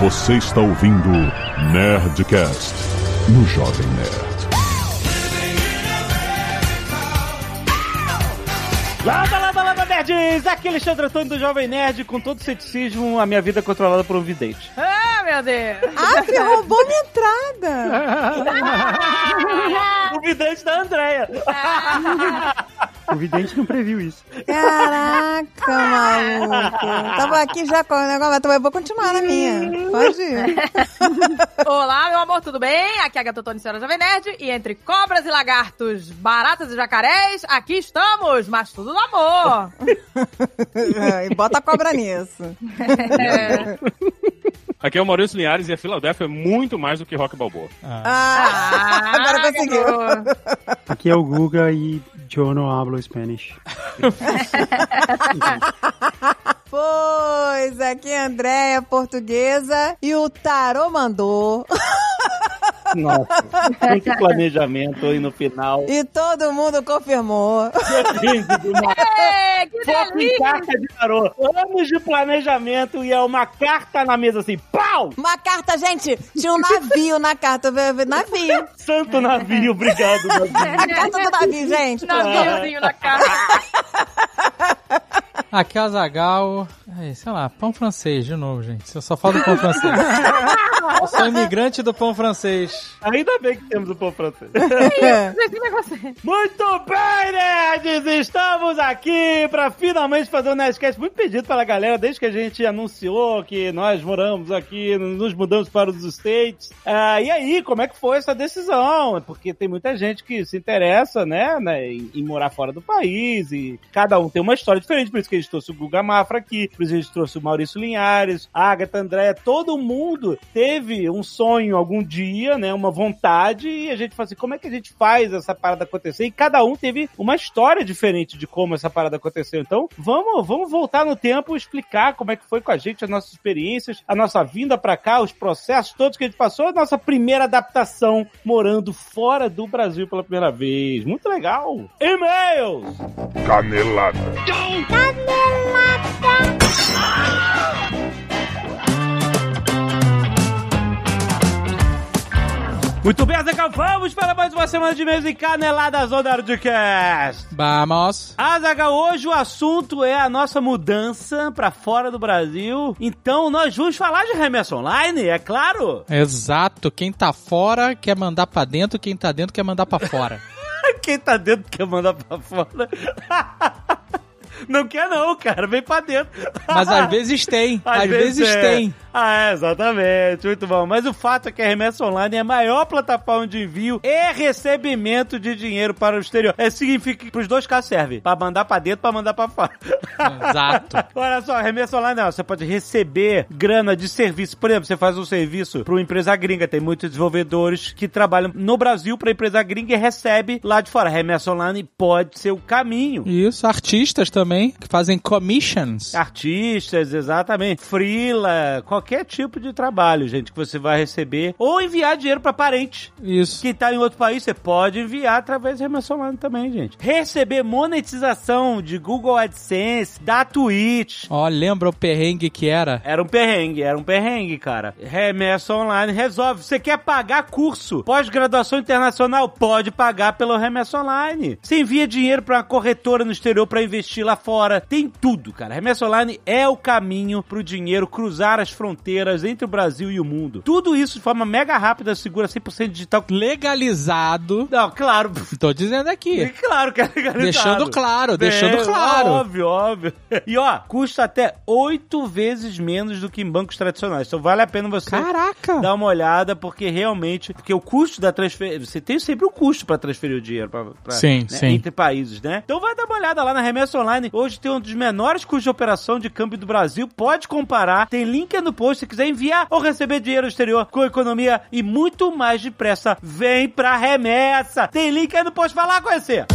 Você está ouvindo Nerdcast no Jovem Nerd. Lada, lada, lada, nerds! Aqui é Alexandre Antônio do Jovem Nerd, com todo ceticismo, a minha vida é controlada por um vidente. Ah, meu Deus! Ah, você roubou minha entrada! o vidente da Andréia. O vidente não previu isso. Caraca, maluco. Tava aqui já com o negócio, mas eu vou continuar na minha. Pode ir. Olá, meu amor, tudo bem? Aqui é a Gatotone Senhora Jovem Nerd. E entre cobras e lagartos, baratas e jacarés, aqui estamos, mas tudo no amor. e bota a cobra nisso. É. Aqui é o Maurício Linhares e a Filadélfia é muito mais do que Rock Balboa. Ah, agora conseguiu. Aqui é o Guga e yo no hablo Spanish. Pois, aqui é a Andréia, portuguesa, e o Tarô mandou. Nossa, muito planejamento aí no final. E todo mundo confirmou. Depende do mar. Ê, que Foco em carta de tarô. Anos de planejamento e é uma carta na mesa assim, pau! Uma carta, gente, tinha um navio na carta. Navio. Santo navio, obrigado, navio. A carta do navio, gente. Naviozinho na cara. Aqui é o Azagal. Sei lá, pão francês de novo, gente. Eu só falo do pão francês. Eu sou imigrante do pão francês. Ainda bem que temos o povo francês. Esse negócio aí. Muito bem, nerds! Estamos aqui para finalmente fazer um Nerdcast muito pedido pela galera, desde que a gente anunciou que nós moramos aqui, nos mudamos para os States. Ah, e aí, como é que foi essa decisão? Porque tem muita gente que se interessa, né, né, em, em morar fora do país e cada um tem uma história diferente, por isso que a gente trouxe o Guga Mafra aqui, por isso que a gente trouxe o Maurício Linhares, a Agatha Andréia, todo mundo teve um sonho algum dia, né, uma vontade, e a gente falou assim, como é que a gente faz essa parada acontecer? E cada um teve uma história diferente de como essa parada aconteceu. Então, vamos, vamos voltar no tempo e explicar como é que foi com a gente, as nossas experiências, a nossa vinda pra cá, os processos todos que a gente passou, a nossa primeira adaptação morando fora do Brasil pela primeira vez. Muito legal! E-mails! Canelada. Muito bem, Azaghal, vamos para mais uma semana de e-mails e caneladas do Nerdcast! Vamos. Azaghal, hoje o assunto é a nossa mudança pra fora do Brasil. Então nós vamos falar de remessa online, é claro? Exato. Quem tá fora quer mandar pra dentro, quem tá dentro quer mandar pra fora. Quem tá dentro quer mandar pra fora. Não quer não, cara, vem pra dentro. Mas às vezes tem. Às, vezes, é. tem. Ah, é, exatamente. Muito bom. Mas o fato é que a Remessa Online é a maior plataforma de envio e recebimento de dinheiro para o exterior. É, significa que pros dois casos serve. Pra mandar pra dentro, pra mandar pra fora. Exato. Olha só, a Remessa Online, não, você pode receber grana de serviço. Por exemplo, você faz um serviço para uma empresa gringa. Tem muitos desenvolvedores que trabalham no Brasil para empresa gringa e recebe lá de fora. A Remessa Online pode ser o caminho. Isso, artistas também, que fazem commissions. Artistas, exatamente. Freela, qualquer tipo de trabalho, gente, que você vai receber. Ou enviar dinheiro para parente. Isso. Que tá em outro país, você pode enviar através de remessa online também, gente. Receber monetização de Google AdSense, da Twitch. Ó, lembra o perrengue que era? Era um perrengue, era um perrengue, cara. Remessa online resolve. Você quer pagar curso? Pós-graduação internacional? Pode pagar pelo Remessa online. Você envia dinheiro pra uma corretora no exterior pra investir lá fora. Tem tudo, cara. Remessa online é o caminho pro dinheiro cruzar as fronteiras entre o Brasil e o mundo. Tudo isso de forma mega rápida, segura, 100% digital. Legalizado. Não, claro. Tô dizendo aqui. Claro que é legalizado. Deixando claro, deixando É, claro. Óbvio, óbvio. E ó, custa até oito vezes menos do que em bancos tradicionais. Então vale a pena você Caraca. dar uma olhada, porque realmente, porque o custo da transferência, você tem sempre um custo pra transferir o dinheiro pra, pra- Sim, né, sim. entre países, né? Então vai dar uma olhada lá na Remessa Online. Hoje tem um dos menores custos de operação de câmbio do Brasil. Pode comparar. Tem link no post se quiser enviar ou receber dinheiro exterior com economia e muito mais depressa. Vem pra remessa. Tem link aí no post. Vai lá conhecer.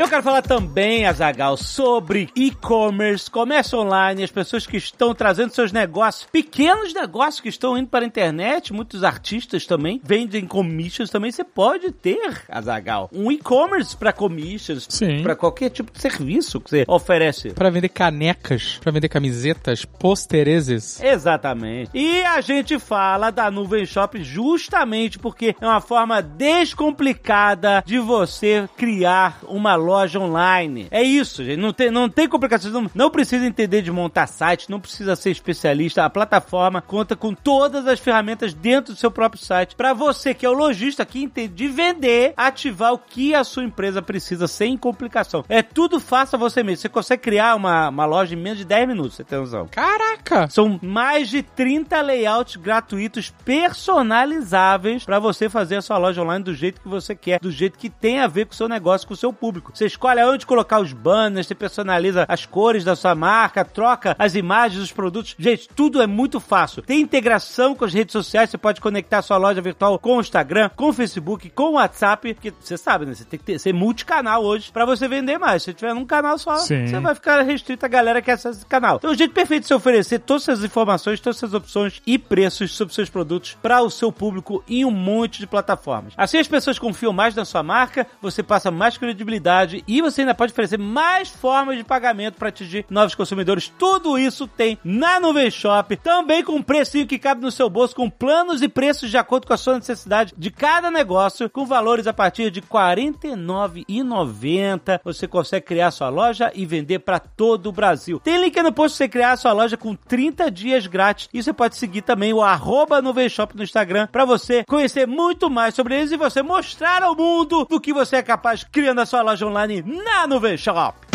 Eu quero falar também, Azagal, sobre e-commerce, comércio online, as pessoas que estão trazendo seus negócios, pequenos negócios que estão indo para a internet, muitos artistas também vendem commissions também. Você pode ter, Azagal, um e-commerce para commissions, para qualquer tipo de serviço que você oferece. Pra vender canecas, pra vender camisetas, posterezes. Exatamente. E a gente fala da Nuvem Shop justamente porque é uma forma descomplicada de você criar uma loja online. É isso, gente. Não tem, não tem complicações. Não, não precisa entender de montar site, não precisa ser especialista. A plataforma conta com todas as ferramentas dentro do seu próprio site para você que é o lojista que entende de vender, ativar o que a sua empresa precisa sem complicação. É tudo faça você mesmo. Você consegue criar uma, uma loja em menos de 10 minutos, você tem noção. Caraca! São mais de 30 layouts gratuitos personalizáveis para você fazer a sua loja online do jeito que você quer, do jeito que tem a ver com o seu negócio, com o seu público. Você escolhe aonde colocar os banners, você personaliza as cores da sua marca, troca as imagens dos produtos. Gente, tudo é muito fácil. Tem integração com as redes sociais, você pode conectar sua loja virtual com o Instagram, com o Facebook, com o WhatsApp, porque você sabe, né? Você tem que ter, ser multicanal hoje para você vender mais. Se você tiver num canal só, Sim. você vai ficar restrito a galera que acessa esse canal. Então, o jeito perfeito de se oferecer todas essas informações, todas essas opções e preços sobre seus produtos para o seu público em um monte de plataformas. Assim as pessoas confiam mais na sua marca, você passa mais credibilidade e você ainda pode oferecer mais formas de pagamento para atingir novos consumidores. Tudo isso tem na Nuvem Shop, também com um precinho que cabe no seu bolso, com planos e preços de acordo com a sua necessidade de cada negócio, com valores a partir de R$ 49,90. Você consegue criar sua loja e vender para todo o Brasil. Tem link no post pra você criar sua loja com 30 dias grátis. E você pode seguir também o arroba Nuvem Shop no Instagram para você conhecer muito mais sobre eles e você mostrar ao mundo do que você é capaz criando a sua loja online na Nuvem Shop.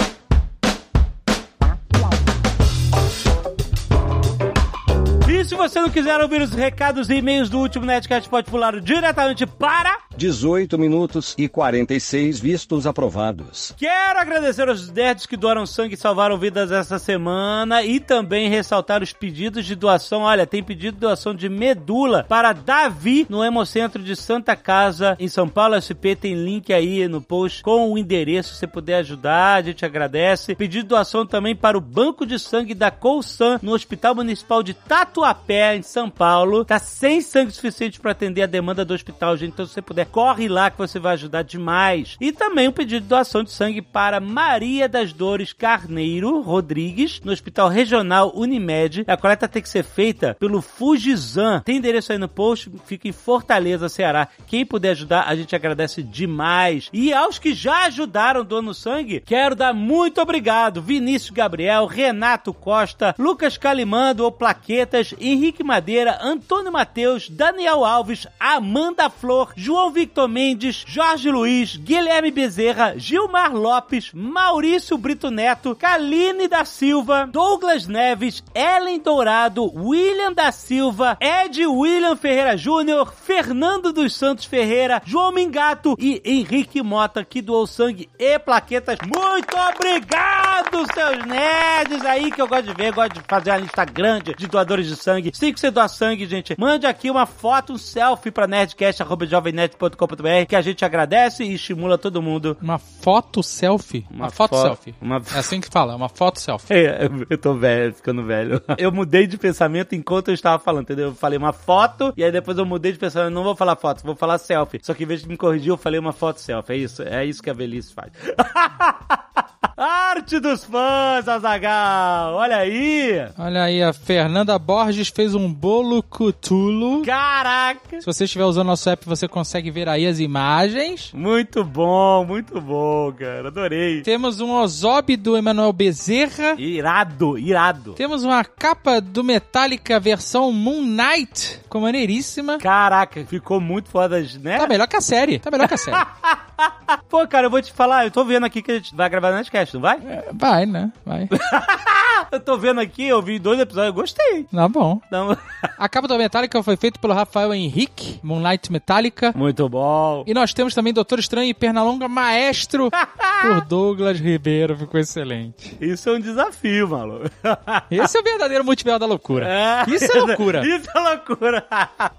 E se você não quiser ouvir os recados e e-mails do último Netcast, pode pular diretamente para 18 minutos e 46 vistos aprovados. Quero agradecer aos nerds que doaram sangue e salvaram vidas essa semana e também ressaltar os pedidos de doação. Olha, tem pedido de doação de medula para Davi no Hemocentro de Santa Casa, em São Paulo, SP. Tem link aí no post com o endereço. Se você puder ajudar, a gente agradece. Pedido de doação também para o Banco de Sangue da Colsan no Hospital Municipal de Tatuapé, em São Paulo. Tá sem sangue suficiente para atender a demanda do hospital, gente. Então, se você puder, corre lá que você vai ajudar demais. E também um pedido de doação de sangue para Maria das Dores Carneiro Rodrigues, no Hospital Regional Unimed. A coleta tem que ser feita pelo Fujizan. Tem endereço aí no post, fica em Fortaleza, Ceará. Quem puder ajudar, a gente agradece demais. E aos que já ajudaram doando sangue, quero dar muito obrigado. Vinícius Gabriel, Renato Costa, Lucas Calimando ou Plaquetas, Henrique Madeira, Antônio Mateus, Daniel Alves, Amanda Flor, João Victor Mendes, Jorge Luiz, Guilherme Bezerra, Gilmar Lopes, Maurício Brito Neto, Kaline da Silva, Douglas Neves, Ellen Dourado, William da Silva, Ed William Ferreira Júnior, Fernando dos Santos Ferreira, João Mingato e Henrique Mota, que doou sangue e plaquetas. Muito obrigado, seus nerds aí, que eu gosto de ver, gosto de fazer uma lista grande de doadores de sangue. Se que você doa sangue, gente, mande aqui uma foto, um selfie pra nerdcast.jovemnet.com.br que a gente agradece e estimula todo mundo. Uma foto selfie? Uma, foto fo- selfie. Uma... É assim que fala, uma foto selfie. É, eu- eu tô velho, ficando velho. Eu mudei de pensamento enquanto eu estava falando, entendeu? Eu falei uma foto e aí depois eu mudei de pensamento. Não vou falar foto, vou falar selfie. Só que em vez de me corrigir, eu falei uma foto selfie. É isso, é isso que a velhice faz. Arte dos fãs, Azagal! Olha aí! Olha aí, a Fernanda Borges fez um bolo cutulo. Caraca! Se você estiver usando nosso app, você consegue ver aí as imagens. Muito bom, muito bom, cara. Adorei. Temos um Ozob do Emanuel Bezerra. Irado, irado. Temos uma capa do Metallica versão Moon Knight, com maneiríssima. Caraca, ficou muito foda, né? Tá melhor que a série. Tá melhor que a série. Pô, cara, eu vou te falar, eu tô vendo aqui que a gente vai gravar no Nerdcast, não vai? Vai, né? Vai. eu tô vendo aqui, eu vi dois episódios, eu gostei. Tá bom. Então, A capa da Metallica foi feita pelo Rafael Henrique, Moonlight Metallica. muito bom. E nós temos também Doutor Estranho e Pernalonga Maestro por Douglas Ribeiro. Ficou excelente. Isso é um desafio, maluco. Esse é o verdadeiro multiverso da loucura. Isso é loucura. Isso é loucura.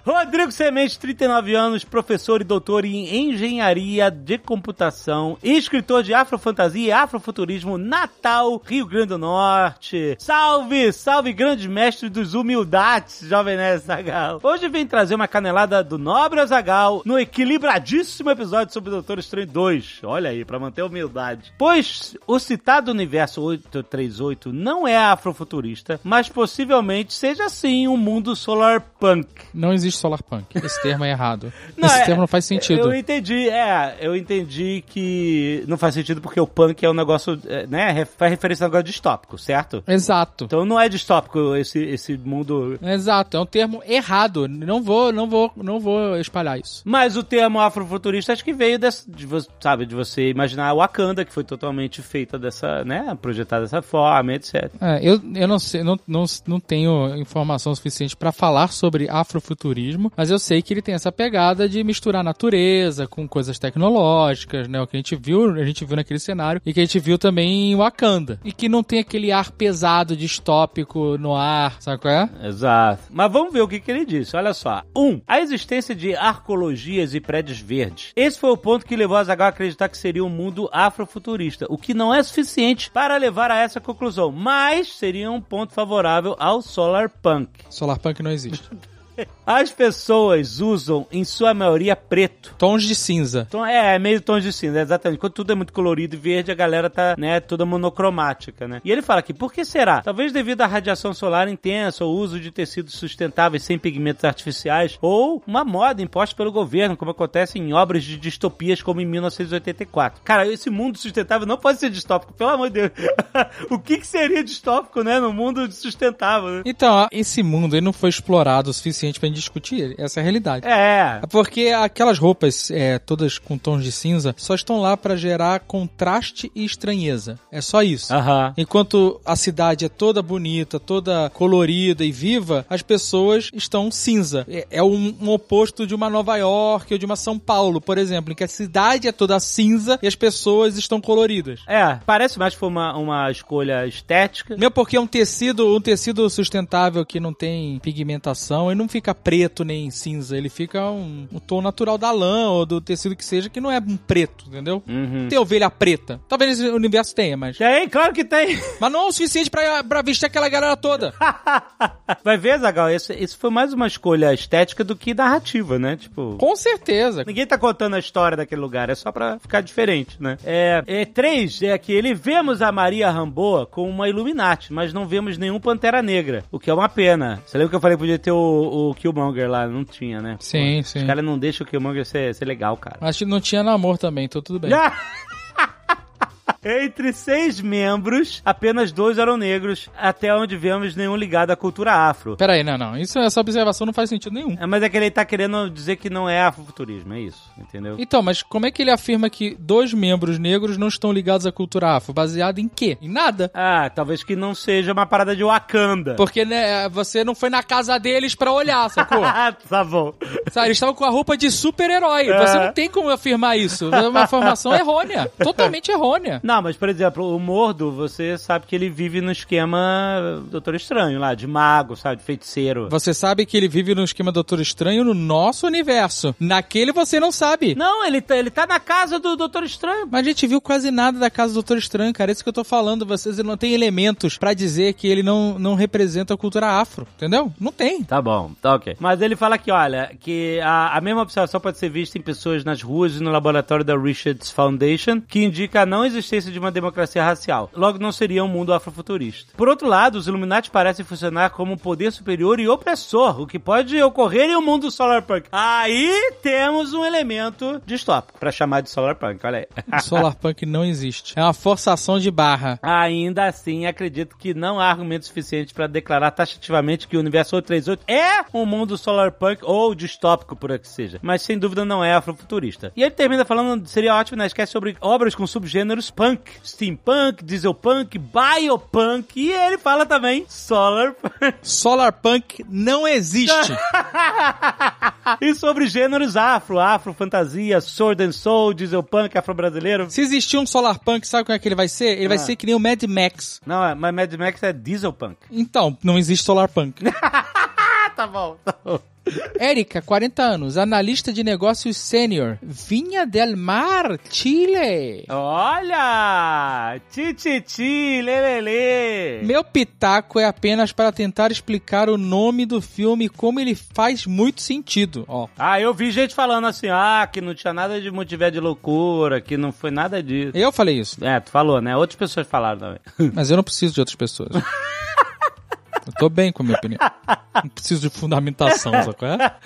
Rodrigo Semente, 39 anos, professor e doutor em engenharia de computação, escritor de afrofantasia e afrofuturismo, Natal, Rio Grande do Norte. Salve, salve, grandes mestres dos humildades, jovem Nerd Zagal. Hoje vem trazer uma canelada do nobre Zagal no equilibradíssimo episódio sobre o Doutor Estranho 2. Olha aí, pra manter a humildade. Pois o citado universo 838 não é afrofuturista, mas possivelmente seja sim um mundo solar punk. Não existe solar punk. Esse termo é errado. Não, Esse é- termo não faz sentido. Eu entendi, é, eu entendi que não faz sentido porque o punk é um negócio, é, né, faz referência a um negócio distópico, certo? Exato. Então não é distópico esse, esse mundo. Exato, é um termo errado. Não vou, não vou, não vou espalhar isso. Mas o termo afrofuturista acho que veio desse, de, sabe, de você imaginar Wakanda, que foi totalmente feita dessa, né, projetada dessa forma, etc. É, eu, eu não sei, não, não, não tenho informação suficiente pra falar sobre afrofuturismo, mas eu sei que ele tem essa pegada de misturar natureza com coisas tecnológicas, né? O que a gente viu, a gente viu naquele cenário e que a gente viu também em Wakanda. E que não tem aquele ar pesado, distópico no ar, sabe qual é? Exato. Mas vamos ver o que, que ele disse. Olha só. Um, a existência de arcologias e prédios verdes. Esse foi o ponto que levou a Zagal a acreditar que seria um mundo afrofuturista, o que não é suficiente para levar a essa conclusão, mas seria um ponto favorável ao solar punk. Solar Punk não existe. As pessoas usam, em sua maioria, preto. Tons de cinza. É, é meio tons de cinza, exatamente. Quando tudo é muito colorido e verde, a galera tá, né, toda monocromática, né? E ele fala aqui, por que será? Talvez devido à radiação solar intensa, ou uso de tecidos sustentáveis sem pigmentos artificiais, ou uma moda imposta pelo governo, como acontece em obras de distopias como em 1984. Cara, esse mundo sustentável não pode ser distópico, pelo amor de Deus. o que que seria distópico, né, no mundo sustentável, né? Então, esse mundo ele não foi explorado o suficiente pra gente discutir. Essa é a realidade. É, Porque aquelas roupas é, todas com tons de cinza só estão lá pra gerar contraste e estranheza. É só isso. aham. Enquanto a cidade é toda bonita, toda colorida e viva, as pessoas estão cinza. É, é um, um oposto de uma Nova York ou de uma São Paulo, por exemplo, em que a cidade é toda cinza e as pessoas estão coloridas. É, parece mais que foi uma, uma escolha estética. Mesmo porque é um tecido, um tecido sustentável que não tem pigmentação e não fica preto nem cinza, ele fica um, um tom natural da lã ou do tecido que seja, que não é um preto, entendeu? Uhum. Tem ovelha preta. Talvez esse universo tenha, mas. Tem, claro que tem. Mas não é o suficiente pra, pra vestir aquela galera toda. Vai ver, Zagal, isso, isso foi mais uma escolha estética do que narrativa, né? Tipo. Com certeza. Ninguém tá contando a história daquele lugar, é só pra ficar diferente, né? É, é três, é que ele vemos a Maria Ramboa com uma Illuminati, mas não vemos nenhum Pantera Negra, o que é uma pena. Você lembra que eu falei que podia ter o, o Killmonger lá? Não tinha, né? Sim, sim. Os caras não deixam o Killmonger ser, ser legal, cara. Acho que não tinha namoro também, então tudo bem. Entre seis membros, apenas dois eram negros, até onde vemos nenhum ligado à cultura afro. Pera aí, não, não. Isso, essa observação não faz sentido nenhum. É, mas é que ele tá querendo dizer que não é afrofuturismo, é isso, entendeu? Então, mas como é que ele afirma que dois membros negros não estão ligados à cultura afro? Baseado em quê? Em nada. Ah, talvez que não seja uma parada de Wakanda. Porque, né, você não foi na casa deles pra olhar, sacou? Ah, tá bom. Sabe, eles estavam com a roupa de super-herói. Você não tem como afirmar isso. É uma informação errônea. Totalmente errônea. Não, mas por exemplo, o Mordo, você sabe que ele vive no esquema Doutor Estranho lá, de mago, sabe, de feiticeiro. Você sabe que ele vive no esquema Doutor Estranho no nosso universo. Naquele você não sabe. Não, ele tá, ele tá na casa do Doutor Estranho. Mas a gente viu quase nada da casa do Doutor Estranho, cara. É isso que eu tô falando. Vocês não têm elementos pra dizer que ele não, não representa a cultura afro. Entendeu? Não tem. Tá bom, tá ok. Mas ele fala que, olha, que a, a mesma observação pode ser vista em pessoas nas ruas e no laboratório da Richards Foundation, que indica a não existência de uma democracia racial. Logo, não seria um mundo afrofuturista. Por outro lado, os Illuminati parecem funcionar como um poder superior e opressor, o que pode ocorrer em um mundo solarpunk. Aí temos um elemento distópico pra chamar de solarpunk, olha aí. Solarpunk não existe. É uma forçação de barra. Ainda assim, acredito que não há argumento suficiente para declarar taxativamente que o universo 838 é um mundo solarpunk ou distópico, por aqui seja. Mas sem dúvida não é afrofuturista. E ele termina falando, seria ótimo, né? Esquece sobre obras com subgêneros punk punk, steampunk, dieselpunk, biopunk e ele fala também solar punk. Solar Punk não existe. e sobre gêneros afro, afro fantasia, sword and soul, dieselpunk, afro-brasileiro. Se existir um Solar Punk, sabe como é que ele vai ser? Ele vai Ah. ser que nem o Mad Max. Não, é- mas Mad Max é dieselpunk. Então, não existe Solar Punk. Tá bom, tá bom. Érica, 40 anos, analista de negócios sênior, Vinha del Mar, Chile. Olha! Tititi, lelele. Meu pitaco é apenas para tentar explicar o nome do filme e como ele faz muito sentido. Ó, Ah, eu vi gente falando assim, ah, que não tinha nada de multiverso de loucura, que não foi nada disso. eu falei isso, É, tu falou, né? Outras pessoas falaram também. mas eu não preciso de outras pessoas. Eu tô bem com a minha opinião. Não preciso de fundamentação, sacou? É?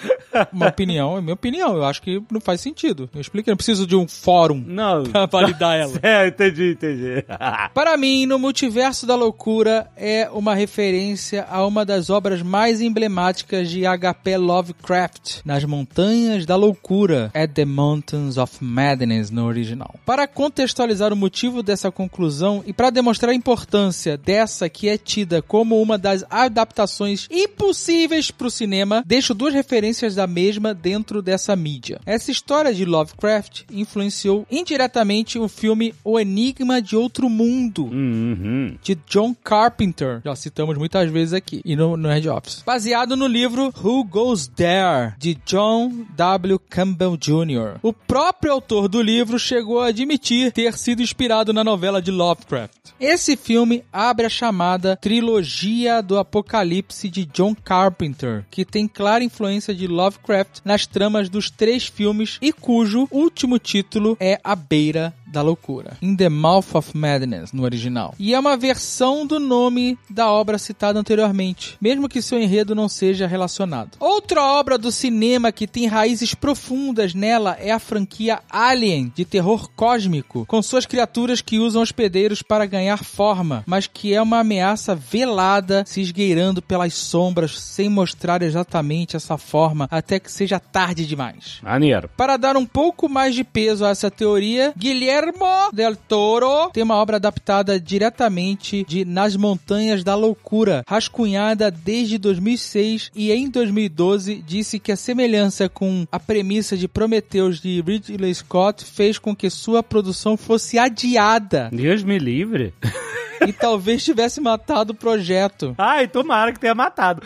Uma opinião é minha opinião. Eu acho que não faz sentido. Eu expliquei, não preciso de um fórum Não. pra validar ela. É, entendi, entendi. Para mim, no Multiverso da Loucura é uma referência a uma das obras mais emblemáticas de H.P. Lovecraft, Nas Montanhas da Loucura, At the Mountains of Madness no original. Para contextualizar o motivo dessa conclusão e para demonstrar a importância dessa que é tida como uma das adaptações impossíveis para o cinema, deixo duas referências da mesma dentro dessa mídia. Essa história de Lovecraft influenciou indiretamente o filme O Enigma de Outro Mundo, Uhum. de John Carpenter. Já citamos muitas vezes aqui. E no, no Red Office. Baseado no livro Who Goes There, de John W. Campbell Jr. O próprio autor do livro chegou a admitir ter sido inspirado na novela de Lovecraft. Esse filme abre a chamada Trilogia do Apocalipse de John Carpenter, que tem clara influência de Lovecraft nas tramas dos três filmes e cujo último título é A Beira da Loucura. In the Mouth of Madness, no original. E é uma versão do nome da obra citada anteriormente, mesmo que seu enredo não seja relacionado. Outra obra do cinema que tem raízes profundas nela é a franquia Alien, de terror cósmico, com suas criaturas que usam hospedeiros para ganhar forma, mas que é uma ameaça velada se esgueirando pelas sombras sem mostrar exatamente essa forma até que seja tarde demais. Maneiro. Para dar um pouco mais de peso a essa teoria, Guilhermo Del Toro tem uma obra adaptada diretamente de Nas Montanhas da Loucura, rascunhada desde 2006 e em 2012 disse que a semelhança com a premissa de Prometheus de Ridley Scott fez com que sua produção fosse adiada Deus me livre. e talvez tivesse matado o projeto. Ai, tomara que tenha matado.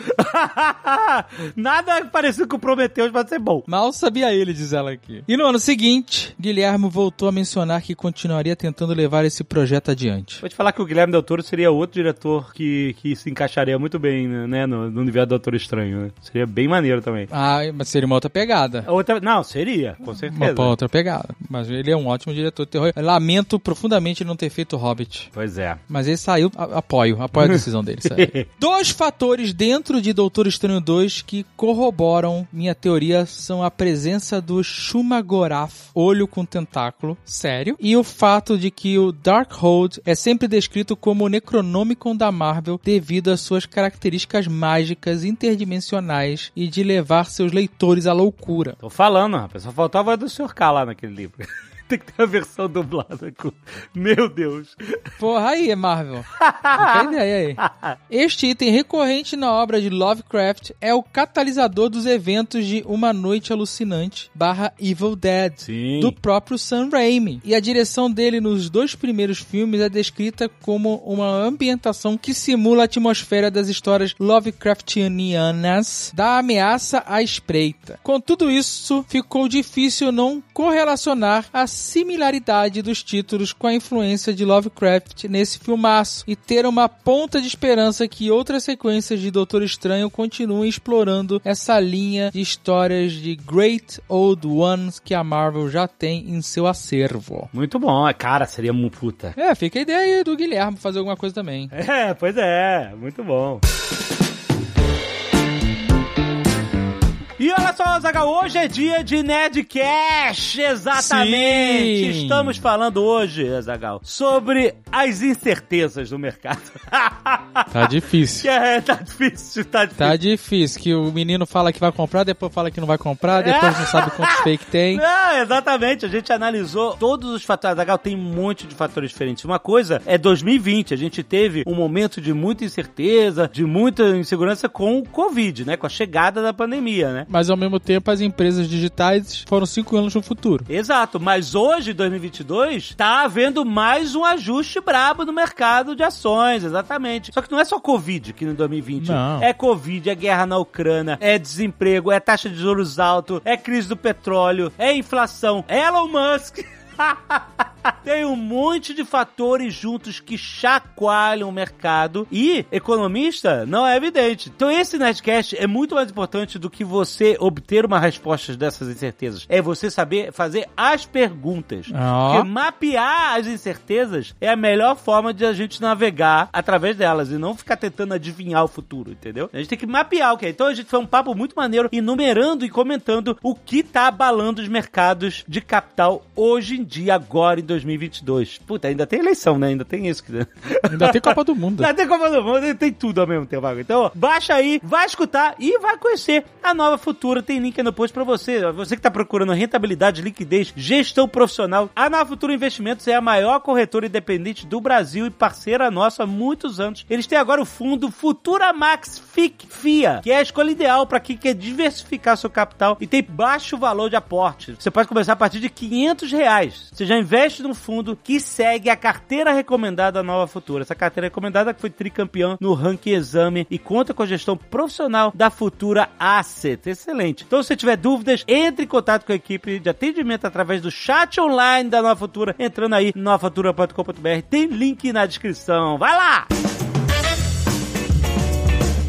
Nada parecido com o Prometheus vai ser bom. Mal sabia ele, diz ela aqui. E no ano seguinte, Guilherme voltou a mencionar que continuaria tentando levar esse projeto adiante. Vou te falar que o Guilherme Del Toro seria outro diretor que, que se encaixaria muito bem, né, no, no universo do Doutor Estranho, né? Seria bem maneiro também. Ah, mas seria uma outra pegada. Outra, não, seria, com Uma certeza. pra outra pegada. Mas ele é um ótimo diretor de terror. Lamento profundamente não ter feito Hobbit. Pois é. Mas ele saiu, apoio, apoio a decisão dele. sério. Dois fatores dentro de Doutor Estranho 2 que corroboram minha teoria são a presença do Shumagorath, olho com tentáculo, sério, e o fato de que o Darkhold é sempre descrito como o Necronomicon da Marvel devido às suas características mágicas interdimensionais e de levar seus leitores à loucura. Tô falando, rapaz. Só faltava a voz do Sr. K lá naquele livro. Tem que ter a versão dublada. Com... Meu Deus. Porra, aí, Marvel. Fica a ideia aí. Este item recorrente na obra de Lovecraft é o catalisador dos eventos de Uma Noite Alucinante barra Evil Dead. Sim. Do próprio Sam Raimi. E a direção dele nos dois primeiros filmes é descrita como uma ambientação que simula a atmosfera das histórias Lovecraftianas da ameaça à espreita. Com tudo isso, ficou difícil não correlacionar a similaridade dos títulos com a influência de Lovecraft nesse filmaço e ter uma ponta de esperança que outras sequências de Doutor Estranho continuem explorando essa linha de histórias de Great Old Ones que a Marvel já tem em seu acervo. Muito bom. Cara, seria um puta. É, fica a ideia aí do Guilherme fazer alguma coisa também. É, pois é. Muito bom. E olha só, Zagal, hoje é dia de Nerdcast, exatamente. Sim. Estamos falando hoje, Zagal, sobre as incertezas do mercado. Tá difícil. é, tá difícil, tá difícil. Tá difícil, que o menino fala que vai comprar, depois fala que não vai comprar, depois não sabe quantos fake tem. Não, exatamente. A gente analisou todos os fatores. Zagal tem um monte de fatores diferentes. Uma coisa é 2020. A gente teve um momento de muita incerteza, de muita insegurança com o Covid, né? Com a chegada da pandemia, né? Mas ao mesmo tempo, as empresas digitais foram cinco anos no futuro. Exato, mas hoje, 2022, tá havendo mais um ajuste brabo no mercado de ações, exatamente. Só que não é só Covid que no 2020. Não. É Covid, é guerra na Ucrânia, é desemprego, é taxa de juros alto, é crise do petróleo, é inflação, é Elon Musk. Tem um monte de fatores juntos que chacoalham o mercado e economista não é evidente. Então esse Nerdcast é muito mais importante do que você obter uma resposta dessas incertezas. É você saber fazer as perguntas. Ó. Porque mapear as incertezas é a melhor forma de a gente navegar através delas e não ficar tentando adivinhar o futuro, entendeu? A gente tem que mapear o que é. Então a gente foi um papo muito maneiro enumerando e comentando o que tá abalando os mercados de capital hoje em dia, agora em 2022. Puta, ainda tem eleição, né? Ainda tem isso. que- Ainda tem Copa do Mundo. Ainda tem Copa do Mundo, tem tudo ao mesmo tempo. Então, baixa aí, vai escutar e vai conhecer a nova Futura. Tem link aí no post pra você. Você que tá procurando rentabilidade, liquidez, gestão profissional. A Nova Futura Investimentos é a maior corretora independente do Brasil e parceira nossa há muitos anos. Eles têm agora o fundo Futura Max FIC FIA, que é a escolha ideal para quem quer diversificar seu capital e tem baixo valor de aporte. Você pode começar a partir de 500 reais. Você já investe num fundo que segue a carteira recomendada da Nova Futura. Essa carteira recomendada que foi tricampeã no ranking exame e conta com a gestão profissional da Futura Asset. Excelente. Então, se você tiver dúvidas, entre em contato com a equipe de atendimento através do chat online da Nova Futura, entrando aí no novafutura.com.br. Tem link na descrição. Vai lá!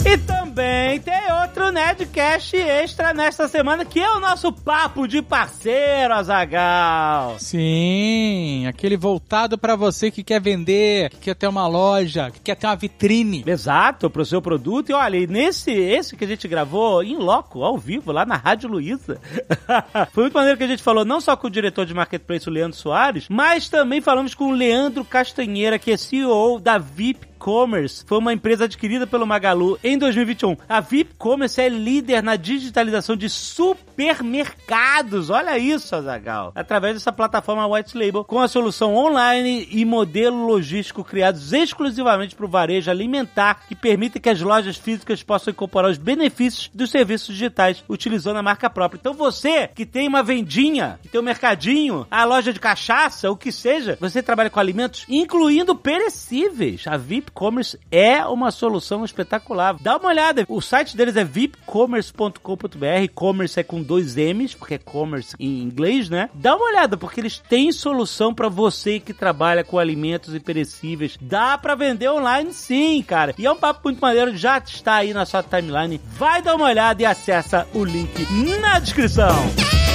E também tem outro Nerdcast extra nesta semana, que é o nosso papo de parceiro, Azagal. Sim, aquele voltado pra você que quer vender, que quer ter uma loja, que quer ter uma vitrine. Exato, pro seu produto. E olha, e nesse esse que a gente gravou em loco, ao vivo, lá na Rádio Luiza. Foi muito maneiro que a gente falou não só com o diretor de marketplace, o Leandro Soares, mas também falamos com o Leandro Castanheira, que é CEO da VIP Commerce foi uma empresa adquirida pelo Magalu em 2021. A VIP Commerce é líder na digitalização de supermercados. Olha isso, Azagal. Através dessa plataforma White Label, com a solução online e modelo logístico criados exclusivamente para o varejo alimentar, que permitem que as lojas físicas possam incorporar os benefícios dos serviços digitais utilizando a marca própria. Então você que tem uma vendinha, que tem um mercadinho, a loja de cachaça, o que seja, você trabalha com alimentos, incluindo perecíveis. A VIP Commerce é uma solução espetacular. Dá uma olhada. O site deles é vipcommerce.com.br. Commerce é com dois M's, porque é commerce em inglês, né? Dá uma olhada, porque eles têm solução para você que trabalha com alimentos e perecíveis. Dá para vender online sim, cara. E é um papo muito maneiro, já está aí na sua timeline. Vai dar uma olhada e acessa o link na descrição.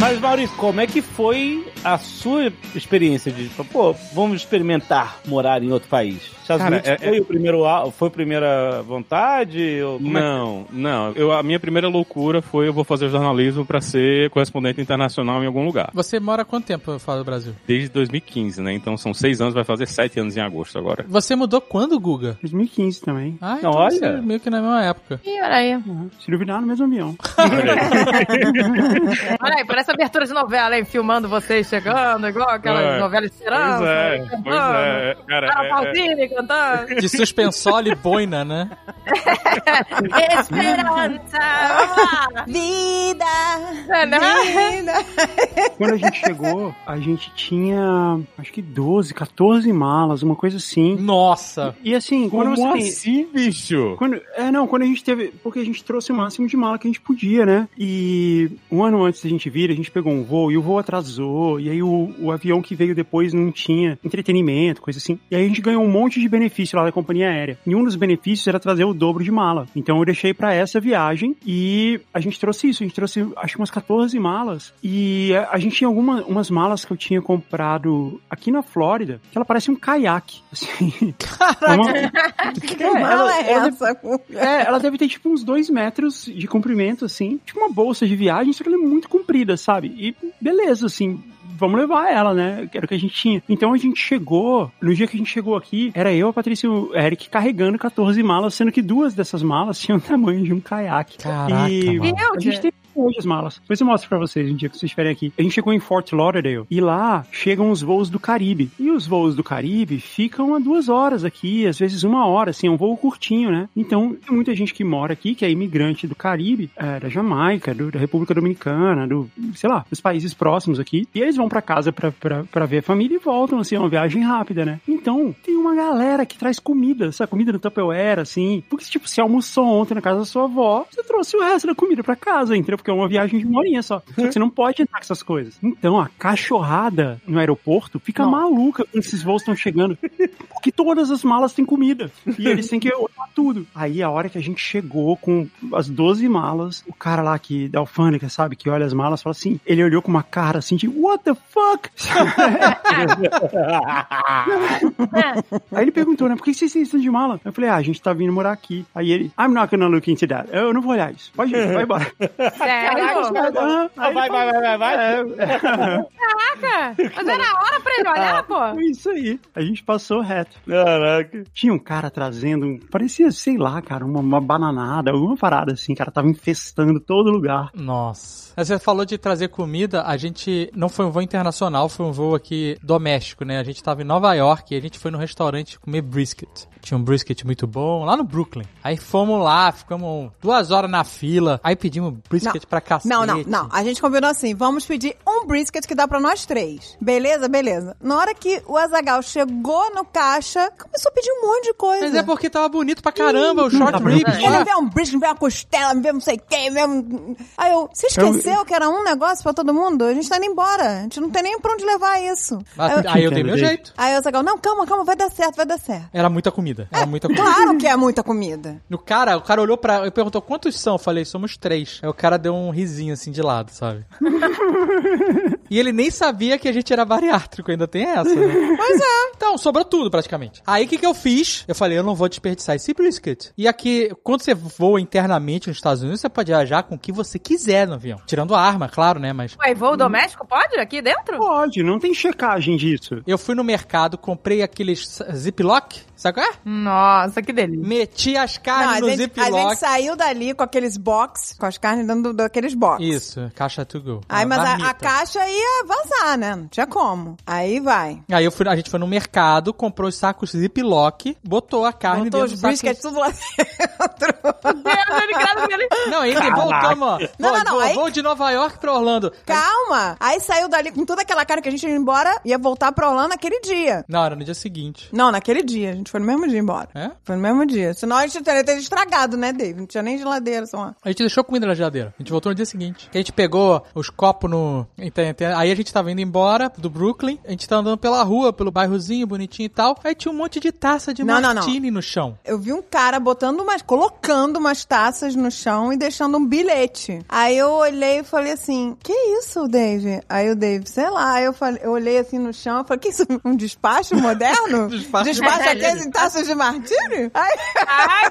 Mas, Maurício, como é que foi a sua experiência de, pô, vamos experimentar morar em outro país? Estados Cara, Unidos é- foi, o primeiro, a- foi a primeira vontade? Ou como é que- Não, não. Eu, a minha primeira loucura foi eu vou fazer jornalismo pra ser correspondente internacional em algum lugar. Você mora há quanto tempo fora do Brasil? Desde 2015, né? Então são seis anos, vai fazer sete anos em agosto agora. Você mudou quando, Guga? 2015 também. Ah, então Olha. você é meio que na mesma época. Ih, olha aí. Uhum. Se no mesmo avião. Olha aí, parece abertura de novela, hein? Filmando vocês chegando, igual aquelas É. novelas de esperança. Pois é, cantando. pois é. Cara, Cara, é- é- cantando. De suspensório e boina, né? Esperança! Vamos lá! Vida! É, né? Vida! Quando a gente chegou, a gente tinha, acho que 12, 14 malas, uma coisa assim. Nossa! E assim, quando Como você tem... assim, bicho? Quando, é, não, quando a gente teve. Porque a gente trouxe o máximo de mala que a gente podia, né? E um ano antes da gente vir, a gente pegou um voo e o voo atrasou. E aí o, o avião que veio depois não tinha entretenimento, coisa assim. E aí a gente ganhou um monte de benefício lá da companhia aérea. E um dos benefícios era trazer o dobro de mala. Então eu deixei pra essa viagem e a gente trouxe isso. A gente trouxe acho que umas 14 malas. E a, a gente tinha algumas umas malas que eu tinha comprado aqui na Flórida, que ela parece um caiaque. Assim. Caraca! Que mala é ela, essa? é, ela deve ter tipo uns dois metros de comprimento, assim. Tipo uma bolsa de viagem, só que ela é muito comprida, sabe? E beleza, assim vamos levar ela, né? Era o que a gente tinha. Então a gente chegou, no dia que a gente chegou aqui, era eu, a Patrícia e o Eric carregando 14 malas, sendo que duas dessas malas tinham o tamanho de um caiaque. Caraca, e mano. a gente tem hoje as malas. Depois eu mostro pra vocês um dia que vocês estiverem aqui. A gente chegou em Fort Lauderdale e lá chegam os voos do Caribe. E os voos do Caribe ficam a duas horas aqui, às vezes uma hora, assim, é um voo curtinho, né? Então tem muita gente que mora aqui, que é imigrante do Caribe, é, da Jamaica, do- da República Dominicana, do, sei lá, dos países próximos aqui. E eles vão pra casa pra, pra, pra ver a família e voltam, assim, é uma viagem rápida, né? Então tem uma galera que traz comida, sabe? Comida no Tupperware, assim. Porque, tipo, você almoçou ontem na casa da sua avó, você trouxe o resto da comida pra casa, entendeu? Porque é uma viagem de uma horinha só. Só que você não pode entrar com essas coisas. Então, a cachorrada no aeroporto fica maluca quando esses voos estão chegando. Porque todas as malas têm comida. E eles têm que olhar tudo. Aí, a hora que a gente chegou com as 12 malas, o cara lá que, da alfândega, sabe, que olha as malas, fala assim, ele olhou com uma cara assim de, what the fuck? Aí ele perguntou, né, por que vocês isso de mala? Eu falei, ah, a gente tá vindo morar aqui. Aí ele, I'm not gonna look into that. Eu não vou olhar isso. Pode ir, vai embora. Sério? Ah, Ah, vai, vai, vai, vai, vai. Caraca! Mas era a hora pra ele olhar, pô. Foi isso aí. A gente passou reto. Caraca. Tinha um cara trazendo, um- parecia, sei lá, cara, uma, uma bananada, alguma parada assim, cara, tava infestando todo lugar. Nossa. Você falou de trazer comida, a gente não foi um voo internacional, foi um voo aqui doméstico, né? A gente tava em Nova York e a gente foi no restaurante comer brisket. Tinha um brisket muito bom, lá no Brooklyn. Aí fomos lá, ficamos duas horas na fila, aí pedimos brisket pra cacete. Não, não, não. A gente combinou assim: vamos pedir um brisket que dá pra nós três. Beleza, beleza. Na hora que o Azagal chegou no caixa, começou a pedir um monte de coisa. Mas é porque tava bonito pra caramba, o short ribs bonito. Ele me vê um brisket, me vê uma costela, me vê não sei o quê, me vê um... Aí eu, você esqueceu que era um negócio pra todo mundo? A gente tá indo embora. A gente não tem nem pra onde levar isso. Mas- Aí eu, Aí eu dei meu jeito. aí o Azagal, não, calma, calma, vai dar certo, vai dar certo. Era muita comida. Era muita comida. Claro que é muita comida. No cara, o cara olhou pra. e perguntou quantos são? Eu falei, somos três. Aí o cara deu um risinho assim de lado, sabe? e ele nem sabia que a gente era bariátrico, ainda tem essa, né? Pois é. Então, sobrou tudo praticamente. Aí o que, que eu fiz? Eu falei, eu não vou desperdiçar esse brisket. E aqui, quando você voa internamente nos Estados Unidos, você pode viajar com o que você quiser no avião. Tirando a arma, claro, né? Mas. Ué, voo doméstico pode? Aqui dentro? Pode, não tem checagem disso. Eu fui no mercado, comprei aqueles ziplock, sabe qual é? Nossa, que delícia. Meti as Não, carnes a, no gente, a ziplock. gente saiu dali com aqueles box, com as carnes dentro daqueles box. Isso, caixa to go. Aí, mas a, a caixa ia vazar, né? Não tinha como. Aí vai. Aí eu fui, a gente foi no mercado, comprou os sacos Ziploc, botou a carne Botou dentro os do saco. brisket tudo lá dentro. Não, aí voltamos, ó. Não, não, não, vou, aí- vou de Nova York pra Orlando. Calma! Aí saiu dali com toda aquela cara que a gente ia embora, ia voltar pra Orlando naquele dia. Não, era no dia seguinte. Não, naquele dia. A gente foi no mesmo dia embora. É? Foi no mesmo dia. Senão a gente teria estragado, né, Dave? Não tinha nem geladeira, só uma... A gente deixou comida na geladeira. A gente voltou no dia seguinte. A gente pegou os copos no. Aí a gente tava indo embora do Brooklyn. A gente tava andando pela rua, pelo bairrozinho bonitinho e tal. Aí tinha um monte de taça de Não, não, não. martini no chão. Eu vi um cara botando umas, colocando umas taças no chão e deixando um bilhete. Aí eu olhei e falei assim: Que isso, Dave? Aí o Dave, sei lá. Aí eu, falei, eu olhei assim no chão e falei: Que isso? Um despacho moderno? Despacho despacho aqueles em taças de martini? Aí, Ai,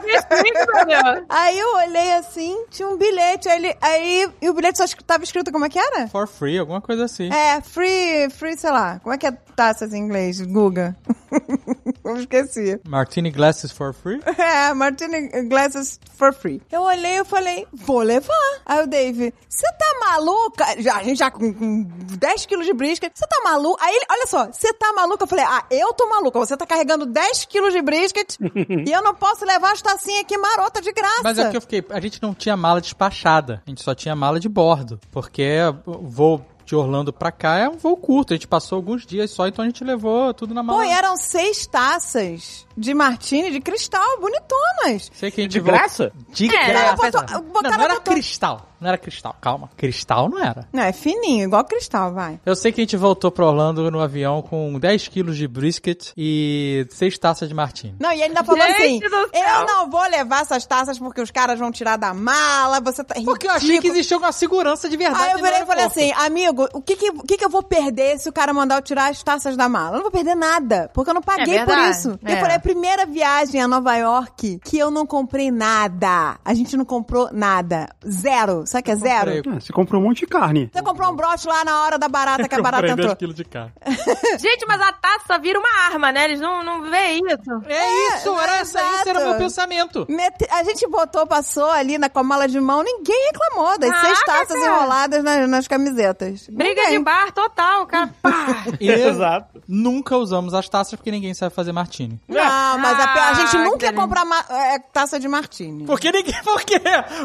meu aí eu olhei assim, tinha um bilhete. Aí, ele, aí e o bilhete só es- tava escrito como é que era? For free, alguma coisa assim. É, free, free, sei lá. Como é que é taças em inglês? Guga. eu esqueci. Martini glasses for free. É, Martini Glasses for free. Eu olhei e falei, vou levar. Aí o Dave, você tá maluca? Já, a gente já com, com 10 quilos de brisket. Você tá maluca? Aí ele, olha só, você tá maluca? Eu falei, ah, eu tô maluca. Você tá carregando 10 quilos de brisket e eu não posso levar as tacinhas aqui marota de graça. Mas é que eu fiquei. A gente não tinha mala despachada. A gente só tinha mala de bordo. Porque o voo de Orlando pra cá é um voo curto. A gente passou alguns dias só, então a gente levou tudo na mala. Pô, e eram seis taças de martini de cristal, bonitonas. Sei que a gente De graça? De É, graça. botou- não, não era botou- cristal. Não era cristal. Calma. Cristal não era. Não, é fininho, igual cristal, vai. Eu sei que a gente voltou pro Orlando no avião com 10 quilos de brisket e 6 taças de martini. Não, e ele ainda falou assim: eu não vou levar essas taças porque os caras vão tirar da mala, você tá. Porque eu achei que ridículo." existia uma segurança de verdade. Aí eu virei e falei assim, amigo, o que que, o que que eu vou perder se o cara mandar eu tirar as taças da mala? Eu não vou perder nada, porque eu não paguei É por isso. é. Eu falei, a primeira viagem a Nova York que eu não comprei nada. A gente não comprou nada. Zero. Sabe o que é zero? Ah, você comprou um monte de carne. Você comprou um broche lá na hora da barata que a barata Comprei 10 entrou. quilos de carne. Gente, mas a taça vira uma arma, né? Eles não, não veem isso. É isso, É, era essa, esse era o meu pensamento. Mete- A gente botou, passou ali na, com a mala de mão, ninguém reclamou das Ah, seis taças cara. enroladas nas, nas camisetas. Briga Ninguém. de bar total, cara. Pá. Exato. nunca usamos as taças porque ninguém sabe fazer martini. Não, mas a, pe- a gente Ah, nunca ia comprar ma- é, taça de martini. Porque ninguém. Por quê?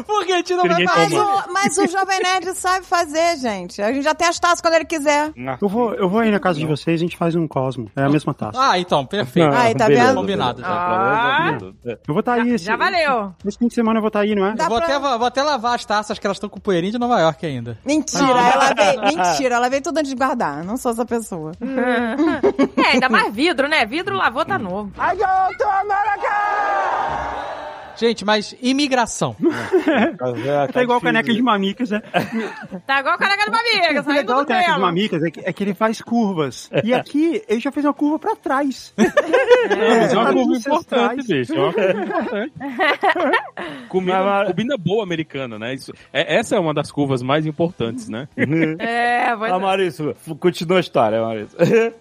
Porque a gente não vai Ninguém toma. O, mas o Jovem Nerd sabe fazer, gente. A gente já tem as taças quando ele quiser. Eu vou, eu vou aí na casa de vocês e a gente faz um Cosmo. É a mesma taça. Ah, então, perfeito. Não, Aí, tá beleza, vendo? Combinado, beleza. Ah. Eu vou estar aí. esse- Já valeu. Esse fim de semana eu vou estar aí, não é? Vou, pra- até, vou até lavar as taças que elas estão com poeirinha de Nova York ainda. Mentira, ela veio. Mentira, ela veio tudo antes de guardar. Não sou essa pessoa. É, ainda mais vidro, né? Vidro lavou, tá novo. Gente, mas imigração. Tá igual caneca de mamicas, né? Tá igual careca de uma amiga, O legal da caneca de mamicas é que, é que ele faz curvas. E aqui, ele já fez uma curva pra trás. É, mas é uma curva importante, bicho. É uma curva importante. Comida boa americana, né? Isso, é, essa é uma das curvas mais importantes, né? É, pois Ah, é. Maurício, continua a história, Maurício.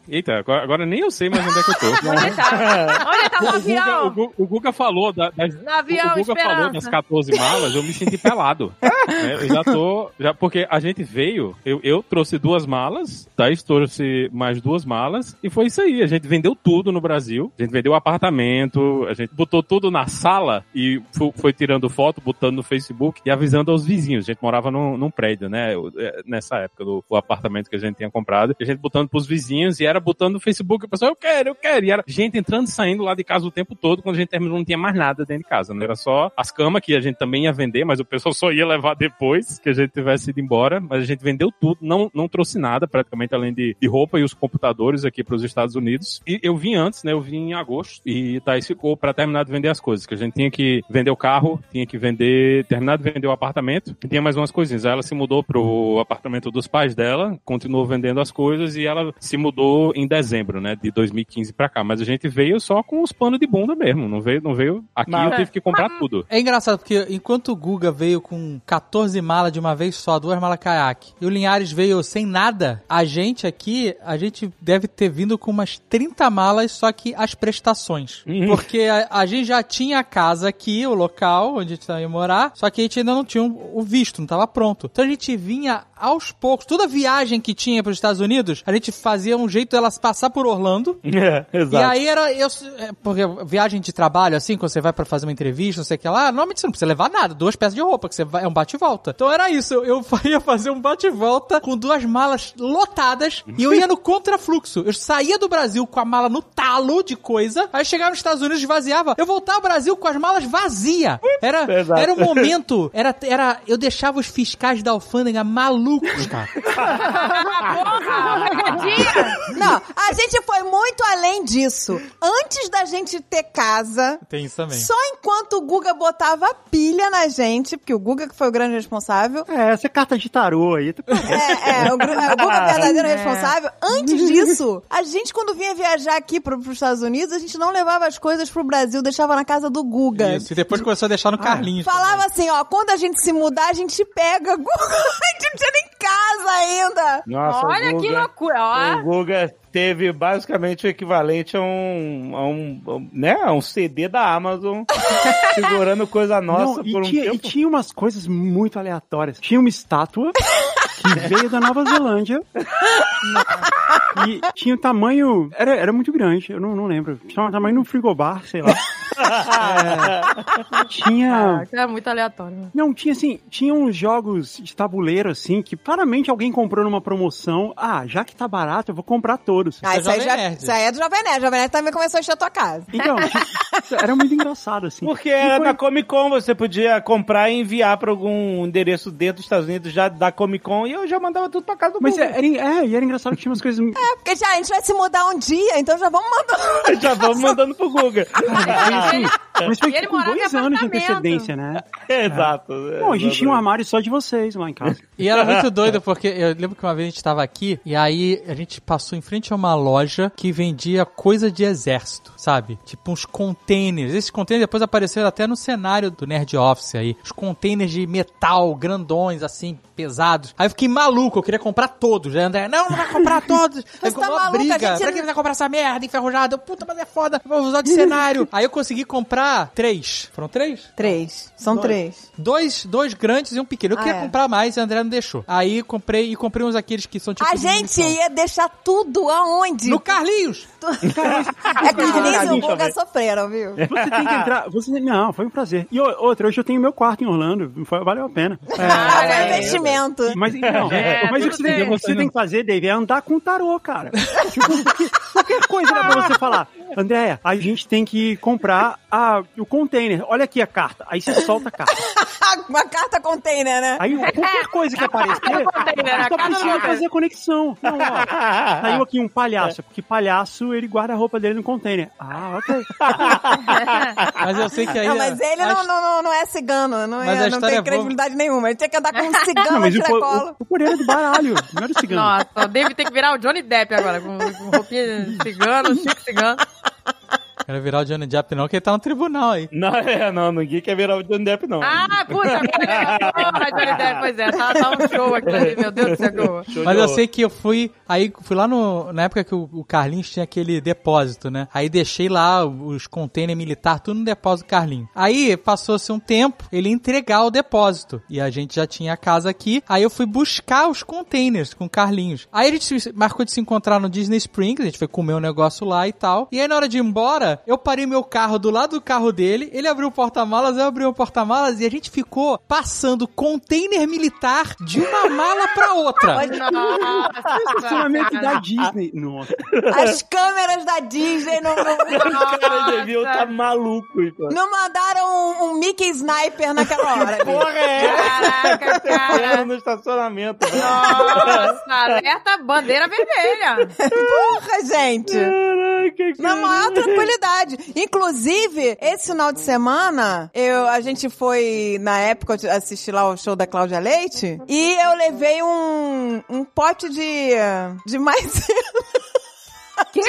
Eita, agora, agora nem eu sei mais onde é que eu tô. Onde tá? Onde tá o O Guga, o, avião? Guga, o Guga falou da- das, avião, o Guga esperança. falou das 14 malas, eu me senti pelado. né? Eu já tô. Já, porque a gente veio, eu, eu trouxe duas malas, Thaís trouxe mais duas malas, e foi isso aí. A gente vendeu tudo no Brasil. A gente vendeu o apartamento, a gente botou tudo na sala e foi, tirando foto, botando no Facebook e avisando aos vizinhos. A gente morava num, num prédio, né? é, Nessa época, do o apartamento que a gente tinha comprado. A gente botando pros vizinhos e era botando no Facebook. O pessoal, eu quero, eu quero. E era gente entrando e saindo lá de casa o tempo todo. Quando a gente terminou, não tinha mais nada dentro de casa. Né? Era só as camas que a gente também ia vender, mas o pessoal só ia levar depois que a gente tivesse ido embora. Mas a gente vendeu tudo, não, não trouxe nada, praticamente, além de, de roupa e os computadores aqui para os Estados Unidos. E eu vim antes, né? Eu vim em agosto. E Thaís ficou para terminar de vender as coisas. Que a gente tinha que vender o carro, tinha que vender, terminar de vender o apartamento. E tinha mais umas coisinhas. Aí ela se mudou pro apartamento dos pais dela, continuou vendendo as coisas e ela se mudou em dezembro, né? De 2015 para cá. Mas a gente veio só com os panos de bunda mesmo. Não veio, não veio. Aqui Mas- eu tive que comprar tudo. É engraçado, porque enquanto o Guga veio com 14 malas de uma vez só, duas malas caiaque, e o Linhares veio sem nada, a gente aqui, a gente deve ter vindo com umas 30 malas, só que as prestações. Porque a, a gente já tinha a casa aqui, o local onde a gente ia morar, só que a gente ainda não tinha o o visto, não estava pronto. Então a gente vinha aos poucos. Toda viagem que tinha para os Estados Unidos, a gente fazia um jeito delas passar por Orlando, É, e exato. aí era. Eu, é, porque viagem de trabalho, assim, quando você vai pra fazer uma entrevista, não sei o que lá, normalmente você não precisa levar nada, duas peças de roupa, que você vai, é um bate e volta. Então era isso, eu, ia fazer um bate e volta com duas malas lotadas e eu ia no contrafluxo. Eu saía do Brasil com a mala no talo de coisa, aí chegava nos Estados Unidos, esvaziava. Eu voltava ao Brasil com as malas vazias. Era, Exato. era um momento, era, era, eu deixava os fiscais da alfândega malucos, cara. Porra, pegadinha. Não, a gente foi muito além disso. Antes da gente ter casa, Tem isso também. só enquanto o Guga botava pilha na gente, porque o Guga que foi o grande responsável. É, essa é carta de tarô aí. É, é, o, é, o Guga é o verdadeiro responsável. Antes disso, a gente, quando vinha viajar aqui pro, pros Estados Unidos, a gente não levava as coisas pro Brasil, deixava na casa do Guga. Isso, e depois começou a deixar no Carlinhos. Falava assim, ó, quando a gente se mudar, a gente pega. Guga, a gente não tinha nem casa ainda. Nossa, Olha o que Guga, loucura. Ó. O Guga teve basicamente o equivalente a um, a um, a um- né, a um CD da Amazon segurando coisa nossa Não, e, por um tinha, e tempo. tinha umas coisas muito aleatórias. Tinha uma estátua que veio da Nova Zelândia. E tinha o tamanho. Era, era muito grande, eu não, não lembro. Tinha o tamanho de um frigobar, sei lá. É, tinha. É muito aleatório. Não, tinha assim, tinha uns jogos de tabuleiro assim que claramente alguém comprou numa promoção. Ah, já que tá barato, eu vou comprar todos. Ah, isso aí, Jovem já, isso aí é do Jovem Nerd. Jovem Nerd também começou a encher a tua casa. Então, era muito engraçado assim. Porque E era foi- da Comic Con, você podia comprar e enviar pra algum endereço dentro dos Estados Unidos já da Comic Con e eu já mandava tudo pra casa do Mas Google. é, era, é, e era engraçado que tinha umas coisas. É, porque já a gente vai se mudar um dia, então já vamos mandando. Já vamos mandando pro Google. Mas foi E ele com dois anos de antecedência, né? Exato. Bom, a gente tinha um armário só de vocês lá em casa. E era muito doido, porque eu lembro que uma vez a gente tava aqui e aí a gente passou em frente a uma loja que vendia coisa de exército, sabe? Tipo uns containers. Esses containers depois apareceram até no cenário do Nerd Office aí. Os containers de metal grandões, assim, pesados. Aí eu fiquei maluco, eu queria comprar todos. Aí André, não, não vai comprar todos. Aí Você ficou tá uma maluco, a briga. gente Pra que vai comprar essa merda enferrujada? Eu, Puta, mas é foda. Vou usar de cenário. aí eu consegui comprar três. Foram três? Três. São três. Dois, dois grandes e um pequeno. Eu Ah, queria é. comprar mais e a André não deixou. Aí comprei e comprei uns aqueles que são tipo. a gente munição. ia deixar tudo aonde? No Carlinhos! É Carlinhos e o Carlinhos Guga também. sofreram, viu? Você tem que entrar. Você, não, foi um prazer. E o- outra, hoje eu tenho meu quarto em Orlando. Foi, valeu a pena. Ah, é. foi investimento. Mas, não, É, mas o que você, tem, bem. o que você tem que fazer, Dave, é andar com tarô, cara. Tipo, qualquer coisa dá pra você falar. Andréia, a gente tem que comprar a, o container. Olha aqui a carta. Aí você solta a carta. Uma carta container, né? Aí qualquer coisa que aparecer, container, a a gente só precisa fazer a conexão. Não, ó. Saiu aqui um palhaço, porque palhaço ele guarda a roupa dele no container. Ah, ok. Mas eu sei que aí. Não, mas a- ele não, não, não é cigano, não, Mas é, a não tem é credibilidade nenhuma. Ele tinha que andar com um cigano Não, mas o, tiracolo. o, o poder é do baralho, não era do cigano. Nossa, o David tem que virar o Johnny Depp agora, com, com roupinha de cigano, chique cigano. Quero virar o Johnny Depp, não, que ele tá no tribunal aí. Não, é, não, ninguém quer virar o Johnny Depp, não. Ah, puta, agora Johnny Depp, pois é, tá, tá um show aqui, meu Deus do céu. Mas eu sei que eu fui. Aí fui lá no. Na época que o, o Carlinhos tinha aquele depósito, né? Aí deixei lá os containers militar, tudo no depósito do Carlinhos. Aí passou-se um tempo, ele entregar o depósito. E a gente já tinha a casa aqui. Aí eu fui buscar os containers com o Carlinhos. Aí a gente marcou de se encontrar no Disney Springs, a gente foi comer um negócio lá e tal. E aí na hora de ir embora, eu parei meu carro do lado do carro dele, ele abriu o porta-malas, eu abri o porta-malas e a gente ficou passando container militar de uma mala pra outra. Estacionamento Nossa, da Disney. Nossa. As câmeras da Disney não, não, Os caras deviam Nossa. estar malucos, pô. não mandaram um, um Mickey Sniper naquela hora. Porra, é Caraca, cara. no estacionamento. né? Nossa, alerta bandeira vermelha. Porra, gente! Caraca, que Na maior tranquilidade. Inclusive, esse final de semana, eu, a gente foi, na época, eu assisti lá o show da Cláudia Leite, e eu levei um, um pote de, de maisena. Que?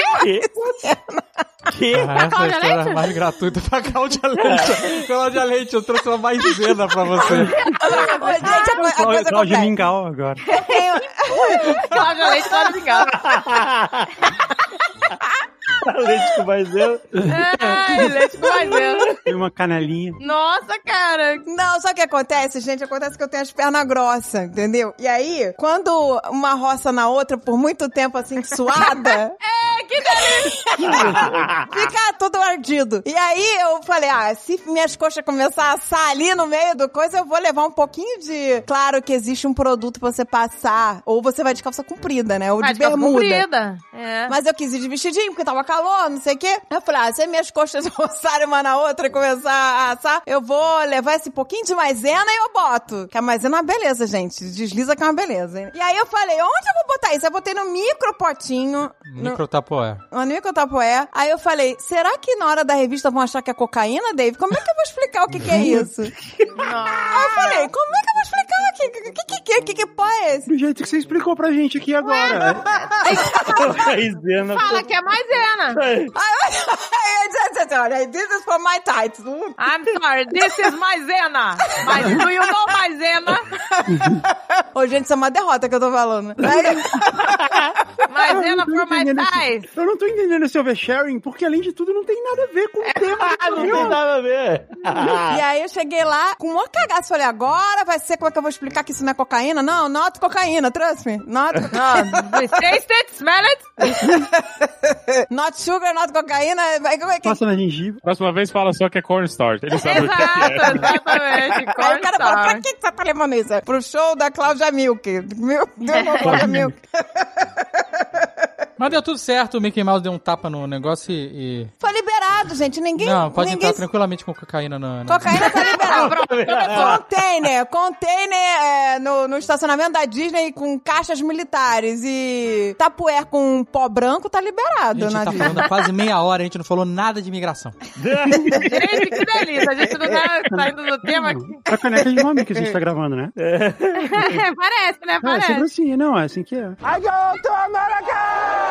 Que? Ah, essa Cláudia história Leite? é mais gratuita pra Cláudia Leite. Cláudia Leite, eu trouxe uma maisena pra você. Gente, a, a coisa Cláudia completa. Mingau agora. Cláudia Leite, Cláudia Mingau. Leite com maisena. Ai, leite com maisena. Tem uma canelinha. Nossa, cara. Não, sabe o que acontece, gente? Acontece que eu tenho as pernas grossas, entendeu? E aí, quando uma roça na outra por muito tempo assim, suada, É, que delícia. fica tudo ardido. E aí eu falei, ah, se minhas coxas começar a assar ali no meio do coisa, eu vou levar um pouquinho de... Claro que existe um produto pra você passar, ou você vai de calça comprida, né? Ou de calça bermuda. comprida. É. Mas eu quis ir de vestidinho, porque tava calor, não sei o quê. Eu falei, ah, se minhas coxas roçarem uma na outra e começar a assar, eu vou levar esse pouquinho de maisena e eu boto. Que a maisena é uma beleza, gente. Desliza que é uma beleza. hein? E aí eu falei, onde eu vou botar isso? Eu botei no micro potinho. No, Micro tapoé. no micro tapoé. Aí eu falei, será que na hora da revista vão achar que é cocaína, Dave? Como é que eu vou explicar o que que é isso? Aí eu falei, como é que eu vou explicar? O que que, que, que, que, que pó é esse? Do jeito que você explicou pra gente aqui agora. Maisena. Fala que é maisena. Disse assim, olha, this is for my tights. I'm sorry, this is maisena. Mas do you know maisena? Ô, gente, isso é uma derrota que eu tô falando. Maisena for my thighs. esse- Eu não tô entendendo esse oversharing, porque além de tudo não tem nada a ver com o tema. Ah, não tem nada a ver. E aí eu cheguei lá com uma cagaça. Falei, agora vai ser como é que eu vou explicar que isso não é cocaína? Não, not cocaína, trust me. Not, Não, taste it, smell it. not sugar, not cocaína. É que- Passa na gengiva. Próxima vez fala só que é cornstarch. Ele sabe o que é. Exato, exatamente. Aí o cara falou, pra que você tá levando isso? Pro show da Cláudia Milk. Meu Deus, Cláudia Milk. Mas deu tudo certo, o Mickey Mouse deu um tapa no negócio e. e- Foi liberado, gente. Ninguém. Não, pode ninguém... entrar tranquilamente com cocaína na. na- Cocaína tá liberada. Container, container é, no, no estacionamento da Disney com caixas militares e tapuer com pó branco tá A liberado gente na tá Disney. falando há quase meia hora, a gente não falou nada de imigração. Gente, que delícia. A gente não tá saindo do tema aqui. A caneca de nome que a gente tá gravando, né? Parece, né? É, sempre Parece. assim, não, é assim que é.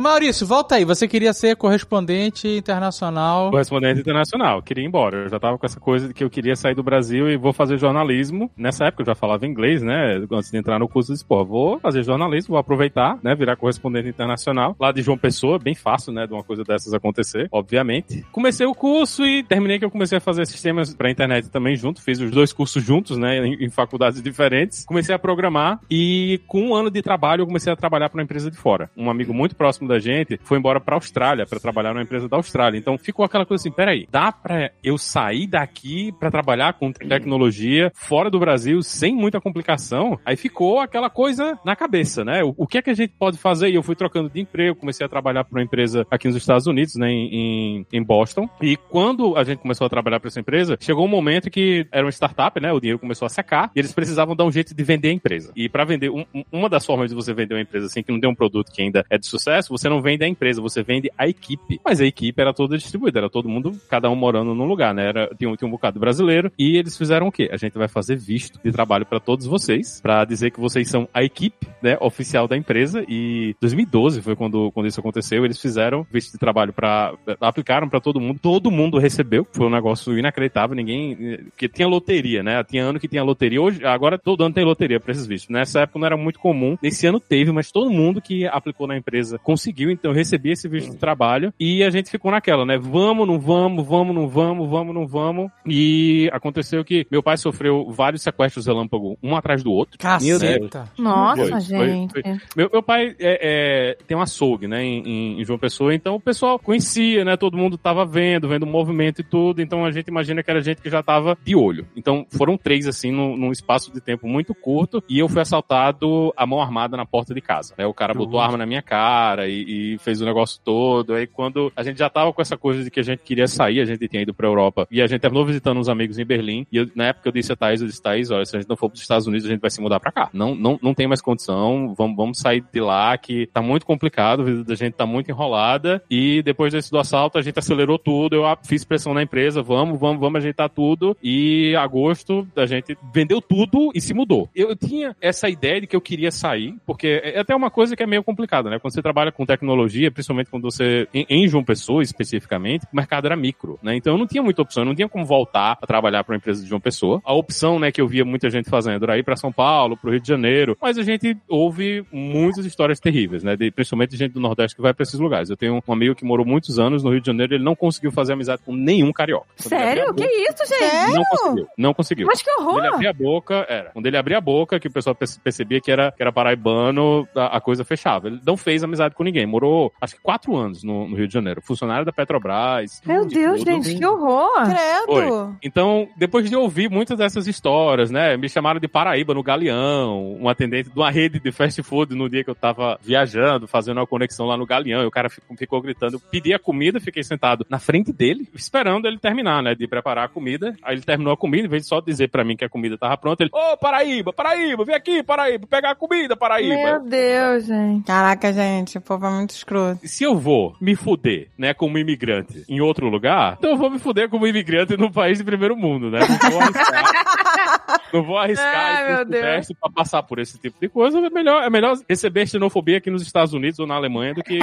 Maurício, volta aí. Você queria ser correspondente internacional. Correspondente internacional. Queria ir embora. Eu já tava com essa coisa de que eu queria sair do Brasil e vou fazer jornalismo. Nessa época eu já falava inglês, né? Antes de entrar no curso de esporte. Vou fazer jornalismo, vou aproveitar, né? Virar correspondente internacional. Lá de João Pessoa, bem fácil, né? De uma coisa dessas acontecer, obviamente. Comecei o curso e terminei que eu comecei a fazer sistemas pra internet também junto. Fiz os dois cursos juntos, né? Em, em faculdades diferentes. Comecei a programar e com um ano de trabalho eu comecei a trabalhar para uma empresa de fora. Um amigo muito próximo da gente foi embora pra Austrália para trabalhar numa empresa da Austrália. Então ficou aquela coisa assim, peraí, dá pra eu sair daqui pra trabalhar com tecnologia fora do Brasil sem muita complicação? Aí ficou aquela coisa na cabeça, né? O, o que é que a gente pode fazer? E eu fui trocando de emprego, comecei a trabalhar para uma empresa aqui nos Estados Unidos, né, em, em, Boston. E quando a gente começou a trabalhar para essa empresa, chegou um momento que era uma startup, né? O dinheiro começou a secar e eles precisavam dar um jeito de vender a empresa. E para vender, um- uma das formas de você vender uma empresa assim que não tem um produto que ainda é de sucesso, você não vende a empresa, você vende a equipe. Mas a equipe era toda distribuída, era todo mundo, cada um morando num lugar, né? Era, tinha, um- tinha um bocado brasileiro e eles fizeram o quê? A gente vai fazer visto de trabalho para todos vocês, para dizer que vocês são a equipe, né, oficial da empresa. E 2012 foi quando, quando isso aconteceu. Eles fizeram visto de trabalho para aplicaram para todo mundo. Todo mundo recebeu. Foi um negócio inacreditável. Ninguém, que tinha loteria, né? Tinha ano que tinha loteria. Hoje, agora todo ano tem loteria para esses vistos. Nessa época não era muito comum. Nesse ano teve, mas todo mundo que aplicou na empresa conseguiu. Então eu recebi esse visto de trabalho e a gente ficou naquela, né? Vamos, não vamos, vamos, não vamos, vamos, não vamos. E aconteceu que meu pai sofreu vários sequestros relâmpago, um atrás do outro. Caceta. Nossa, Foi, foi, gente. foi. Meu, meu pai é, é, tem um açougue, né, em, em- em João Pessoa, então o pessoal conhecia, né, todo mundo tava vendo, vendo o movimento e tudo, então a gente imagina que era gente que já tava de olho. Então foram três, assim, num, num espaço de tempo muito curto, e eu fui assaltado a mão armada na porta de casa. Né, o cara botou a arma na minha cara e, e fez o negócio todo, aí quando a gente já tava com essa coisa de que a gente queria sair, a gente tinha ido pra Europa, e a gente terminou visitando uns amigos em Berlim, e eu- na época eu disse a Thaís, eu disse, Thaís, olha, se a gente não for pros Estados Unidos, a gente vai se mudar pra cá. Não, não, não tem mais condição, vamos, vamos sair de lá, que tá muito complicado, a vida da gente tá muito enrolada, e depois desse do assalto, a gente acelerou tudo, eu fiz pressão na empresa, vamos, vamos, vamos ajeitar tudo, e agosto a gente vendeu tudo e se mudou. Eu tinha essa ideia de que eu queria sair, porque é até uma coisa que é meio complicada, né? Quando você trabalha com tecnologia, principalmente quando você, em, em João Pessoa especificamente, o mercado era micro, né? Então eu não tinha muita opção, eu não tinha como voltar a trabalhar para uma empresa de João Pessoa. A opção, né, que eu via muita gente fazendo era ir para São Paulo, pro Rio de Janeiro, mas a gente ouve muitas histórias terríveis, né? De, principalmente de gente do Nordeste que vai para esses lugares. Eu tenho um amigo que morou muitos anos no Rio de Janeiro, ele não conseguiu fazer amizade com nenhum carioca. Quando Sério? a Que boca- isso, gente? Não conseguiu, não conseguiu. Mas que Quando ele horror! abria a boca, era. Quando ele abria a boca, que o pessoal perce- percebia que era, que era paraibano, a, a coisa fechava. Ele não fez amizade com ninguém. Morou, acho que quatro anos no, no Rio de Janeiro. Funcionário da Petrobras. Meu de Deus, tudo. gente, que horror! Credo. Então, depois de ouvir muitas dessas histórias, né? Me chamaram de Paraíba no Galeão, um atendente de uma rede de fast food no dia que eu tava viajando, fazendo uma conexão lá no Galeão, e o cara ficou, ficou gritando. Eu pedi a comida, fiquei sentado na frente dele, esperando ele terminar, né? De preparar a comida. Aí ele terminou a comida, em vez de só dizer pra mim que a comida tava pronta, ele, ô, Paraíba, Paraíba, vem aqui, Paraíba, pegar a comida, Paraíba. Meu Deus, gente. Caraca, gente, o é muito escroto. se eu vou me fuder, né, como imigrante em outro lugar, então eu vou me fuder como imigrante num país de primeiro mundo, né? Não vou arriscar, não vou arriscar Ai, pra passar por esse tipo de coisa, é melhor, é melhor receber xenofobia aqui nos Estados Unidos ou na Alemanha do que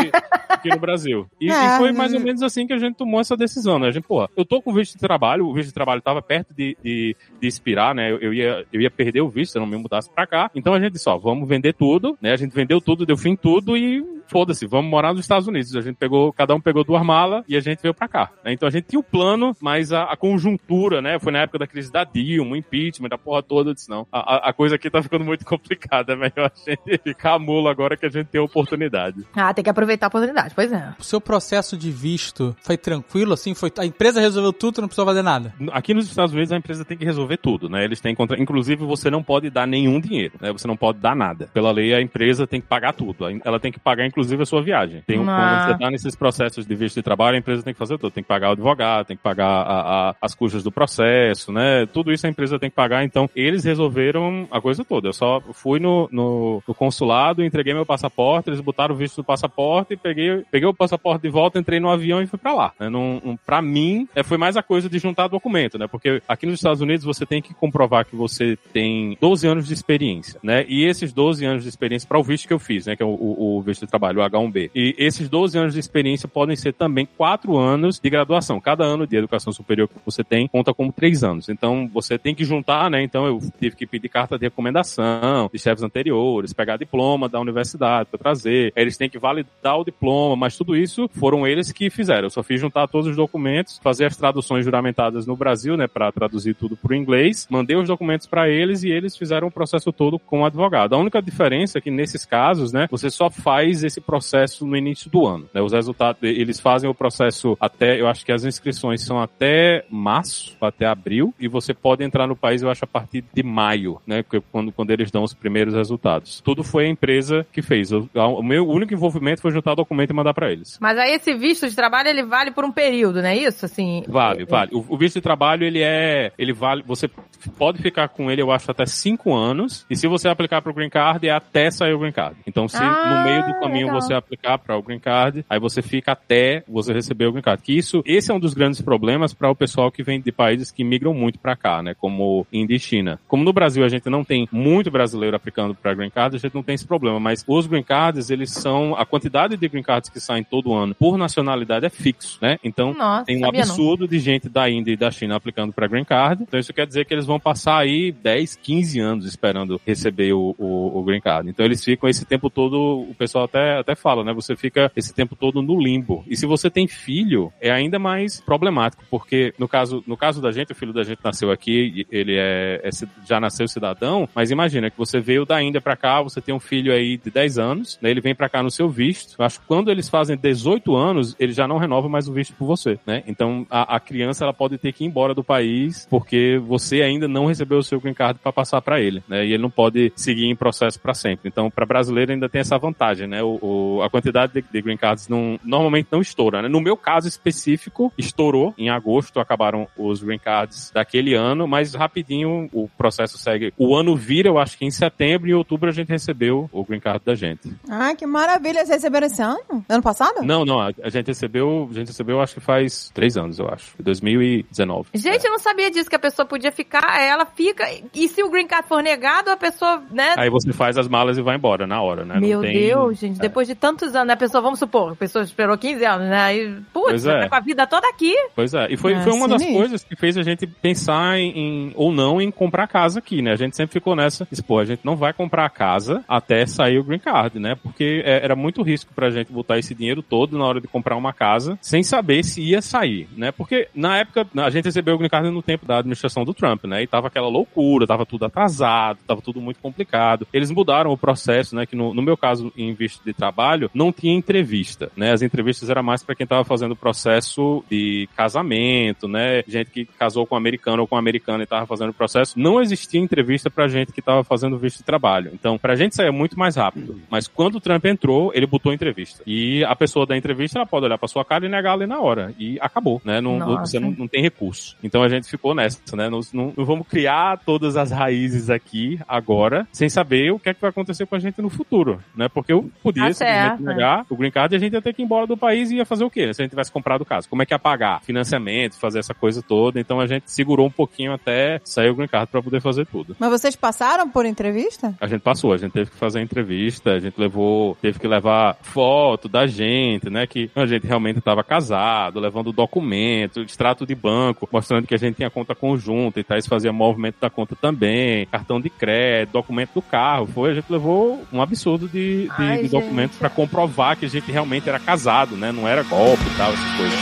aqui no Brasil. E, É. e foi mais ou menos assim que a gente tomou essa decisão, né? A gente, pô, eu tô com visto de trabalho, o visto de trabalho tava perto de, de, de expirar, né? Eu, eu ia, eu ia perder o visto se eu não me mudasse pra cá. Então a gente disse, ó, vamos vender tudo, né? A gente vendeu tudo, deu fim em tudo e foda-se, vamos morar nos Estados Unidos. A gente pegou, cada um pegou duas malas e a gente veio pra cá. né? Então a gente tinha o plano, mas a, a conjuntura, né? Foi na época da crise da Dilma, o impeachment, da porra toda. Eu disse, não, a, a- a coisa aqui tá ficando muito complicada. É melhor a gente ficar mulo agora que a gente tem a oportunidade. Ah, tem que aproveitar a oportunidade, pois é. O seu processo de visto foi tranquilo, assim? Foi, a empresa resolveu tudo, não precisou fazer nada? Aqui nos Estados Unidos a empresa tem que resolver tudo, né? Eles têm contra... Inclusive você não pode dar nenhum dinheiro, né? Você não pode dar nada. Pela lei a empresa tem que pagar tudo. Ela tem que pagar inclusive a sua viagem. Tem um... Ah. Quando você tá nesses processos de visto de trabalho, a empresa tem que fazer tudo. Tem que pagar o advogado, tem que pagar a- a- as custas do processo, né? Tudo isso a empresa tem que pagar. Então eles resolveram a coisa toda. Eu só fui no, no, no consulado, entreguei meu passaporte, eles botaram o visto do passaporte, peguei, peguei o passaporte de volta, entrei no avião e fui pra lá. Né? Num, um, pra mim, é, foi mais a coisa de juntar documento, né? Porque aqui nos Estados Unidos você tem que comprovar que você tem 12 anos de experiência, né? E esses 12 anos de experiência para o visto que eu fiz, né? Que é o, o, o visto de trabalho, H1B. E esses 12 anos de experiência podem ser também 4 anos de graduação. Cada ano de educação superior que você tem conta como 3 anos. Então você tem que juntar, né? Então eu tive que pedir carta de recomendação de chefes anteriores, pegar diploma da universidade para trazer. Eles têm que validar o diploma, mas tudo isso foram eles que fizeram. Eu só fiz juntar todos os documentos, fazer as traduções juramentadas no Brasil, né, para traduzir tudo para o inglês, mandei os documentos para eles e eles fizeram o processo todo com o advogado. A única diferença é que nesses casos, né, você só faz esse processo no início do ano. Né, os resultados, eles fazem o processo até, eu acho que as inscrições são até março, até abril, e você pode entrar no país, eu acho, a partir de maio, né, quando, quando eles dão os primeiros resultados. Tudo foi a empresa que fez. O, o meu único envolvimento foi juntar documento e mandar para eles. Mas aí esse visto de trabalho, ele vale por um período, não é isso? Assim, Vale, vale. O, o visto de trabalho, ele é. Ele vale. Você pode ficar com ele, eu acho, até cinco anos. E se você aplicar para o Green Card, é até sair o Green Card. Então, se Ah, no meio do caminho. Você aplicar para o Green Card, aí você fica até você receber o Green Card. Que isso, esse é um dos grandes problemas para o pessoal que vem de países que migram muito para cá, né? Como Índia e China. Como no Brasil a gente não tem muito brasileiro aplicando para Green Card, a gente não tem esse problema. Mas os Green Cards, eles são. A quantidade de Green Cards que saem todo ano por nacionalidade é fixo, né? Então, Nossa, tem um sabia não. absurdo de gente da Índia e da China aplicando para Green Card. Então isso quer dizer que eles vão passar aí 10, 15 anos esperando receber o, o, o Green Card. Então eles ficam esse tempo todo, o pessoal até, até fala, né? Você fica esse tempo todo no limbo. E se você tem filho, é ainda mais problemático, porque no caso, no caso da gente, o filho da gente nasceu aqui, ele é, é já nasceu cidadão, mas imagina que você veio da Índia para cá, você tem um filho aí de 10 anos, né? Ele vem para cá no seu visto. Acho que quando eles fazem 18 anos, ele já não renova mais o visto por você, né? Então a, a criança ela pode ter que ir embora do país porque você ainda não recebeu o seu green card para passar para ele, né? E ele não pode seguir em processo para sempre. Então para brasileiro ainda tem essa vantagem, né? O, o- a quantidade de, de green cards não, normalmente não estoura, né? No meu caso específico estourou em agosto, acabaram os green cards daquele ano, mas rapidinho o processo segue. O ano vira, eu acho que em setembro e outubro a gente recebeu o green card da gente. Ah, que maravilha. Vocês receberam esse ano? Ano passado? Não, não, a, a gente recebeu, a gente recebeu acho que faz três anos, eu acho. 2019. Gente, eu não sabia disso, que a pessoa podia ficar, ela fica, e se o green card for negado, a pessoa, né? Aí você faz as malas e vai embora na hora, né? Não Meu tem- Deus, gente, depois de tantos anos, né? A pessoa, vamos supor, a pessoa esperou 15 anos, né? Aí, putz, é. tá com a vida toda aqui. Pois é, e foi, Ah, foi uma das sinistro. coisas que fez a gente pensar em, em- ou não em comprar casa aqui, né? A gente sempre ficou nessa, disse, pô, a gente não vai comprar a casa até sair o green card, né? Porque é, era muito risco pra gente botar esse dinheiro todo na hora de comprar uma casa sem saber se ia sair, né? Porque na época a gente recebeu o green card no tempo da administração do Trump, né? E tava aquela loucura, tava tudo atrasado, tava tudo muito complicado. Eles mudaram o processo, né? Que no, no meu caso, em visto de trabalho, não tinha entrevista, né? As entrevistas eram mais para quem tava fazendo o processo de casamento, né? Gente que casou com um americano ou com um americano e tava fazendo o processo. Não existia entrevista pra gente que tava fazendo visto de trabalho. Então, pra gente sair muito mais rápido. Mas quando o Trump entrou, ele botou entrevista. E a pessoa da entrevista, ela pode olhar pra sua cara e negar ali na hora. E acabou, né? Não, Nossa. você não, não tem recurso. Então a gente ficou nessa, né? Nós não, não vamos criar todas as raízes aqui agora, sem saber o que é que vai acontecer com a gente no futuro, né? Porque eu podia ia simplesmente negar o green card e a gente ia ter que ir embora do país e ia fazer o quê? Se a gente tivesse comprado o caso. Como é que ia pagar? Financiamento, fazer essa coisa toda. Então a gente segurou um pouquinho até sair o green card pra poder fazer tudo. Mas vocês passaram por entrevista? A gente passou, a gente teve que fazer entrevista, a gente levou, teve que levar foto da gente, né? Que a gente realmente estava casado, levando documento, extrato de banco, mostrando que a gente tinha conta conjunta e Thaís fazia movimento da conta também, cartão de crédito, documento do carro. Foi, a gente levou um absurdo de, de, Ai, de documentos. Para comprovar que a gente realmente era casado, né? Não era golpe e tal, essas coisas.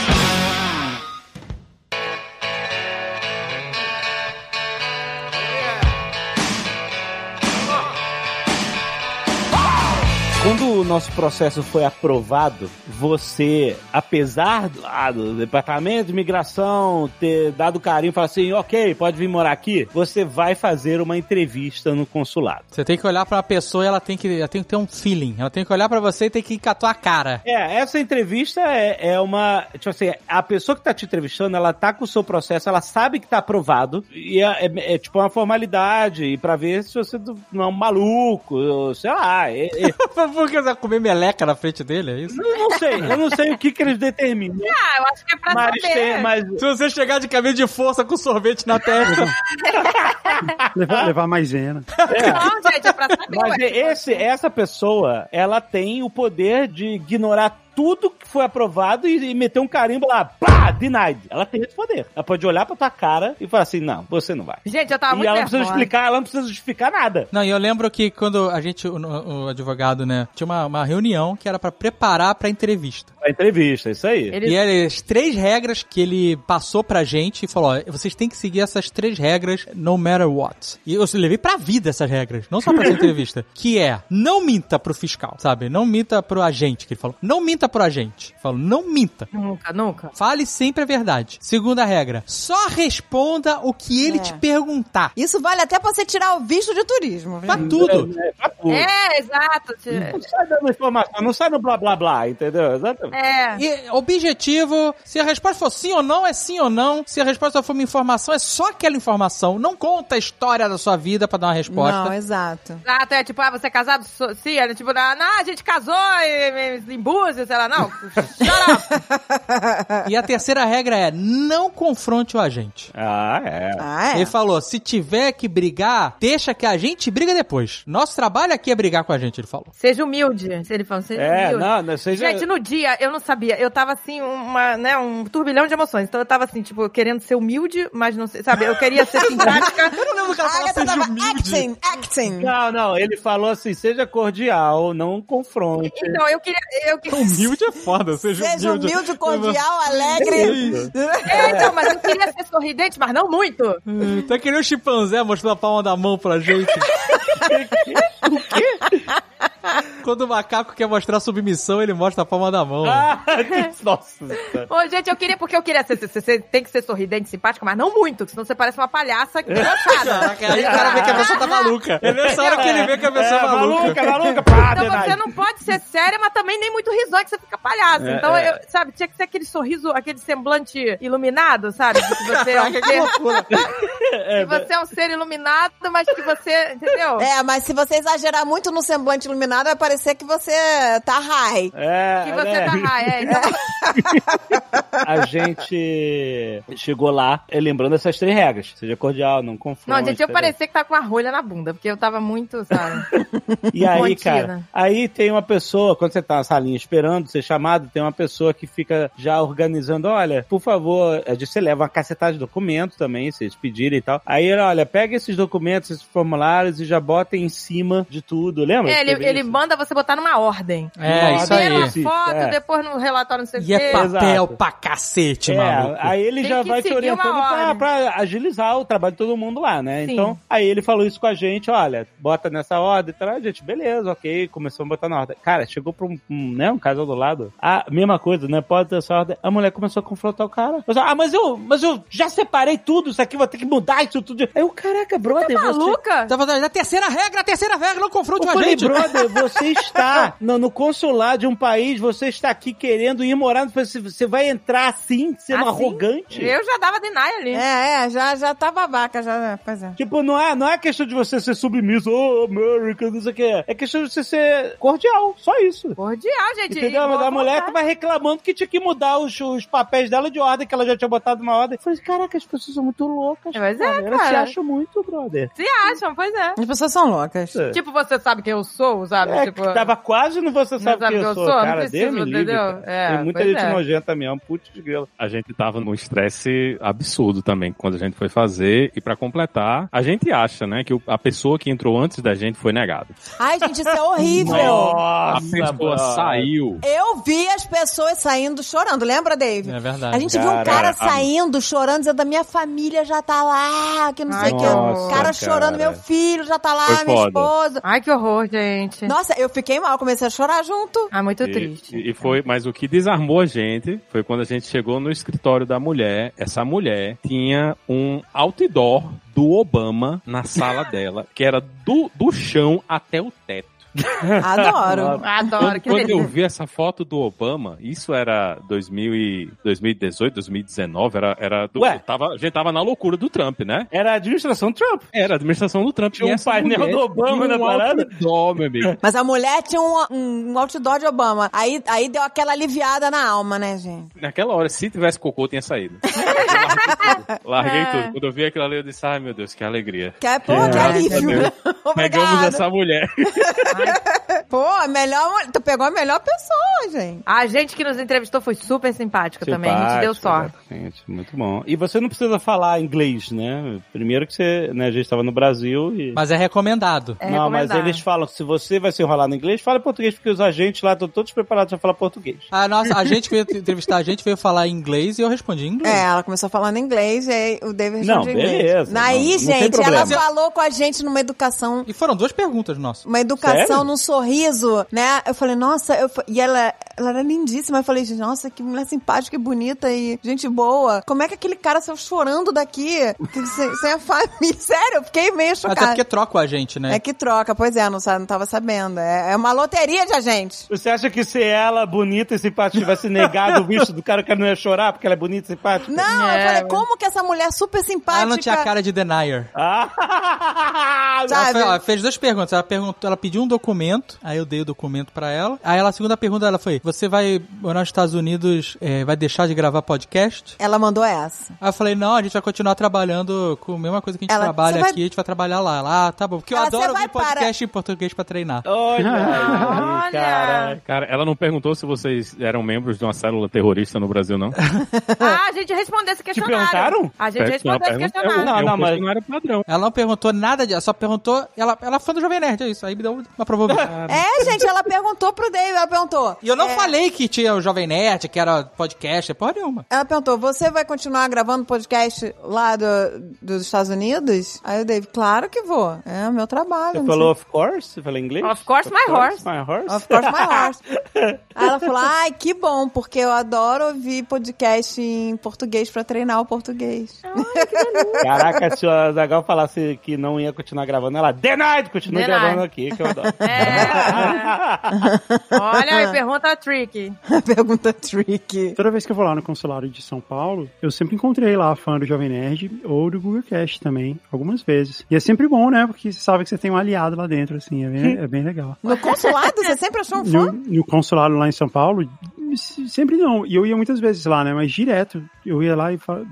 O nosso processo foi aprovado, você, apesar do, ah, do departamento de imigração ter dado carinho e falar assim, ok, pode vir morar aqui, você vai fazer uma entrevista no consulado. Você tem que olhar pra uma pessoa e ela tem que, ela tem que ter um feeling. Ela tem que olhar pra você e tem que catar a cara. É, essa entrevista é, é uma. Tipo assim, a pessoa que tá te entrevistando, ela tá com o seu processo, ela sabe que tá aprovado, e é, é- é tipo uma formalidade, e pra ver se você não é um maluco, sei lá. é- é- Porque você comer meleca na frente dele, é isso? eu não sei, eu não sei o que, que eles determinam. Ah, eu acho que é pra Mas, saber. tem, mas Se você chegar de caminho de força com sorvete na testa. Levar, levar maisena. Não, gente, é pra saber. Mas esse, essa pessoa, ela tem o poder de ignorar tudo que foi aprovado e, e meter um carimbo lá, pá, denied. Ela tem esse poder. Ela pode olhar pra tua cara e falar assim, não, você não vai. Gente, eu tava e muito ela não precisa nervosa. explicar, ela não precisa justificar nada. Não, e eu lembro que quando a gente, o, o advogado, né, tinha uma, uma reunião que era pra preparar pra entrevista. A entrevista, isso aí. Ele- E ele, as três regras que ele passou pra gente e falou: ó, vocês têm que seguir essas três regras no matter what. E eu levei pra vida essas regras, não só pra essa entrevista. Que é, não minta pro fiscal, sabe? Não minta pro agente, que ele falou. Não minta pro agente. Falou, não minta. Nunca, nunca. Fale sempre a verdade. Segunda regra, só responda o que ele É. te perguntar. Isso vale até pra você tirar o visto de turismo. viu? Pra tudo. É, pra tudo. É, exato. Não sai dando informação, não sai no blá blá blá, entendeu? Exatamente. É. E objetivo, se a resposta for sim ou não, é sim ou não. Se a resposta for uma informação, é só aquela informação. Não conta a história da sua vida pra dar uma resposta. Não, exato. Exato, é tipo, ah, você é casado? Sim, é tipo, ah, não, a gente casou em, em, em Búzios, sei lá, não. Shut up. E a terceira regra é não confronte o agente. Ah, é. Ah, é. Ele falou: se tiver que brigar, deixa que a gente briga depois. Nosso trabalho aqui é brigar com a gente, ele falou. Seja humilde. Ele falou, seja É, humilde. não, não seja. Gente, no dia, eu não sabia. Eu tava assim, uma, né, um turbilhão de emoções. Então eu tava assim, tipo, querendo ser humilde, mas não sei, sabe? Eu queria ser simpática. Eu não lembro que ela falou seja humilde. acting, acting. Não, não, ele falou assim: seja cordial, não confronte. Então, eu queria. Eu queria... Humilde é foda, seja, Seja humilde. humilde, cordial, alegre. É, então, mas eu queria ser sorridente, mas não muito. Tá que nem o chimpanzé mostrando a palma da mão pra gente. o quê? Quando o macaco quer mostrar submissão, ele mostra a palma da mão. Ah, nossa. Ô, gente, eu queria, porque eu queria ser, tem que ser sorridente, simpática, mas não muito, senão você parece uma palhaça cansada. Caraca, aí o cara vê que a pessoa tá maluca. É nessa hora que ele vê que a pessoa é, É, maluca. maluca, maluca, pá, Então você não pode ser séria, mas também nem muito risonha, que você fica palhaço. É, então, é. eu, sabe, tinha que ser aquele sorriso, aquele semblante iluminado, sabe? De que você é um ser. É, que você é um ser iluminado, mas que você, entendeu? É, mas se você exagerar muito no semblante iluminado, vai parecer que você tá high. é, Que você né? tá high, é. Então, A gente chegou lá eh, lembrando essas três regras. Seja cordial, não confronte. não, gente, eu parecia que tava com a rolha na bunda, porque eu tava muito, sabe? E aí, cara, aí tem uma pessoa, quando você tá na salinha esperando ser chamado, tem uma pessoa que fica já organizando, olha, por favor, a gente- você leva uma cacetada de documentos também, se eles pedirem e tal. Aí ele, olha, pega esses documentos, esses formulários e já bota em cima de tudo, lembra? É, ele, ele? Manda você botar numa ordem. É, isso aí. Primeiro Isso, foto, é. depois no relatório não sei o E é quê. papel Exato. pra cacete, É, maluco. aí ele Tem já vai te orientando pra, pra agilizar o trabalho de todo mundo lá, né? Sim. Então, aí ele falou isso com a gente, olha, bota nessa ordem e tal, a gente, beleza, ok, começamos a botar na ordem. Cara, chegou pra um, um, né, um casal do lado, a mesma coisa, né, pode ter essa ordem, a mulher começou a confrontar o cara. Falou ah, mas eu, mas eu já separei tudo, isso aqui, vou ter que mudar isso tudo. Aí o caraca, brother, você... Maluca? Tá falando, a terceira regra, a terceira regra, não confronte Eu o falei, agente. brother, você está no, no consulado de um país, você está aqui querendo ir morar, você, você vai entrar assim, sendo Assim? arrogante? Eu já dava deny ali. É, é, já, já tá babaca, já. Pois é. Tipo, não é, não é questão de você ser submisso, oh, America, não sei o que. É questão de você ser cordial, só isso. Cordial, gente. Entendeu? Mas a mulher vontade. tava reclamando que tinha que mudar os, os papéis dela de ordem, que ela já tinha botado na ordem. Eu falei, caraca, as pessoas são muito loucas. Pois é, cara. Elas se cara. acham muito, brother. Se acham, pois é. As pessoas são loucas. É. Tipo, você sabe quem eu sou, sabe? É, tipo, que tava quase no Você Sabe sabe Quem Eu eu Sou, sou? Cara. precisa, Deus me livre, entendeu? cara. É, Tem muita gente é. nojenta mesmo, putz de grilo. A gente tava num estresse absurdo também quando a gente foi fazer. E pra completar, a gente acha, né, que o- a pessoa que entrou antes da gente foi negada. Ai, gente, isso é horrível. A Nossa, pessoa brother. saiu. Eu vi as pessoas saindo chorando, lembra, Dave? É verdade. A gente viu um Cara, cara a- saindo, chorando, dizendo da minha família já tá lá, que não sei o que. Nossa, cara cara. chorando, meu filho já tá lá, Foi minha foda. esposa. Ai, que horror, gente. Nossa, eu fiquei mal, comecei a chorar junto. Ah, muito E, triste. e foi, mas o que desarmou a gente foi quando a gente chegou no escritório da mulher. Essa mulher tinha um outdoor do Obama na sala dela, que era do, do chão até o teto. Adoro. Adoro, Quando, que quando eu vi essa foto do Obama, isso era 2000 e 2018, 2019, era, era do, Ué? tava, a gente tava na loucura do Trump, né? Era a administração Trump. Era a administração do Trump. Tinha E um painel do Obama na um parada? outdoor, meu amigo. Mas a mulher tinha um, um, outdoor de Obama. Aí, aí deu aquela aliviada na alma, né, gente? Naquela hora, se tivesse cocô, tinha saído. Eu Larguei É. tudo. Quando eu vi aquilo ali, eu disse, ai meu Deus, que alegria. Que é, pô, que alívio. Pegamos essa mulher. I, Pô, a melhor, tu pegou a melhor pessoa, gente. A gente que nos entrevistou foi super simpática também. A gente deu sorte. Exatamente, muito bom. E você não precisa falar inglês, né? Primeiro que você, né, a gente estava no Brasil e... Mas é recomendado. É não, mas recomendado. eles falam que se você vai se enrolar no inglês, fala português, porque os agentes lá estão todos preparados para falar português. A nossa, a gente veio entrevistar, a gente veio falar inglês e eu respondi em inglês. É, ela começou falando inglês e aí o David Não, respondeu em inglês. beleza, Aí, não- não gente, ela problema. falou com a gente numa educação E foram duas perguntas nossas. uma educação Sério? num sorriso, né? Eu falei, nossa, eu, e ela, ela era lindíssima. Eu falei, nossa, que mulher simpática e bonita e gente boa. Como é que aquele cara saiu chorando daqui? Que Sem, sem a família. Sério, eu fiquei meio Até chocada. porque troca a gente, né? É que troca, pois é, não, não tava sabendo. É, é uma loteria de agentes. Você acha que se ela, bonita e simpática, tivesse negado o visto do cara, o cara não ia chorar porque ela é bonita e simpática? Não, É, eu falei, mas- como que essa mulher super simpática. Ela não tinha cara de denier. Ah! Ela, Sabe? fe- ela fez duas perguntas. Ela perguntou, ela pediu um documento, aí eu dei o documento pra ela. Aí ela, a segunda pergunta dela foi: Você vai morar nos Estados Unidos, é, vai deixar de gravar podcast? Ela mandou essa. Aí eu falei, não, a gente vai continuar trabalhando com a mesma coisa que a gente Ela, trabalha "Você vai- aqui, a gente vai trabalhar lá. Lá, tá bom. Porque eu Ela, adoro "Você vai ouvir podcast em português pra treinar. Olha aí, cara. Cara, ela não perguntou se vocês eram membros de uma célula terrorista no Brasil, não? Ah, a gente respondeu esse questionário. perguntaram? A gente respondeu esse questionário. Não, é um não, mas- questionário padrão. Ela não perguntou nada disso, ela só perguntou. Ela, ela é fã do Jovem Nerd, é isso. Aí me deu uma provocação. É, gente, ela perguntou pro David, ela perguntou. E eu não é, falei que tinha o Jovem Nerd, que era podcast, é porra nenhuma. Ela perguntou, você vai continuar gravando podcast lá do, dos Estados Unidos? Aí o David, claro que vou. É o meu trabalho. Você falou of course? Você falou inglês? Of course, my horse. My horse? Of course, my horse. Aí ela falou, ai, que bom, porque eu adoro ouvir podcast em português pra treinar o português. Caraca, se a Zagal falasse que não ia continuar gravando, ela, denied, continua Denied. gravando aqui, que eu adoro. É. Olha aí, pergunta a Tricky. Pergunta tricky. Toda vez que eu vou lá no consulado de São Paulo, eu sempre encontrei lá fã do Jovem Nerd ou do Google Cast também, algumas vezes. E é sempre bom, né? Porque você sabe que você tem um aliado lá dentro, assim, é bem, é bem legal. No consulado, você sempre achou um No, fã? no consulado lá em São Paulo, sempre não. E eu ia muitas vezes lá, né? Mas direto. Eu ia lá e falava,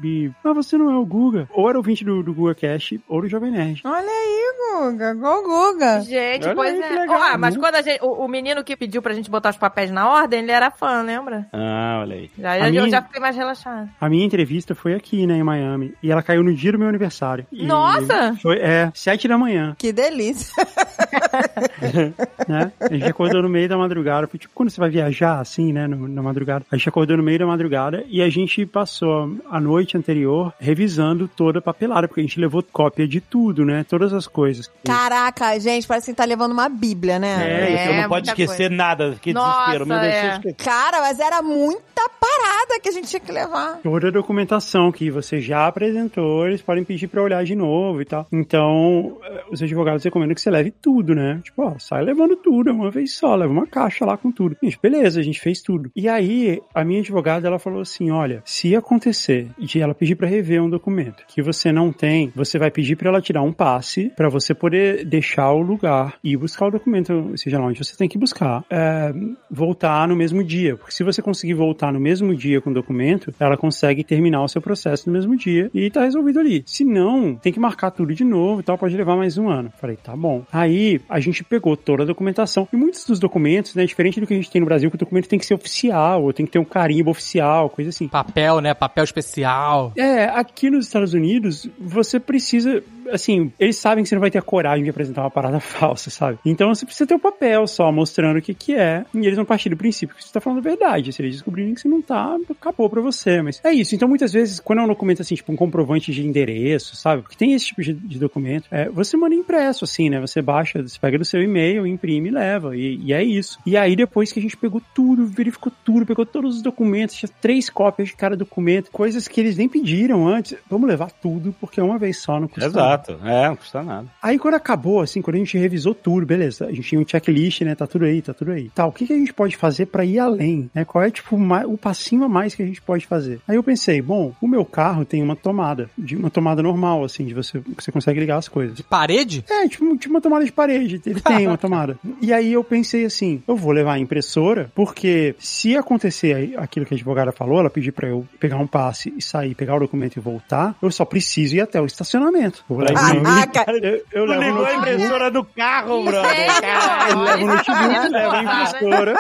ah, você não é o Guga. Ou era ouvinte do, do Guga Cast ou do Jovem Nerd. Olha aí, Guga, igual o Guga. Gente, Olha pois aí, é. Ó, mas quando a gente, o, o menino que pediu pra gente botar os papéis na ordem, ele era fã, lembra? Ah, olha aí. Já, eu minha- já fiquei mais relaxada. A minha entrevista foi aqui, né, em Miami. E ela caiu no dia do meu aniversário. E Nossa! Foi, é, sete da manhã, Que delícia. né? A gente acordou no meio da madrugada. Foi tipo quando você vai viajar, assim, né, no- na madrugada. A gente acordou no meio da madrugada e a gente passou a noite anterior revisando toda a papelada, porque a gente levou cópia de tudo, né? Todas as coisas. Caraca, gente, parece que tá levando uma bíblia, né? É, Você não É, pode esquecer nada. Que Nossa, desespero. Meu Deus, é. esqueci. Cara, mas era muita parada que a gente tinha que levar. Toda a documentação que você já apresentou, eles podem pedir pra olhar de novo e tal. Então, eh, os advogados recomendam que você leve tudo, né? Tipo, ó, sai levando tudo, é uma vez só, leva uma caixa lá com tudo. Gente, beleza, a gente fez tudo. E aí, a minha advogada, ela falou assim, olha, se acontecer de ela pedir pra rever um documento que você não tem, você vai pedir pra ela tirar um passe pra você poder deixar o lugar e buscar o documento, seja lá onde você tem que buscar, é, voltar no mesmo dia. Porque se você conseguir voltar no mesmo dia com o documento, ela consegue terminar o seu processo no mesmo dia e tá resolvido ali. Se não, tem que marcar tudo de novo e tal, pode levar mais um ano. Falei, tá bom. Aí a gente pegou toda a documentação e muitos dos documentos, né, diferente do que a gente tem no Brasil, que o documento tem que ser oficial, ou tem que ter um carimbo oficial, coisa assim. Papel, né? Papel especial. É, aqui nos Estados Unidos, você precisa. Assim, eles sabem que você não vai ter a coragem de apresentar uma parada falsa, sabe? Então você precisa ter o papel só mostrando o que, que é. E eles vão partir do princípio que você tá falando a verdade. Se eles descobrirem que você não tá, acabou pra você. Mas é isso. Então muitas vezes, quando é um documento assim, tipo um comprovante de endereço, sabe? Porque tem esse tipo de, de documento, é, você manda impresso, assim, né? Você baixa, você pega do seu e-mail, imprime e leva. E, e é isso. E aí, depois que a gente pegou tudo, verificou tudo, pegou todos os documentos, tinha três cópias de cada documento, coisas que eles nem pediram antes. Vamos levar tudo, porque uma vez só, não custa nada. Exato. É, não custa nada. Aí quando acabou, assim, quando a gente revisou tudo, beleza, a gente tinha um checklist, né? Tá tudo aí, tá tudo aí. Tá, o que, que a gente pode fazer pra ir além, né? Qual é, tipo, o passinho a mais que a gente pode fazer? Aí eu pensei, bom, o meu carro tem uma tomada, de uma tomada normal, assim, de você, que você consegue ligar as coisas. Parede? É, tipo, tipo uma tomada de parede. Ele tem uma tomada. E aí eu pensei assim, eu vou levar a impressora, porque se acontecer aí aquilo que a advogada falou, ela pedir pra eu pegar um passe e sair, pegar o documento e voltar, eu só preciso ir até o estacionamento. Eu vou levar meu- Caraca. eu, eu levo Ligou a impressora do carro, brother. É, Caralho. eu levo o notebook, levo a impressora.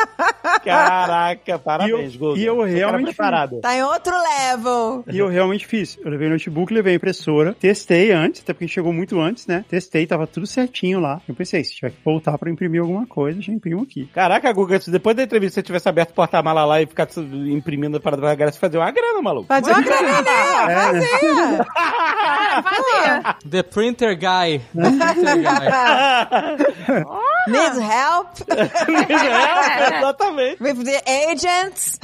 Caraca, E parabéns, Guga. e eu tá realmente. Tá em outro level. E eu realmente fiz. Eu levei o notebook, levei a impressora, testei antes, até porque chegou muito antes, né? Testei, tava tudo certinho lá. Eu pensei, se tiver que voltar pra imprimir alguma coisa, já imprimo aqui. Caraca, Guga, se depois da entrevista você tivesse aberto o porta-mala lá e ficar imprimindo a parada pra galera, você fazia uma grana, maluco. Fazer uma graninha, É, né? fazia. É, fazia. The Printer Guy. The Printer Guy. Needs help é, exatamente. with the agents.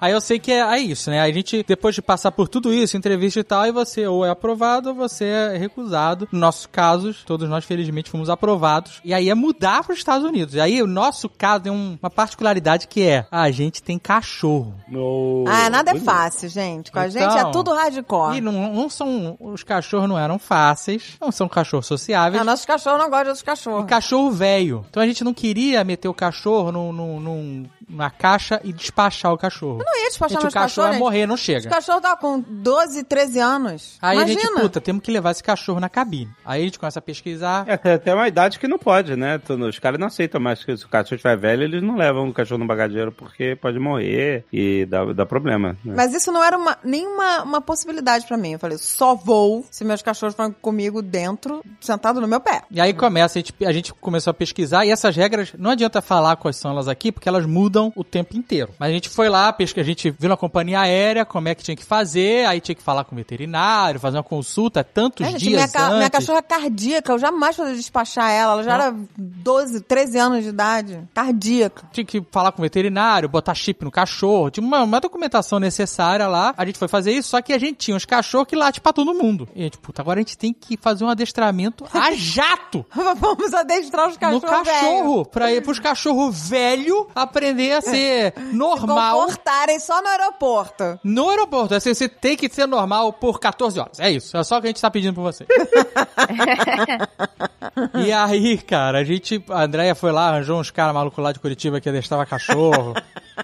Aí eu sei que é, é isso, né? A gente, depois de passar por tudo isso, entrevista e tal, e você ou é aprovado ou você é recusado. No nosso caso, todos nós felizmente fomos aprovados. E aí é mudar para os Estados Unidos. E aí o nosso caso tem um- uma particularidade que é, a gente tem cachorro. No... Ah, nada é fácil, gente. Com a Então, gente é tudo hardcore. E não, não são, os cachorros não eram fáceis, não são cachorros sociáveis. Ah, nossos cachorros não gostam de outros E cachorros. cachorro velho. Então a gente não queria meter o cachorro num, num, num- numa caixa e despachar o cachorro. Não ia despachar gente, o cachorro ia gente. morrer, não chega. cachorros estavam com 12, 13 anos. Aí Imagina. a gente, puta, temos que levar esse cachorro na cabine. Aí a gente começa a pesquisar. É, tem até uma idade que não pode, né? Os caras não aceitam mais que se o cachorro estiver velho, eles não levam o cachorro no bagageiro porque pode morrer e dá, dá problema. né? Mas isso não era uma, nenhuma uma possibilidade pra mim. Eu falei, só vou se meus cachorros forem comigo dentro, sentado no meu pé. E aí começa, a gente, a gente começou a pesquisar, e essas regras, não adianta falar quais são elas aqui, porque elas mudam o tempo inteiro. Mas a gente foi lá, pesca, a gente viu na companhia aérea como é que tinha que fazer, aí tinha que falar com o veterinário, fazer uma consulta tantos É, gente, dias minha, ca- antes. minha cachorra cardíaca, eu jamais poderia despachar ela. Ela já era 12, 13 anos de idade. Cardíaca. Tinha que falar com o veterinário, botar chip no cachorro, tinha uma, uma documentação necessária lá. A gente foi fazer isso, só que a gente tinha uns cachorros que late pra todo mundo. E a gente, puta, agora a gente tem que fazer um adestramento a jato Vamos adestrar os no cachorros. cachorro, pra ir pros cachorros velho aprender a ser normal Comportarem só no aeroporto. no aeroporto. Assim, você tem que ser normal por 14 horas. É isso. É só o que a gente tá pedindo pra você. e aí, cara, a gente. A Andrea foi lá, arranjou uns caras malucos lá de Curitiba que adestrava cachorro.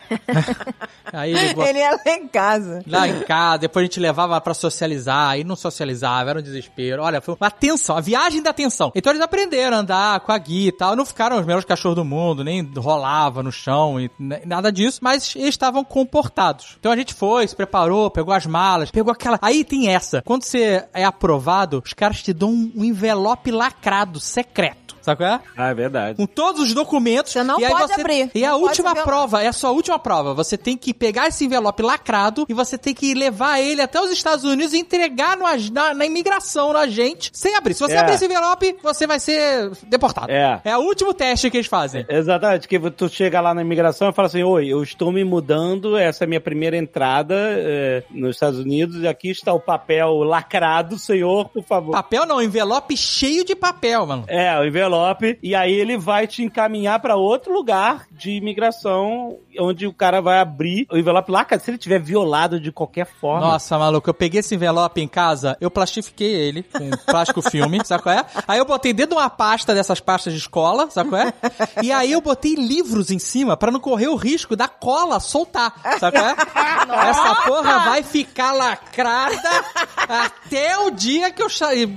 aí ele botou Ele ia lá em casa. lá em casa, depois a gente levava pra socializar, aí não socializava, era um desespero. Olha, foi uma tensão, a viagem da tensão. Então eles aprenderam a andar com a guia e tal, não ficaram os melhores cachorros do mundo, nem rolava no chão e nada disso, mas eles estavam comportados. Então a gente foi, se preparou, pegou as malas, pegou aquela... Aí tem essa, quando você é aprovado, os caras te dão um envelope lacrado, secreto. Sabe qual é? Ah, é verdade. com todos os documentos. Você não e aí pode você... abrir. E a Não pode última prova, é a sua última prova. Você tem que pegar esse envelope lacrado e você tem que levar ele até os Estados Unidos e entregar no, na, na imigração, no agente, sem abrir. Se você É. abrir esse envelope, você vai ser deportado. É. É o último teste que eles fazem. Exatamente, que tu chega lá na imigração e fala assim, oi, eu estou me mudando, essa é a minha primeira entrada é, nos Estados Unidos, e aqui está o papel lacrado, senhor, por favor. Papel não, envelope cheio de papel, mano. É, o envelope, e aí ele vai te encaminhar para outro lugar de imigração, onde o cara vai abrir o envelope lá, cara, se ele tiver violado de qualquer forma. Nossa, maluco, eu peguei esse envelope em casa, eu plastifiquei ele com plástico filme, sabe qual é? Aí eu botei dentro de uma pasta dessas pastas de escola, sabe qual é? E aí eu botei livros em cima pra não correr o risco da cola soltar, sabe qual é? Essa porra vai ficar lacrada até o dia que eu sair.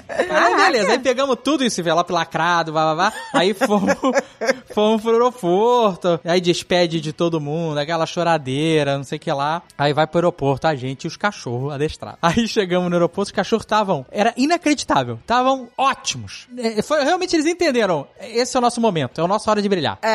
Aí beleza, aí pegamos tudo esse envelope lacrado, vá, vá, vá. Aí fomos, fomos pro aeroporto. Aí despede de todo mundo, aquela choradeira, não sei o que lá. Aí vai pro aeroporto, a gente e os cachorros adestrados. Aí chegamos no aeroporto, os cachorros estavam. Era inacreditável. Estavam ótimos. É, foi, realmente eles entenderam. Esse é o nosso momento, é a nossa hora de brilhar.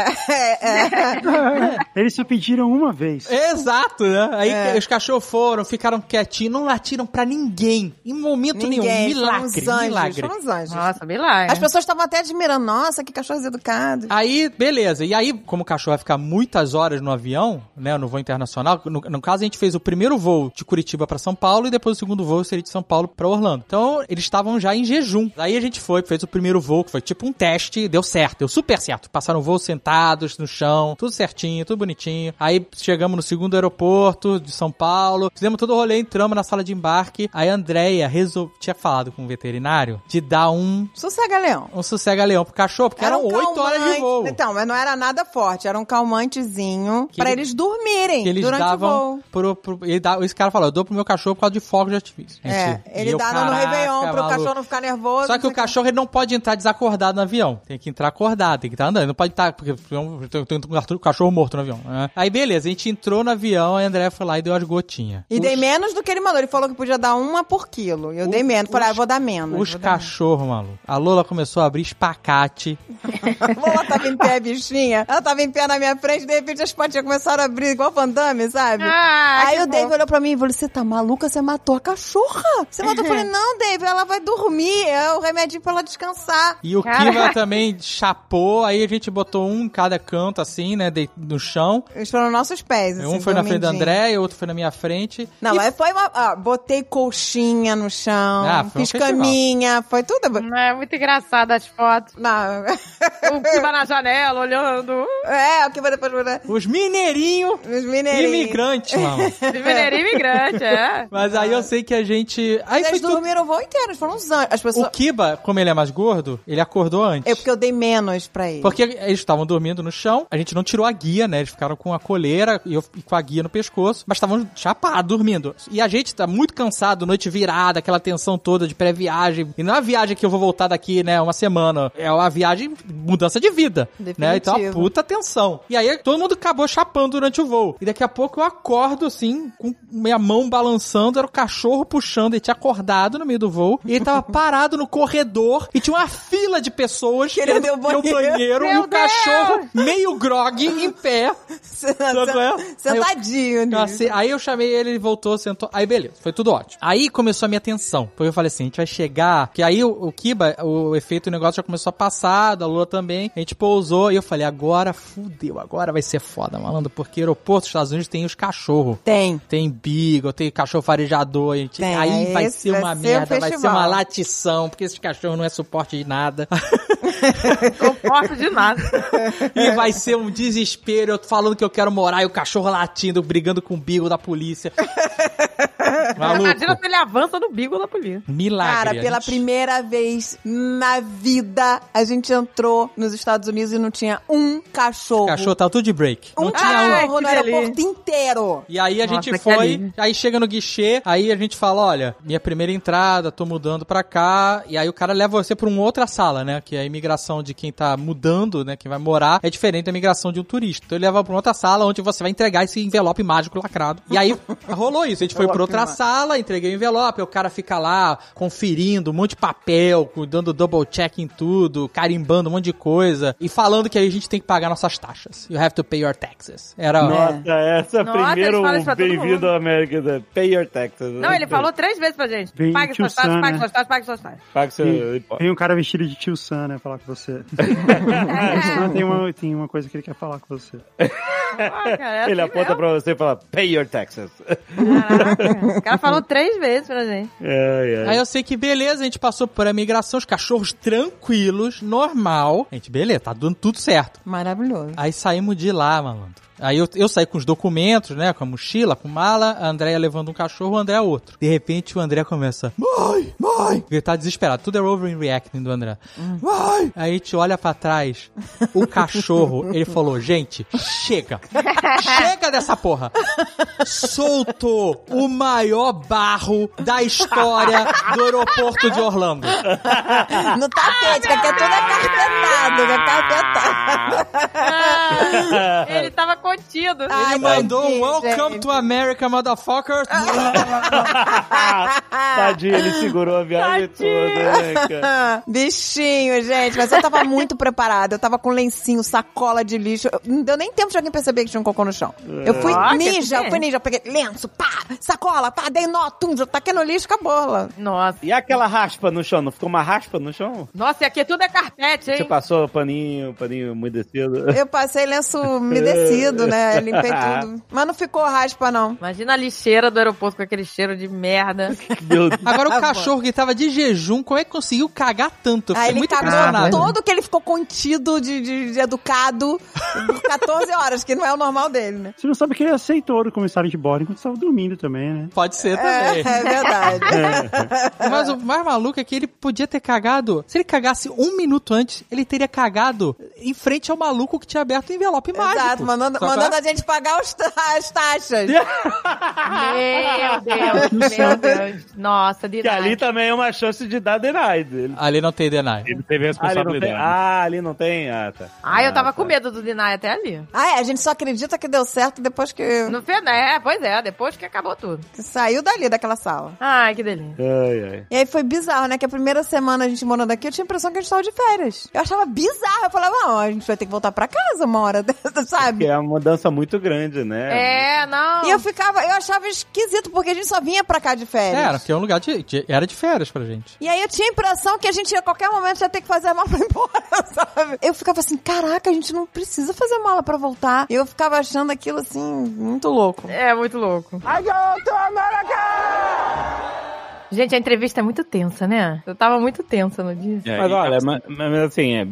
Eles só pediram uma vez. Exato, né? Aí os cachorros foram, ficaram quietinhos, não latiram pra ninguém. Em momento nenhum. Ninguém. Milagre, Foram os anjos, milagre. Foram os anjos. Nossa, milagre. As pessoas estavam até admirando. Nossa, que cachorros educados. Aí, beleza. E aí, como o cachorro vai ficar muitas horas no avião, né, no voo internacional, no, no caso a gente fez o primeiro voo de Curitiba pra São Paulo e depois o segundo voo seria de São Paulo pra Orlando. Então, eles estavam já em jejum. Aí a gente foi, fez o primeiro voo, que foi tipo um teste, deu certo, deu super certo. Passaram o voo sentados no chão, tudo certinho, tudo bonitinho. Aí chegamos no segundo aeroporto de São Paulo, fizemos todo o rolê, entramos na sala de embarque. Aí a Andrea tinha falado com o veterinário de dar um Sossega, Leão. um sossega-leão pro cachorro, porque eram um oito horas de voo. Então, mas não era nada forte. Era um calmantezinho Que pra ele- eles dormirem que eles durante o davam voo. pro, pro- ele dá, esse cara falou, eu dou pro meu cachorro por causa de fogo de artifício. É, Gente, ele dá no Réveillon pro maluco. cachorro não ficar nervoso. Só que o cachorro ele não pode entrar desacordado no avião. Tem que entrar acordado, tem que estar andando. Não pode estar, porque eu tenho tenho um cachorro morto no avião. né? Aí beleza, a gente entrou no avião, a André foi lá e deu as gotinhas. E dei menos do que ele mandou. Ele falou que podia dar uma por quilo. Eu dei menos. Falei, ah, eu vou dar menos. Os cachorros, maluco. A Lola começou a abrir espacate. Ela tava em pé, bichinha. Ela tava em pé na minha frente, de repente as patinhas começaram a abrir igual Van Damme, sabe? Ah, Aí o Dave bom. olhou pra mim e falou: Você tá maluca? Você matou a cachorra? Você matou? Eu falei: Não, Dave, ela vai dormir. É o remedinho pra ela descansar. E o Caraca. Kiva também chapou, aí a gente botou um em cada canto, assim, né, de- no chão. Eles foram nossos pés. um assim, foi na frente da. André e outro foi na minha frente. Não, E mas foi uma. ó, botei colchinha no chão, Ah, foi um fiz festival. Foi tudo. É muito engraçado as fotos. Não. O Kiba na janela, olhando. é, o que vai depois. né? Os mineirinhos Os mineirinhos. imigrantes, mano. De mineirinho imigrante, é. Mas aí eu sei que a gente. Aí foi Eles dormiram o voo inteiro, eles foram uns anjos. As O pessoas. Kiba, como ele é mais gordo, ele acordou antes. É porque eu dei menos pra ele. Porque eles estavam dormindo no chão, a gente não tirou a guia, né? Eles ficaram com a coleira e eu e com a guia no pescoço, mas estavam chapados, dormindo. E a gente tá muito cansado, noite virada, aquela tensão toda de pré-viagem. E não é uma viagem que eu vou voltar daqui, né, uma semana. É uma viagem, mudança de vida. Né? Então, uma Definitivo. puta tensão. E aí todo mundo acabou chapando durante o voo. E daqui a pouco eu acordo, assim, com minha mão balançando, era o cachorro puxando, ele tinha acordado no meio do voo, e ele tava parado no corredor, e tinha uma fila de pessoas Querendo ir ao ao banheiro. banheiro, e o cachorro meio grog, em pé. Qual é? Sentadinho. Eu- né? Assim, aí eu chamei ele, ele voltou, sentou. Aí beleza, foi tudo ótimo. Aí começou a minha tensão. Porque eu falei assim: a gente vai chegar. Que aí o, o Kiba, o efeito do negócio já começou a passar, da Lua também. A gente pousou e eu falei: agora fudeu, agora vai ser foda, malandro. Porque aeroporto dos Estados Unidos tem os cachorros. Tem. Tem Beagle, tem cachorro farejador. A gente, Tem, aí vai esse ser vai uma ser merda, vai ser uma latição, porque esse cachorro não é suporte de nada. Comporto de nada. e vai ser um desespero. Eu tô falando que eu quero morar e o cachorro latindo, brigando com o Beagle da polícia. Maluco. Imagina se ele avança no bico da polícia. Milagre. Cara, a pela gente- primeira vez na vida, a gente entrou nos Estados Unidos e não tinha um cachorro. Cachorro tava tudo de break. Um Não tinha um. cachorro que no aeroporto inteiro. E aí a Nossa, gente foi, aí chega no guichê, aí a gente fala, olha, minha primeira entrada, tô mudando pra cá, e aí o cara leva você pra uma outra sala, né, que é a imigração de quem tá mudando, né, quem vai morar, é diferente da imigração de um turista. Então ele leva pra uma outra sala onde você vai entregar esse envelope mágico lacrado. E aí rolou isso, a gente foi fui pra outra mano. sala, entreguei o envelope, o cara fica lá conferindo um monte de papel, dando double check em tudo, carimbando um monte de coisa e falando que aí a gente tem que pagar nossas taxas. You have to pay your taxes. Era Nossa, essa é Nossa, primeiro bem-vindo à América. da- Pay your taxes. Não, ele falou três vezes pra gente. Vem Pague suas taxas, Sam, pague né? suas taxas, pague suas taxas. Paga seu imposto. Tem um cara vestido de tio Sam, né, falar com você. tem uma, tem uma coisa que ele quer falar com você. Ah, cara, é Ele assim aponta mesmo. pra você e fala, pay your taxes. Caraca, o cara falou três vezes pra gente. Ai, ai. Aí eu sei que beleza, a gente passou por a migração, os cachorros tranquilos, normal. A gente, beleza, tá dando tudo certo. Maravilhoso. Aí saímos de lá, malandro. Aí eu, eu saí com os documentos, né? Com a mochila, com mala, a Andréia levando um cachorro, o André outro. De repente o André começa, mãe, mãe! Ele tá desesperado, tudo é overreacting do André. Mãe! Aí a gente olha pra trás, o cachorro, ele falou, gente, chega! chega dessa porra! Soltou o maior barro da história do aeroporto de Orlando. No tapete, que aqui é tudo acarpetado, é acarpetado. Ah, ele tava contido. Ele Ai, mandou um tadinho, Welcome gente. to America, motherfucker. Tadinho, ele segurou a viagem toda, né, cara? Bichinho, gente. Mas eu tava muito preparada. Eu tava com lencinho, sacola de lixo. Não deu nem tempo de alguém perceber que tinha um cocô no chão. Eu fui Ah, ninja, eu fui ninja. Eu peguei lenço, pá, sacola, pá, dei nó, tum, já taquei no lixo, acabou lá. Nossa. E aquela raspa no chão? Não ficou uma raspa no chão? Nossa, e aqui tudo é carpete, hein? Você passou paninho, paninho umedecido? Eu passei lenço umedecido, né? Limpei tudo. Mas não ficou raspa, não. Imagina a lixeira do aeroporto com aquele cheiro de merda. Meu Deus. Agora o cachorro que tava de jejum, como é que conseguiu cagar tanto? Eu ele muito cagou impressionado. todo que ele ficou contido, de, de- de educado, por 14 horas, que não é o normal dele, né? Você não sabe que ele aceitou o comissário de bordo enquanto estava dormindo também, né? Pode ser É, também. é verdade. Mas o mais maluco é que ele podia ter cagado. Se ele cagasse um minuto antes, ele teria cagado em frente ao maluco que tinha aberto o envelope mágico. Exato, mandando? Mandando a gente pagar os ta- as taxas. Meu Deus, meu Deus. Nossa, de Que ali também é uma chance de dar denied. Ele... Ali não tem deny. Ele teve responsabilidade. Ah, ali não tem? Ah, tá. Ah, eu tava Ah, com tá. medo do Dinai até ali. Ah, é, a gente só acredita que deu certo depois que, No final, é, pois é, depois que acabou tudo. que saiu dali, daquela sala. Ai, que delícia. Ai, ai. E aí foi bizarro, né? Que a primeira semana a gente morando aqui, eu tinha a impressão que a gente tava de férias. Eu achava bizarro. Eu falava, não, a gente vai ter que voltar pra casa uma hora sabe? é uma mudança muito grande, né? É, não. E eu ficava, eu achava esquisito, porque a gente só vinha pra cá de férias. Era, que é um lugar de, de- Era de férias pra gente. E aí eu tinha a impressão que a gente a qualquer momento ia ter que fazer a mala pra ir embora, sabe? Eu ficava assim, caraca, a gente não precisa fazer mala pra voltar. E eu ficava achando aquilo assim, muito louco. É muito louco. Gente, a entrevista é muito tensa, né? Eu tava muito tensa no dia. É, Mas olha, mas, mas assim, é,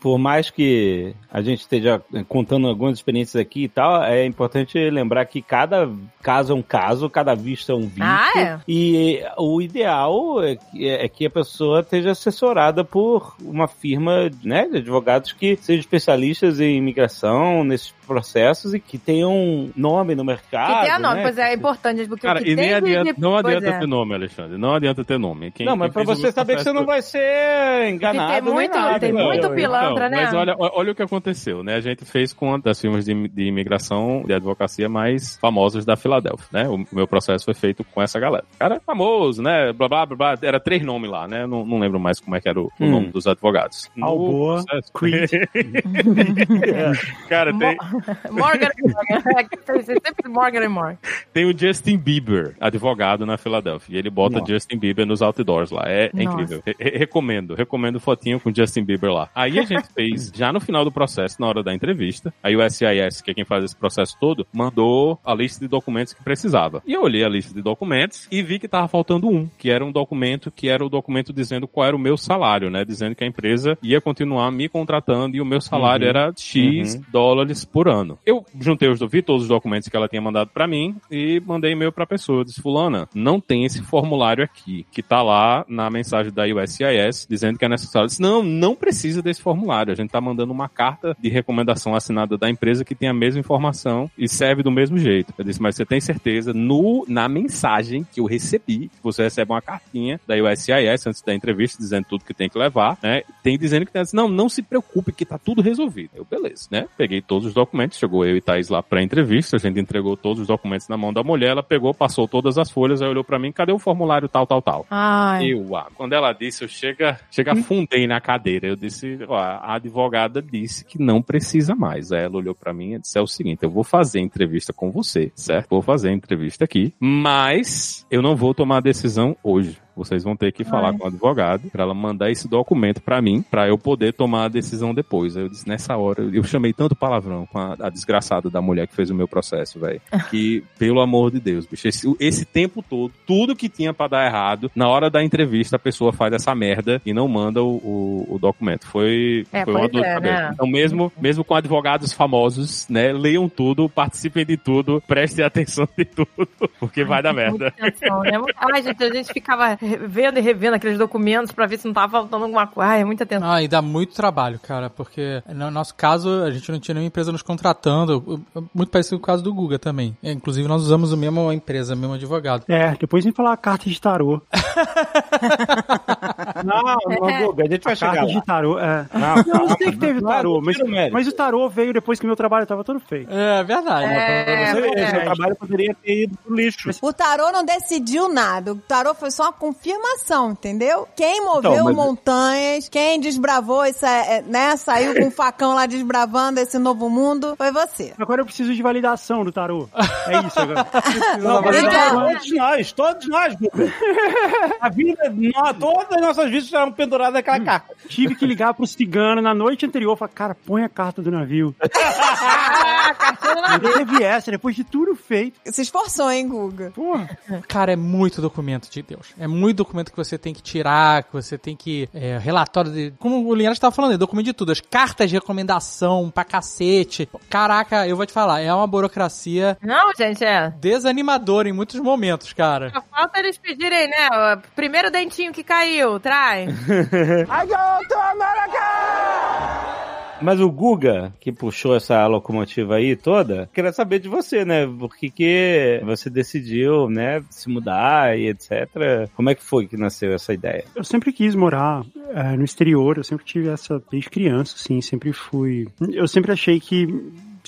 por mais que a gente esteja contando algumas experiências aqui e tal, é importante lembrar que cada caso é um caso, cada visto é um visto. Ah, é? E o ideal é que, é que a pessoa esteja assessorada por uma firma né, de advogados que sejam especialistas em imigração, nesses processos e que tenham nome no mercado. que tem a nome, né? pois é, é importante, porque Cara, o que e nem adianta, de- não adianta é. ter nome, Alexandre. Não adianta ter nome. Quem, não, mas o você saber que você não vai ser enganado. tem muito- nada, tem né? muito pilantra, né? Mas olha, olha o que aconteceu, né? A gente fez com uma das firmas de, de imigração de advocacia mais famosas da Filadélfia, né? O meu processo foi feito com essa galera. Cara é famoso, né? Blá, blá, blá, blá. Era três nomes lá, né? Não, não lembro mais como é que era o, o Hum. nome dos advogados. Alboa, Creed. Cara, tem, Morgan e Morgan. Sempre Morgan Morgan. tem o Justin Bieber, advogado na Filadélfia. E ele bota. Justin Bieber nos outdoors lá. É, é incrível. Re- re- recomendo. Recomendo fotinho com Justin Bieber lá. Aí a gente fez, já no final do processo, na hora da entrevista, aí o SIS, que é quem faz esse processo todo, mandou a lista de documentos que precisava. E eu olhei a lista de documentos e vi que tava faltando um, que era um documento que era o documento dizendo qual era o meu salário, né? Dizendo que a empresa ia continuar me contratando e o meu salário Uhum. era X Uhum. dólares por ano. Eu juntei os vi todos os documentos que ela tinha mandado pra mim e mandei e-mail pra pessoa. Eu Disse, fulana, não tem esse formulário aqui, que tá lá na mensagem da USCIS, dizendo que é necessário. Disse, não, não precisa desse formulário. A gente tá mandando uma carta de recomendação assinada da empresa que tem a mesma informação e serve do mesmo jeito. Eu disse, mas você tem certeza, no, na mensagem que eu recebi, você recebe uma cartinha da USCIS antes da entrevista, dizendo tudo que tem que levar, né? tem dizendo que disse, Não, não se preocupe que tá tudo resolvido. Eu, beleza, né? Peguei todos os documentos, chegou eu e Thaís lá pra entrevista, a gente entregou todos os documentos na mão da mulher, ela pegou, passou todas as folhas, aí olhou pra mim, cadê o formulário tal, tal, tal? Ai. Eu, ah, quando ela disse, eu chega, chega afundei na cadeira. Eu disse, ó, a advogada disse que não precisa mais. Aí ela olhou pra mim e disse, é o seguinte, eu vou fazer entrevista com você, certo? Vou fazer entrevista aqui, mas eu não vou tomar a decisão hoje. Vocês vão ter que falar com o advogado pra ela mandar esse documento pra mim, pra eu poder tomar a decisão depois. Eu disse, nessa hora, eu chamei tanto palavrão com a, a desgraçada da mulher que fez o meu processo, velho. Que, pelo amor de Deus, bicho, esse, esse tempo todo, tudo que tinha pra dar errado, na hora da entrevista a pessoa faz essa merda e não manda o, o, o documento. Foi, É, foi uma dor de é, cabeça. né? Então, mesmo, mesmo com advogados famosos, né, leiam tudo, participem de tudo, prestem atenção de tudo, porque vai dar merda. Atenção, né? Ai, gente, a gente ficava vendo e revendo aqueles documentos pra ver se não tava faltando alguma coisa. Ai, é muita atenção. Ah, e dá muito trabalho, cara, porque no nosso caso, a gente não tinha nenhuma empresa nos contratando, muito parecido com o caso do Guga também. É, Inclusive, nós usamos a mesma empresa, o mesmo advogado. É, depois vem falar a carta de tarô. Não, não, Guga, a gente vai A chegar carta lá. de tarô, é. Não, Não, eu calma, sei que teve não, tarô, não mas, o mas o tarô veio depois que meu trabalho tava todo feito. É verdade. É, Você vê, verdade. seu trabalho poderia ter ido pro lixo. O tarô não decidiu nada. O tarô foi só uma confirmação, entendeu? Quem moveu Então, mas- montanhas, quem desbravou esse, é, né, saiu com um facão lá desbravando esse novo mundo, foi você. Agora eu preciso de validação do tarô. É isso agora. Não, mas Então- todos nós, todos nós, Guga. A vida, nós, todas as nossas vidas estavam penduradas naquela carta. Tive que ligar pro cigano na noite anterior. Falar, cara, põe a carta do navio. Cartinha do navio. Ainda teve essa, depois de tudo feito. Se esforçou, hein, Guga? Porra. Cara, é muito documento de Deus. É muito documento que você tem que tirar, que você tem que. É, relatório de. Como o Linhares estava falando, é documento de tudo. As cartas de recomendação pra cacete. Caraca, eu vou te falar, é uma burocracia Não, gente, é. desanimadora em muitos momentos, cara. Só falta eles pedirem, né? O primeiro dentinho que caiu, traz. Mas o Guga, que puxou essa locomotiva aí toda, queria saber de você, né? Por que, que você decidiu, né, se mudar e etc. Como é que foi que nasceu essa ideia? Eu sempre quis morar é, no exterior, eu sempre tive essa desde criança, assim, sempre fui. Eu sempre achei que.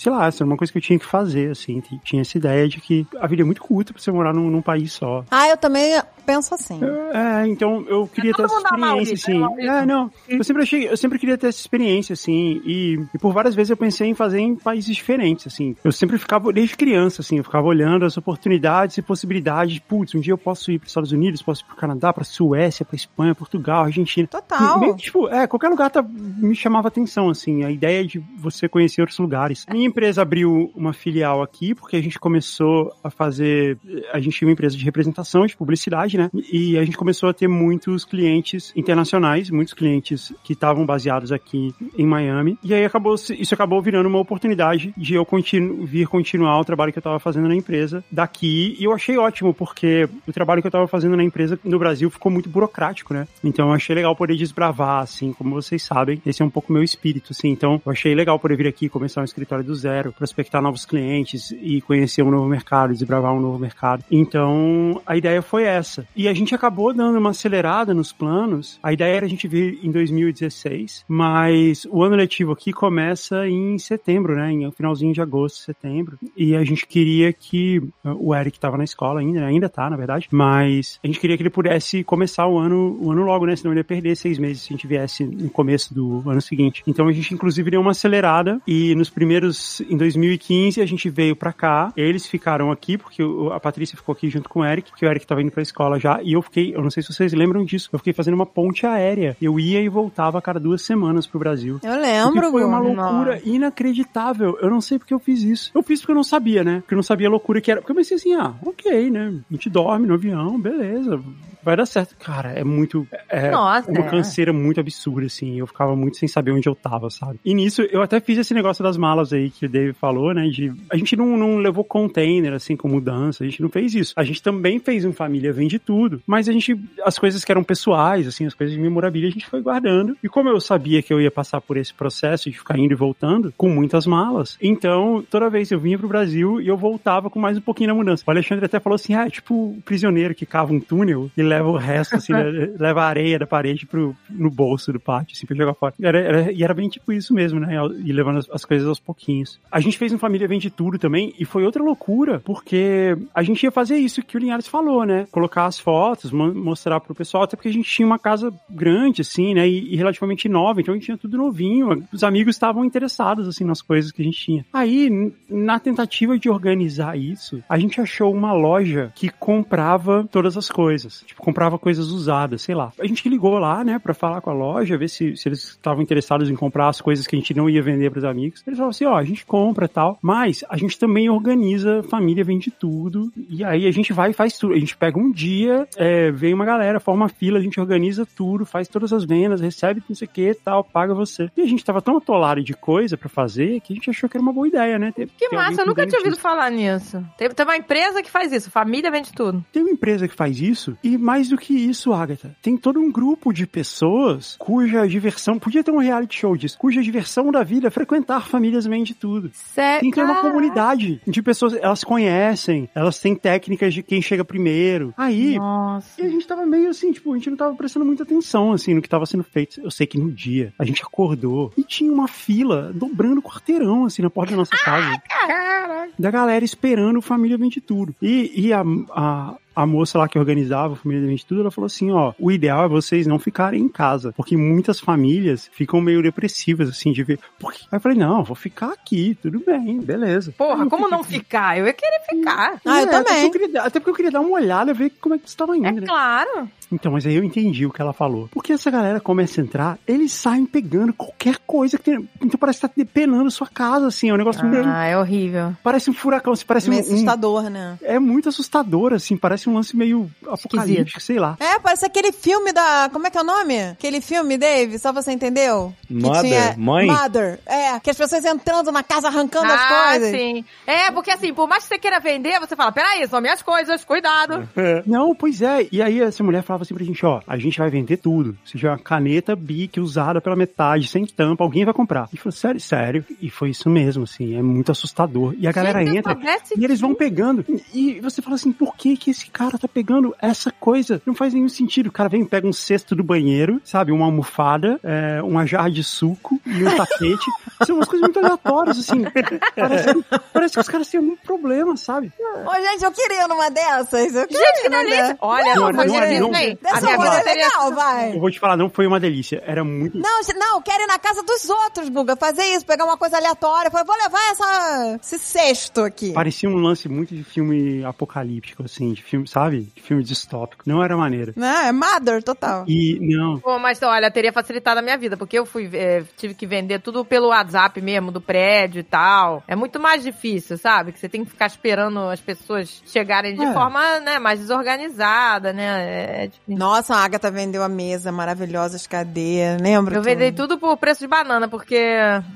Sei lá, era uma coisa que eu tinha que fazer, assim. Tinha essa ideia de que a vida é muito curta pra você morar num, num país só. Ah, eu também penso assim. É, então eu queria ter todo essa experiência, assim. né? É, não. Eu sempre achei, eu sempre queria ter essa experiência, assim. E, e por várias vezes eu pensei em fazer em países diferentes, assim. Eu sempre ficava, desde criança, assim, eu ficava olhando as oportunidades e possibilidades. Putz, um dia eu posso ir para os Estados Unidos, posso ir pro Canadá, pra Suécia, pra Espanha, Portugal, Argentina. Total. Meio tipo, é, qualquer lugar tá, me chamava atenção, assim, a ideia de você conhecer outros lugares. Minha empresa abriu uma filial aqui, porque a gente começou a fazer, a gente tinha uma empresa de representação, de publicidade, né, e a gente começou a ter muitos clientes internacionais, muitos clientes que estavam baseados aqui em Miami, e aí acabou, isso acabou virando uma oportunidade de eu continu, vir continuar o trabalho que eu estava fazendo na empresa daqui, e eu achei ótimo, porque o trabalho que eu estava fazendo na empresa no Brasil ficou muito burocrático, né, então eu achei legal poder desbravar, assim, como vocês sabem, esse é um pouco meu espírito, assim, então eu achei legal poder vir aqui, começar um escritório do zero, prospectar novos clientes e conhecer um novo mercado, desbravar um novo mercado. Então, a ideia foi essa. E a gente acabou dando uma acelerada nos planos. A ideia era a gente vir em 2016, mas o ano letivo aqui começa em setembro, né? Em finalzinho de agosto, setembro. E a gente queria que o Eric estava na escola ainda, né? ainda tá, na verdade, mas a gente queria que ele pudesse começar o ano, o ano logo, né? Senão ele ia perder seis meses se a gente viesse no começo do ano seguinte. Então a gente inclusive deu uma acelerada e nos primeiros em 2015 a gente veio pra cá. Eles ficaram aqui porque a Patrícia ficou aqui junto com o Eric, porque o Eric tava indo pra escola já e eu fiquei, eu não sei se vocês lembram disso, eu fiquei fazendo uma ponte aérea. Eu ia e voltava a cada duas semanas pro Brasil. Eu lembro, que foi uma loucura inacreditável. Eu não sei porque eu fiz isso. Eu fiz porque eu não sabia, né? Porque eu não sabia a loucura que era. Porque eu pensei assim, ah, ok, né? A gente dorme no avião, beleza. Vai dar certo. Cara, é muito. É Nossa, uma é. canseira muito absurda, assim. Eu ficava muito sem saber onde eu tava, sabe? E nisso, eu até fiz esse negócio das malas aí que o Dave falou, né? De. A gente não, não levou container, assim, com mudança. A gente não fez isso. A gente também fez um família vende tudo. Mas a gente, as coisas que eram pessoais, assim, as coisas de memorabilia, a gente foi guardando. E como eu sabia que eu ia passar por esse processo de ficar indo e voltando, com muitas malas, então toda vez eu vinha pro Brasil e eu voltava com mais um pouquinho na mudança. O Alexandre até falou assim: ah, é tipo o prisioneiro que cava um túnel e leva o resto, assim, né, leva a areia da parede pro, no bolso do pátio, assim, pra jogar fora. Era, era- e era bem tipo isso mesmo, né? E levando as, as coisas aos pouquinhos. A gente fez um Família Vende Tudo também, e foi outra loucura, porque a gente ia fazer isso que o Linhares falou, né? Colocar as fotos, mo- mostrar pro pessoal, até porque a gente tinha uma casa grande, assim, né? E, e relativamente nova, então a gente tinha tudo novinho. Os amigos estavam interessados, assim, nas coisas que a gente tinha. Aí, na tentativa de organizar isso, a gente achou uma loja que comprava todas as coisas. Tipo, comprava coisas usadas, sei lá. A gente ligou lá, né, pra falar com a loja, ver se, se eles estavam interessados em comprar as coisas que a gente não ia vender pros amigos. Eles falaram assim, ó, a gente compra e tal, mas a gente também organiza, família vende tudo, e aí a gente vai e faz tudo. A gente pega um dia, é, vem uma galera, forma fila, a gente organiza tudo, faz todas as vendas, recebe não sei o que tal, paga você. E a gente tava tão atolado de coisa pra fazer que a gente achou que era uma boa ideia, né? Ter- Que ter massa, eu nunca tinha ouvido falar nisso. Tem, tem uma empresa que faz isso, família vende tudo. Tem uma empresa que faz isso, e mais do que isso, Agatha, tem todo um grupo de pessoas cuja diversão, podia ter um reality show disso, cuja diversão da vida é frequentar famílias vende tudo. Tem que ter uma comunidade de pessoas, elas conhecem, elas têm técnicas de quem chega primeiro. Aí, Nossa. e a gente tava meio assim, tipo, a gente não tava prestando muita atenção, assim, no que tava sendo feito. Eu sei que no dia a gente acordou e tinha uma fila dobrando o quarteirão, assim, na porta da nossa casa. Da galera esperando o Família Vende Tudo. E, e a, a, a moça lá que organizava a Família Vende Tudo, ela falou assim, ó, o ideal é vocês não ficarem em casa, porque muitas famílias ficam meio depressivas, assim, de ver... Por quê? Aí eu falei, não, vou ficar aqui, tudo bem, beleza. Porra, como não ficar? Eu ia querer ficar. Ah, eu É, até também. porque eu queria- até porque eu queria dar uma olhada, ver como é que isso tava indo, É né? claro. Então, mas aí eu entendi o que ela falou. Porque essa galera começa a entrar, eles saem pegando qualquer coisa que tem. Então parece que tá depenando sua casa, assim. É um negócio meio. Ah, é horrível. Parece um furacão, assim, parece um. Meio um- assustador, né? É muito assustador, assim. Parece um lance meio apocalíptico, sei lá. É, parece aquele filme da. Como é que é o nome? Aquele filme, Dave? Só você entendeu? Mother? Mãe? Mother. É, que as pessoas entrando na casa arrancando as ah, coisas. sim. É, porque assim, por mais que você queira vender, você fala, peraí, são minhas coisas, cuidado. Não, pois é. E aí essa mulher falava assim pra gente, ó, a gente vai vender tudo. Se tiver uma caneta Bic usada pela metade, sem tampa, alguém vai comprar. E falou, sério, sério. E foi isso mesmo, assim, é muito assustador. E a galera Gente, entra e eles vão pegando. E você fala assim, por que que esse cara tá pegando essa coisa? Não faz nenhum sentido. O cara vem e pega um cesto do banheiro, sabe? Uma almofada, é, uma jarra de suco e um tapete. São umas coisas muito aleatórias, assim. Parece, parece que os caras têm algum problema, sabe? Ô, gente, eu queria numa dessas. Eu queria Gente, que delícia. Olha, Não, não, não foi é, não. Dessa avó é legal, vai. Eu vou te falar, não foi uma delícia. Era muito. Não, não, eu quero ir na casa dos outros, Guga. Fazer isso, pegar uma coisa aleatória. Falei, vou levar essa, esse cesto aqui. Parecia um lance muito de filme apocalíptico, assim, de filme, sabe? De filme distópico. Não era maneira. Não, é Mother, total. E, não. Pô, mas olha, teria facilitado a minha vida, porque eu fui, é, tive que vender tudo pelo WhatsApp mesmo, do prédio e tal. É muito mais difícil, sabe? Que você tem que ficar esperando as pessoas chegarem de É. forma, né, mais desorganizada, né? É, é difícil. Nossa, a Agatha vendeu a mesa maravilhosa, as cadeiras, lembra? Eu tu? vendei tudo por preço de banana, porque,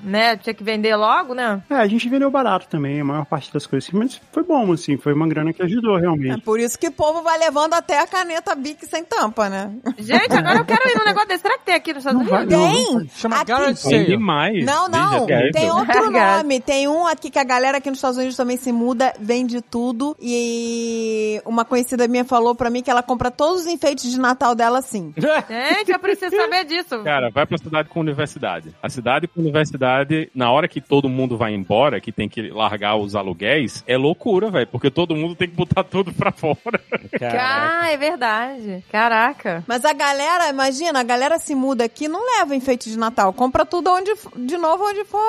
né, tinha que vender logo, né? É, a gente vendeu barato também, a maior parte das coisas. Mas foi bom, assim, foi uma grana que ajudou É realmente. por isso que o povo vai levando até a caneta Bic sem tampa, né? Gente, agora eu quero ir num negócio desse. Será que tem aqui nos Estados Não vai, Unidos? não. Tem! Chama Aqui- Garage Tem demais. Não, não. Tem outro nome. Tem um aqui que a galera aqui nos Estados Unidos também se muda, vende tudo. E uma conhecida minha falou pra mim que ela compra todos os enfeites de Natal dela assim. Gente, eu preciso saber disso. Cara, vai pra cidade com universidade. A cidade com universidade, na hora que todo mundo vai embora, que tem que largar os aluguéis, é loucura, velho. Porque todo mundo tem que botar tudo pra fora. Ah, é verdade. Caraca. Mas a galera, imagina, a galera se muda aqui não leva enfeite de Natal. Compra tudo onde, de novo onde for.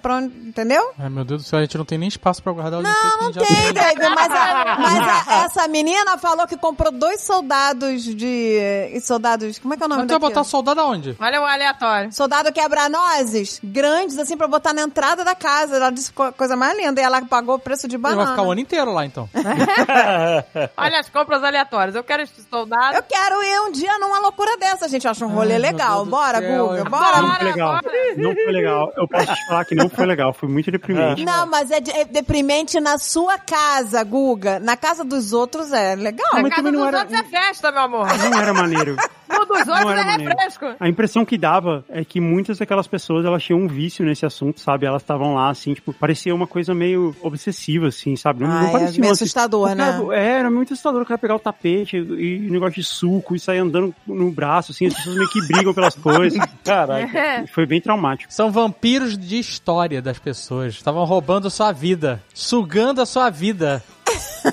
Pra onde, entendeu? Ai, meu Deus do céu, a gente não tem nem espaço pra guardar os Não, enfeites não já tem, David, mas, a- mas a- essa menina falou que comprou dois soldados de. Soldados. Como é que é o nome Mas tu vai daquilo? botar soldado aonde? Olha o aleatório. Soldado quebra-nozes, grandes, assim, pra botar na entrada da casa. Ela disse co- coisa mais linda. E ela pagou o preço de Ele vai banana. ficar o ano inteiro lá, então. Olha as compras aleatórias. Eu quero este soldado. Eu quero ir um dia numa loucura dessa, gente. Eu acho um rolê legal. Deus do Bora, céu, Guga, é bora. muito legal. bora. Não foi legal. Eu posso te falar que não foi legal. Foi muito deprimente. Não, mas é, de- é deprimente na sua casa, Guga. Na casa dos outros é legal. Na mas casa também dos não era- outros é festa, meu amor. Não era maneiro. No dos outros era é maneiro. refresco. A impressão que dava é que muitas daquelas pessoas, elas tinham um vício nesse assunto, sabe? Elas estavam lá, assim, tipo, parecia uma coisa meio obsessiva, assim, sabe? Não, Ah, não é parecia meio uma- assustador, o cara- né? É, era muito assustador o cara pegar o tapete e, e negócio de suco e sair andando no braço, assim, as pessoas meio que brigam pelas coisas. Caraca. É. Foi bem traumático. São vampiros de história das pessoas. Estavam roubando sua vida, sugando a sua vida.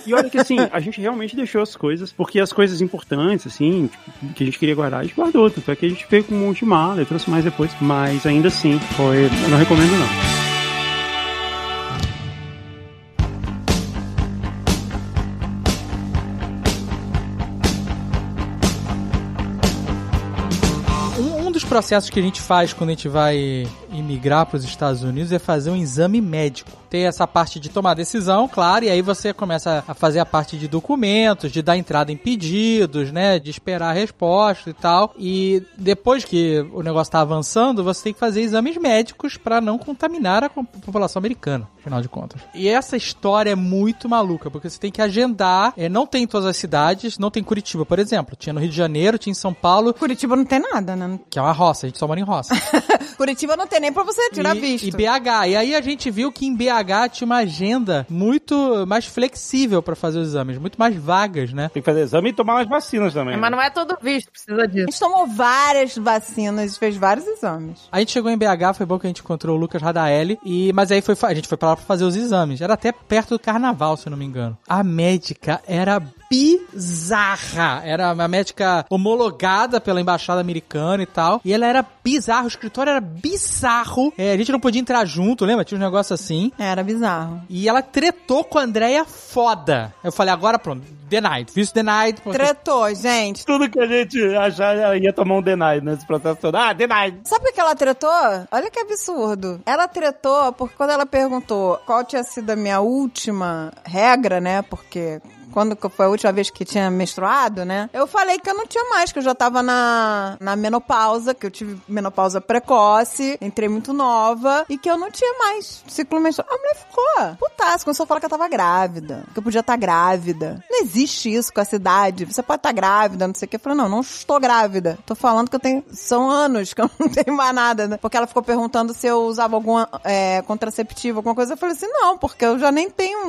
E olha que assim, a gente realmente deixou as coisas, porque as coisas importantes, assim, tipo, que a gente queria guardar, a gente guardou. Tanto é que a gente com um monte de mala, eu trouxe mais depois. Mas ainda assim, foi. Eu não recomendo não. Dos processos que a gente faz quando a gente vai imigrar para os Estados Unidos é fazer um exame médico. Tem essa parte de tomar decisão, claro, e aí você começa a fazer a parte de documentos, de dar entrada em pedidos, né, de esperar a resposta e tal. E depois que o negócio está avançando, você tem que fazer exames médicos para não contaminar a população americana, afinal de contas. E essa história é muito maluca, porque você tem que agendar, é, não tem em todas as cidades, não tem em Curitiba, por exemplo. Tinha no Rio de Janeiro, tinha em São Paulo, Curitiba não tem nada, né? que é uma roça, a gente só mora em roça. Curitiba não tem nem pra você tirar e, visto. E BH. E aí a gente viu que em BH tinha uma agenda muito mais flexível pra fazer os exames, muito mais vagas, né? Tem que fazer exame e tomar umas vacinas também. Mas não é todo visto, precisa A disso. gente tomou várias vacinas, fez vários exames. A gente chegou em BH, foi bom que a gente encontrou o Lucas Radaeli, e, mas aí foi, a gente foi pra lá pra fazer os exames. Era até perto do carnaval, se eu não me engano. A médica era bizarra. Era uma médica homologada pela embaixada americana e tal. E ela era bizarra, o escritório era bizarro. É, a gente não podia entrar junto, lembra? Tinha um negócio assim. Era bizarro. E ela tretou com a Andréia foda. Eu falei, agora pronto, denied. Visto denied. porque- Tretou, gente. Tudo que a gente achar ela ia tomar um denied nesse processo todo. Ah, denied. Sabe por que ela tretou? Olha que absurdo. Ela tretou porque quando ela perguntou qual tinha sido a minha última regra, né? Porque quando foi a última vez que tinha menstruado, né? Eu falei que eu não tinha mais, que eu já tava na, na menopausa, que eu tive menopausa precoce, entrei muito nova e que eu não tinha mais ciclo menstrual. A mulher ficou putaça, começou a falar que eu tava grávida, que eu podia estar grávida. Não existe isso com a cidade. Você pode estar grávida, não sei o que. Eu falei, não, não estou grávida. Tô falando que eu tenho. São anos que eu não tenho mais nada, né? Porque ela ficou perguntando se eu usava algum é, contraceptivo, alguma coisa. Eu falei assim, não, porque eu já nem tenho,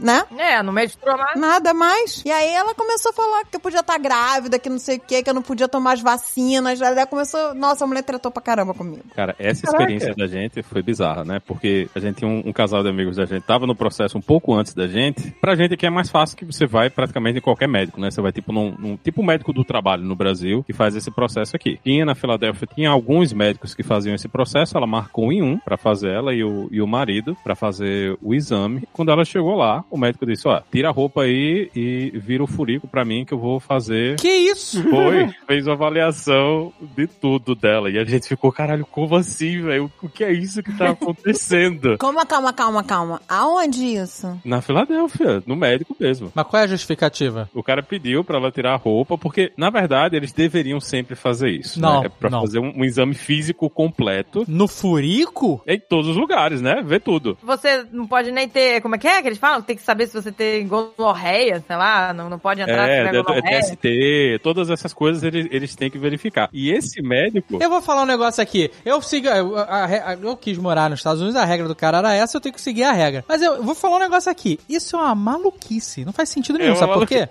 né? É, no menstruou mais. Nada mais. E aí ela começou a falar que eu podia estar grávida, que não sei o que, que eu não podia tomar as vacinas. Aí ela começou. Nossa, a mulher tratou pra caramba comigo. Cara, essa Caraca. experiência da gente foi bizarra, né? Porque a gente tinha um, um casal de amigos da gente, tava no processo um pouco antes da gente. Pra gente aqui é mais fácil que você vai praticamente em qualquer médico, né? Você vai tipo num, num tipo médico do trabalho no Brasil que faz esse processo aqui. Tinha na Filadélfia, tinha alguns médicos que faziam esse processo, ela marcou em um pra fazer ela e o, e o marido pra fazer o exame. Quando ela chegou lá, o médico disse, ó, tira a roupa aí e vira o furico pra mim que eu vou fazer Que isso? foi, fez uma avaliação de tudo dela. E a gente ficou, caralho, como assim, velho? O que é isso que tá acontecendo? Calma, calma, calma, calma. Aonde isso? Na Filadélfia, no médico mesmo. Mas qual é a justificativa? O cara pediu pra ela tirar a roupa, porque, na verdade, eles deveriam sempre fazer isso. Não, né? É pra não. fazer um, um exame físico completo No furico? em todos os lugares, né? Ver tudo. Você não pode nem ter. Como é que é que eles falam? Tem que saber se você tem gonorreia, sei lá. Não, não pode entrar É, é, é. TST, todas essas coisas eles, eles têm que verificar. E esse médico. Eu vou falar um negócio aqui. Eu sigo. Eu, a- a- eu quis morar nos Estados Unidos, a regra do cara era essa, eu tenho que seguir a regra. Mas eu vou falar um negócio aqui. Isso é uma maluquice. Não faz sentido nenhum, É sabe por quê?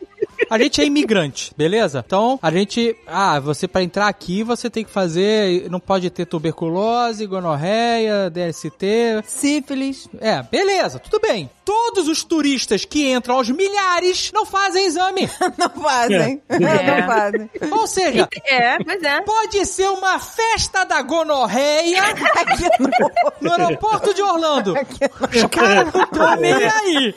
A gente é imigrante, beleza? Então, a gente. Ah, você pra entrar aqui, você tem que fazer. Não pode ter tuberculose, gonorreia, DST. Sífilis. É, beleza, tudo bem. Todos os turistas que entram aos milhares não fazem exame. Não fazem. É. Não fazem. Ou seja, É, pois é. pode ser uma festa da gonorreia no aeroporto de Orlando. Os caras não estão nem aí.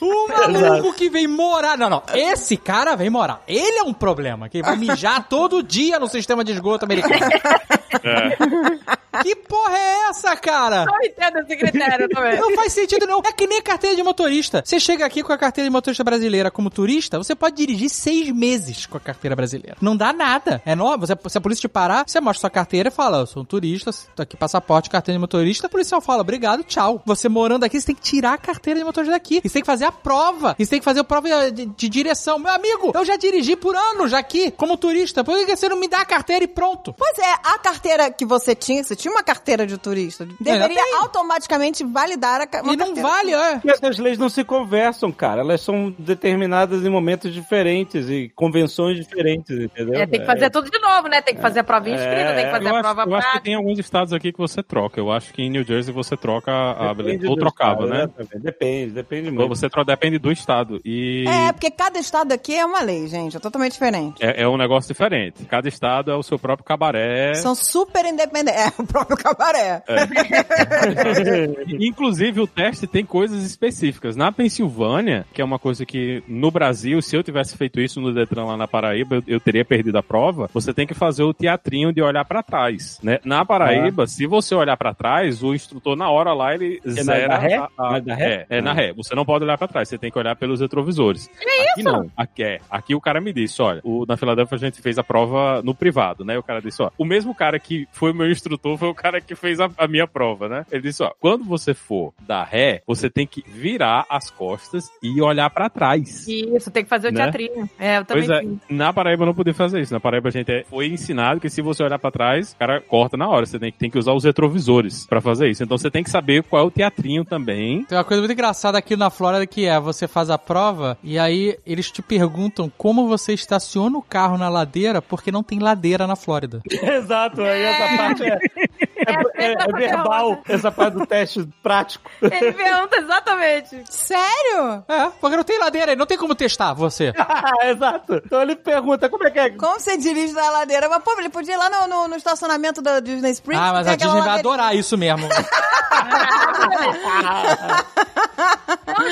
O maluco que vem morar. Não, não. Esse cara vem morar. Ele é um problema. Que vai mijar todo dia no sistema de esgoto americano. Que porra é essa, cara? Não entendo esse critério também. Não faz sentido, não. É que nem carteira de motorista. Você chega aqui com a carteira de motorista brasileira como turista, você pode dirigir seis meses com a carteira brasileira. Não dá nada. É nova. Se se a polícia te parar, você mostra sua carteira e fala: Eu sou um turista, tô aqui passaporte, carteira de motorista. O policial fala: Obrigado, tchau. Você morando aqui, você tem que tirar a carteira de motorista daqui. E você tem que fazer a prova. E você tem que fazer a prova de, de direção. Meu amigo, eu já dirigi por anos já aqui, como turista. Por que você não me dá a carteira e pronto? Pois é, a carteira que você tinha, você tinha uma carteira de turista, deveria tem. automaticamente validar a ca- uma E não carteira. vale, é. Porque essas leis não se conversam, cara. Elas são determinadas em momentos diferentes e convenções diferentes, entendeu? É, tem que fazer tudo de novo, né? Tem que fazer a prova escrita, tem que fazer Eu a acho, prova eu acho que tem alguns estados aqui que você troca. Eu acho que em New Jersey você troca a Depende Ou trocava, estado, né? exatamente. Depende, depende Ou muito. Você troca, depende do estado. E É, porque cada estado aqui é uma lei, gente. É totalmente diferente. é, é um negócio diferente. Cada estado é o seu próprio cabaré. São super independentes. É, o próprio cabaré. Inclusive, o teste tem coisas específicas. Na Pensilvânia, que é uma coisa que no Brasil, se eu tivesse feito isso no Detran lá na Paraíba, eu, eu teria perdido a prova. Você tem que fazer o teatrinho de olhar pra trás, né? Na Paraíba, se você olhar pra trás, o instrutor na hora lá ele É na- zera na ré? a- a- Na da ré? É, é na Ah. ré. Você não pode olhar pra trás, você tem que olhar pelos retrovisores. Que Aqui não. Aqui é. Aqui o cara me disse, olha, o, na Filadélfia a gente fez a prova no privado, né? O cara disse, ó, o mesmo cara que foi meu instrutor foi o cara que fez a, a minha prova, né? Ele disse, ó, quando você for dar ré, você tem que virar as costas e olhar pra trás. Isso, tem que fazer o Né? teatrinho. É, eu também Pois é, fiz. na Paraíba eu não podia fazer isso. Na Paraíba a gente é- foi ensinado que se você olhar pra trás, o cara corta na hora. Você tem, que- tem que usar os retrovisores pra fazer isso. Então você tem que saber qual é o teatrinho também. Tem uma coisa muito engraçada aqui na Flórida que é, você faz a prova e aí eles te perguntam como você estaciona o carro na ladeira porque não tem ladeira na Flórida. Exato, aí essa parte é, é- é- é verbal, essa parte do teste prático. Ele pergunta exatamente. Sério? É, porque não tem ladeira não tem como testar você. Exato. Então ele pergunta como é que é. Como você dirige na ladeira? Mas, pô, ele podia ir lá no, no- no estacionamento da Disney Springs. Ah, mas a Disney vai adorar isso mesmo.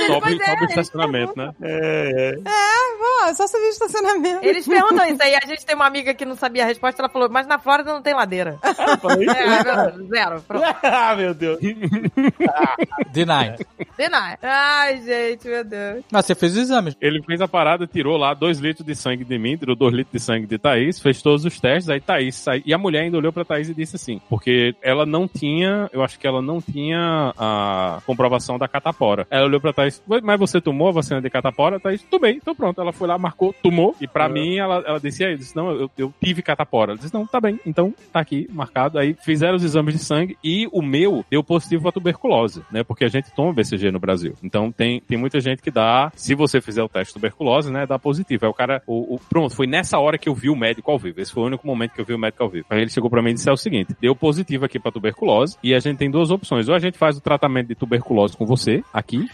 Sobe, é, sobe estacionamento, né? É, é. Pô, é só subir o estacionamento. Eles perguntam isso aí. A gente tem uma amiga que não sabia a resposta. Ela falou, mas na Flórida não tem ladeira. Falei isso? É, zero. Pronto. ah, meu Deus. Deny. Deny. Ai, gente, meu Deus. Mas você fez os exames. Ele fez a parada, tirou lá 2 litros de sangue de mim, tirou 2 litros de sangue de Thaís, fez todos os testes, aí Thaís saiu. E a mulher ainda olhou pra Thaís e disse assim, porque ela não tinha, eu acho que ela não tinha a comprovação da catapora. Ela olhou pra Thaís, mas você tomou a vacina de catapora? Thaís, tomei, então pronto. Ela foi lá, marcou, tomou, e pra mim ela, ela disse aí, disse, não, eu, eu tive catapora. Ela disse, não, tá bem, então tá aqui, marcado. Aí fizeram os exames de sangue e o meu deu positivo pra tuberculose, né? Porque a gente toma BCG no Brasil. Então tem, tem muita gente que dá, se você fizer o teste de tuberculose, né, dá positivo. Aí o cara, o, o- pronto, foi nessa hora que eu vi o médico ao vivo. Esse foi o único momento que eu vi o médico ao vivo. Aí ele chegou pra mim e disse é o seguinte: deu positivo aqui pra tuberculose e a gente tem duas opções. Ou a gente faz o tratamento de tuberculose com você aqui,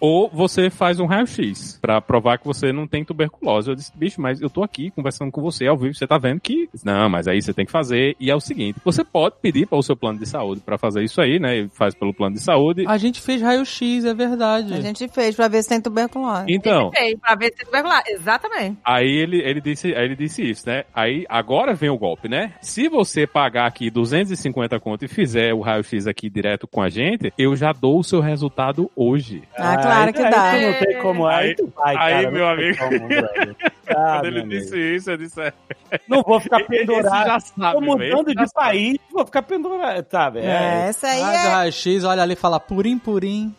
ou você faz um raio-x pra provar que você não tem tuberculose. Eu disse, bicho, mas eu tô aqui conversando com você ao vivo, você tá vendo que. Não, mas aí você tem que fazer. E é o seguinte: você pode pedir para o seu plano de saúde pra fazer isso aí, né? Faz pelo plano de saúde. A gente fez raio-x, é verdade. A gente fez pra ver se tem tuberculose. Então, Fez, pra ver se tuberculose. Exatamente. Aí ele, ele, disse, aí ele disse isso, né? Aí agora vem o golpe, né? Se você pagar aqui 250 conto e fizer o raio-x aqui direto com a gente, eu já dou o seu resultado hoje. Ah, claro que aí dá. tu não tem como. Aí, Aí- tu vai, aí, cara, meu amigo. como. Ah, Quando ele disse amigo. isso, eu disse, é, Não vou ficar pendurado. já sabe, Tô mudando de país, vou ficar pendurado, sabe? É, essa aí o é... raio-x, olha ali e fala purim, purim.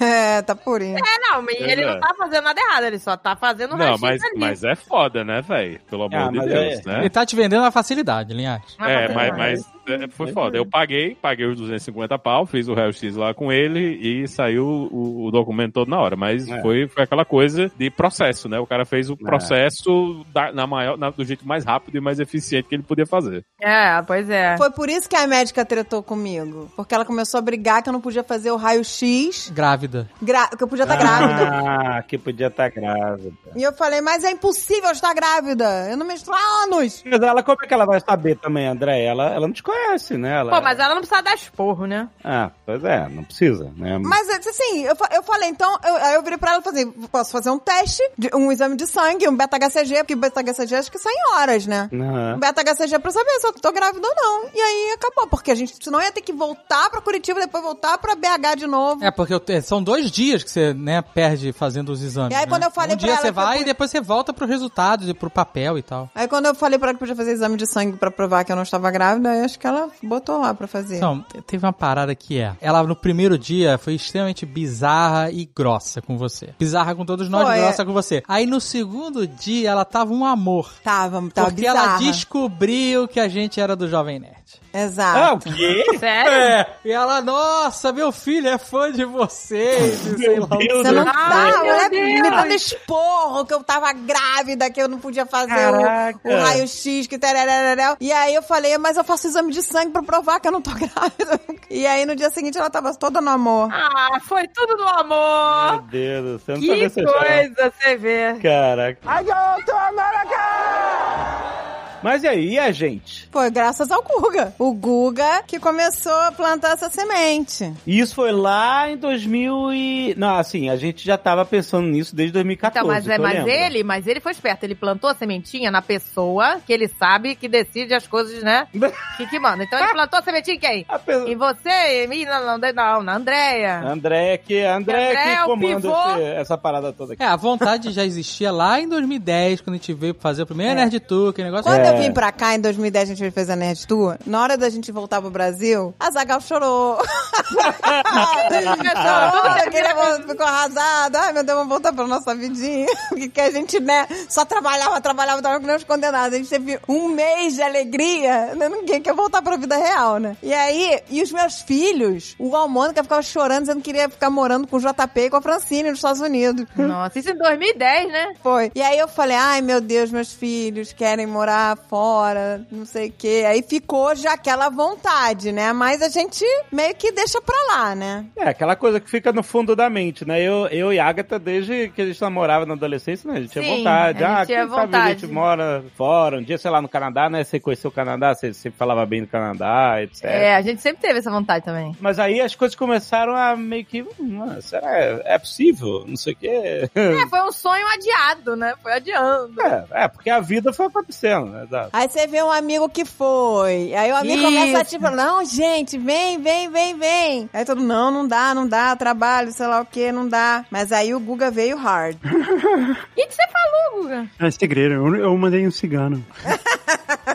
é... Tá purinho. É, não, mas ele é. não tá fazendo nada errado. Ele só tá fazendo Não, mas, ali. mas é foda, né, velho? Pelo amor Ah, de Deus, é- né? Ele tá te vendendo a facilidade, Linhares. É, tá mas, mas é, foi foda. Eu paguei, paguei os 250 pau, fiz o raio-x lá com ele e saiu o, o documento todo na hora. Mas É. foi, foi aquela coisa de processo, né? O cara fez o processo da- na maior, na- do jeito mais rápido e mais eficiente que ele podia fazer. É, pois é. Foi por isso que a médica tretou comigo. Porque ela começou a brigar que eu não podia fazer o raio-x, Grávida. gra... que eu podia estar grávida. Ah, que podia estar grávida. E eu falei, mas é impossível estar grávida. Eu não menstruo há anos. Mas ela, como é que ela vai saber também, André? Ela, ela não te conhece, né? Ela... Pô, mas ela não precisa dar esporro, né? Ah, pois é, não precisa, né? Mas assim, eu, eu falei, então, eu, aí eu virei pra ela e falei, posso fazer um teste, de- um exame de sangue, um beta beta-HCG, porque beta-HCG acho que sai em horas, né? Aham. Beta-HCG pra saber se eu tô grávida ou não. E aí acabou, porque a gente senão ia ter que voltar pra Curitiba, depois voltar pra BH de novo. É, porque eu te- são dois dias que você, né, perde fazendo os exames. E aí, né? quando eu falei um pra dia ela você que eu vai fui- e depois você volta pros resultados e pro papel e tal. Aí quando eu falei pra ela que podia fazer exame de sangue pra provar que eu não estava grávida, aí acho que ela botou lá pra fazer. Então, teve uma parada que é. Ela no primeiro dia foi extremamente bizarra e grossa com você. Bizarra com todos nós, Foi, é. grossa com você. Aí no segundo dia ela tava um amor. Tava, tava porque bizarra. ela descobriu que a gente era do Jovem Nerd. Exato. Ah, o quê? Sério? É, e ela, nossa, meu filho é fã de vocês. e sei lá. Deus Você não tá, Ai, a meu mulher Deus. me dando esporro, que eu tava grávida, que eu não podia fazer o, o raio-x, que tereré. E aí eu falei, mas eu faço exame de sangue pra provar que eu não tô grávida. E aí no dia seguinte ela tava toda no amor. Ah, foi tudo no amor. Meu Deus do céu, não Que coisa, você vê. Caraca. Mas e aí, e a gente? Foi graças ao Guga. O Guga que começou a plantar essa semente. E Isso foi lá em 2000 e... Não, assim, a gente já tava pensando nisso desde 2014. Então, mas, é, que mas ele, mas ele foi esperto. Ele plantou a sementinha na pessoa que ele sabe que decide as coisas, né? Que, que manda. Então ele plantou a sementinha em quem? A pessoa- Em você? Em mim? Não, não, não, na Andréia. André que, André André é que o comanda esse- essa parada toda aqui. É, a vontade já existia lá em 2010, quando a gente veio fazer o primeiro Nerd Tour, que negócio. Quando É. eu vim pra cá, em 2010, a gente fez a Nerd Tour, na hora da gente voltar pro Brasil, a Zagal chorou. chorou, ficou arrasado. Ai, meu Deus, vamos voltar pra nossa vidinha. Porque a gente, né, só trabalhava, trabalhava, trabalhava, nem os condenados. A gente teve um mês de alegria, né? ninguém quer voltar pra vida real, né? E aí, e os meus filhos, o Almônica ficava chorando, dizendo que queria ficar morando com o JP e com a Francine nos Estados Unidos. Nossa, isso em 2010, né? Foi. E aí eu falei, ai meu Deus, meus filhos querem morar fora, não sei o quê. Aí ficou já aquela vontade, né? Mas a gente meio que deixa pra lá, né? É, aquela coisa que fica no fundo da mente, né? Eu, eu e Agatha, desde que a gente namorava na adolescência, né? A gente tinha vontade. a gente ah, tinha quem sabe a vontade. gente mora fora, um dia, sei lá, no Canadá, né? Você conheceu o Canadá, você sempre falava bem do Canadá, etc. É, a gente sempre teve essa vontade também. Mas aí as coisas começaram a meio que. hum, ah, será é possível? Não sei o quê. É, foi um sonho adiado, né? Foi adiando. É, é, porque a vida foi acontecendo, né? Exato. Aí você vê um amigo que foi. Aí o amigo Isso. começa a tipo, não, gente, vem, vem, vem, vem. Aí todo, não, não dá, não dá, trabalho, sei lá o que, não dá. Mas aí o Guga veio hard. O que, que você falou, Guga? É segredo, eu, eu mandei um cigano.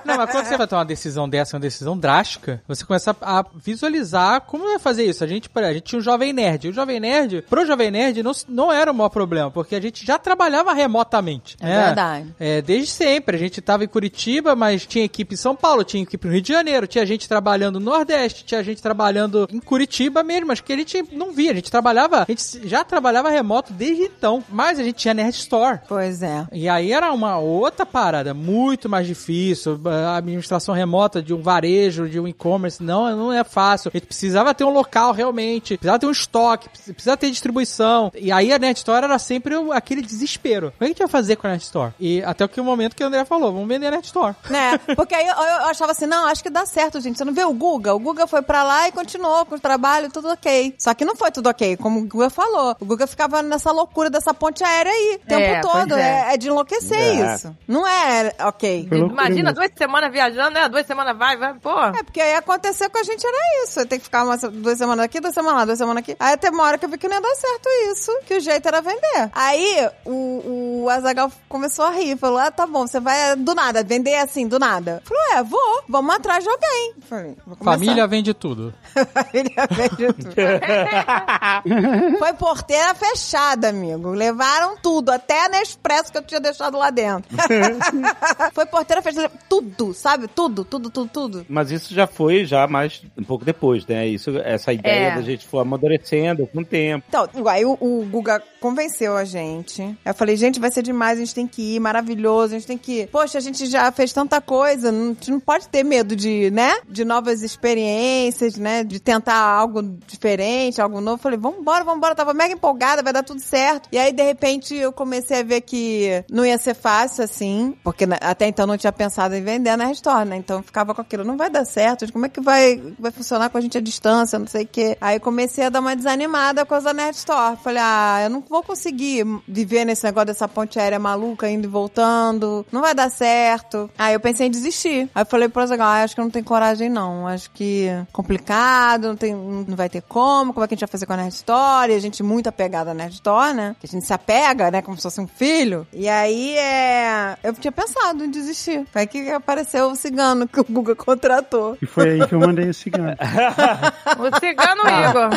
Não, mas quando você vai tomar uma decisão dessa, uma decisão drástica, você começa a visualizar como vai fazer isso. A gente, a gente tinha um Jovem Nerd. E o Jovem Nerd, pro Jovem Nerd, não, não era o maior problema, porque a gente já trabalhava remotamente. É né? verdade. É, desde sempre. A gente tava em Curitiba, mas tinha equipe em São Paulo, tinha equipe no Rio de Janeiro, tinha gente trabalhando no Nordeste, tinha gente trabalhando em Curitiba mesmo, mas que a gente não via. A gente trabalhava, a gente já trabalhava remoto desde então. Mas a gente tinha Nerd Store. Pois é. E aí era uma outra parada, muito mais difícil. A administração remota de um varejo, de um e-commerce, não, não é fácil. A gente precisava ter um local realmente, precisava ter um estoque, precisava ter distribuição. E aí a Net Store era sempre o- aquele desespero. O que a gente vai fazer com a Net Store? E até que o momento que o André falou, vamos vender a Net Store. Né? Porque aí eu, eu achava assim, não, acho que dá certo, gente. Você não vê o Guga? O Guga foi pra lá e continuou com o trabalho, tudo ok. Só que não foi tudo ok, como o Guga falou. O Guga ficava nessa loucura dessa ponte aérea aí, o tempo É, todo. é. É. é de enlouquecer É. isso. Não é ok. Imagina, duas semanas viajando, né? Duas semanas vai, vai, pô. É, porque aí acontecer com a gente era isso. Tem que ficar umas, duas semanas aqui, duas semanas lá, duas semanas aqui. Aí até uma hora que eu vi que não ia dar certo isso, que o jeito era vender. Aí o, o Azagal começou a rir, falou: Ah, tá bom, você vai do nada, vender assim, do nada. Falou: É, vou, vamos atrás de alguém. Falei, vou começar. Família vende tudo. Família vende tudo. Foi porteira fechada, amigo. Levaram tudo, até a Nespresso que eu tinha deixado lá dentro. Foi porteira fechada, tudo, sabe? Tudo, tudo, tudo, tudo. Mas isso já foi já mais um pouco depois, né? Isso, essa ideia É. da gente foi amadurecendo com o tempo. Então, aí o, o Guga convenceu a gente. Eu falei, gente, vai ser demais, a gente tem que ir, maravilhoso, a gente tem que ir. Poxa, a gente já fez tanta coisa, não- a gente não pode ter medo de, né? De novas experiências, né? De tentar algo diferente, algo novo. Falei, vambora, vambora. Eu tava mega empolgada, vai dar tudo certo. E aí, de repente, eu comecei a ver que não ia ser fácil, assim, porque na- até então não tinha pensado em vender a Nerd Store, né? Então ficava com aquilo, não vai dar certo, como é que vai, vai funcionar com a gente à distância, não sei o quê. Aí comecei a dar uma desanimada com a Nerd Store. Falei, ah, eu não vou conseguir viver nesse negócio dessa ponte aérea maluca, indo e voltando, não vai dar certo. Aí eu pensei em desistir. Aí eu falei pro Azaghal, ah, acho que eu não tenho coragem não, acho que é complicado, não, tem, não vai ter como, como é que a gente vai fazer com a Nerd Store? E a gente muito apegada à Nerd Store, né? Que a gente se apega, né, como se fosse um filho. E aí, é... eu tinha pensado em desistir. Foi aí que apareceu o cigano que o Guga contratou. E foi aí que eu mandei o cigano. O cigano Igor.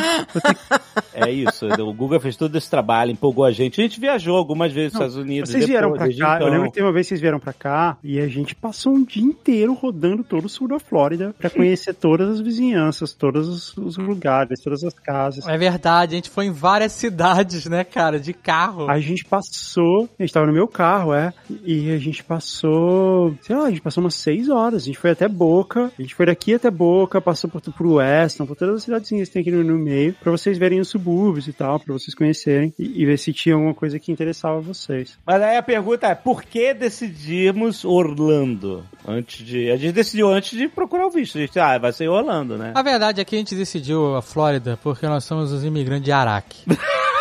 É isso, o Guga fez todo esse trabalho, empolgou a gente. A gente viajou algumas vezes nos Estados Unidos. Vocês vieram pra depois, cá, então. eu lembro que teve uma vez que vocês vieram pra cá e a gente passou um dia inteiro rodando todo o sul da Flórida pra conhecer todas as vizinhanças, todos os, lugares, todas as casas. É verdade, a gente foi em várias cidades, né, cara, de carro. A gente passou, a gente tava no meu carro, é, e a gente passou, sei lá, a gente passou umas seis horas, a gente foi até Boca, a gente foi daqui até Boca, passou por, por Weston, por todas as cidadezinhas que tem aqui no, no meio, pra vocês verem os subúrbios e tal, pra vocês conhecerem e, e ver se tinha alguma coisa que interessava vocês. Mas aí a pergunta é, por que decidimos Orlando? Antes de. A gente decidiu antes de procurar o visto. A gente, ah, vai ser Orlando, né? A verdade é que a gente decidiu a Flórida porque nós somos os imigrantes de Araque.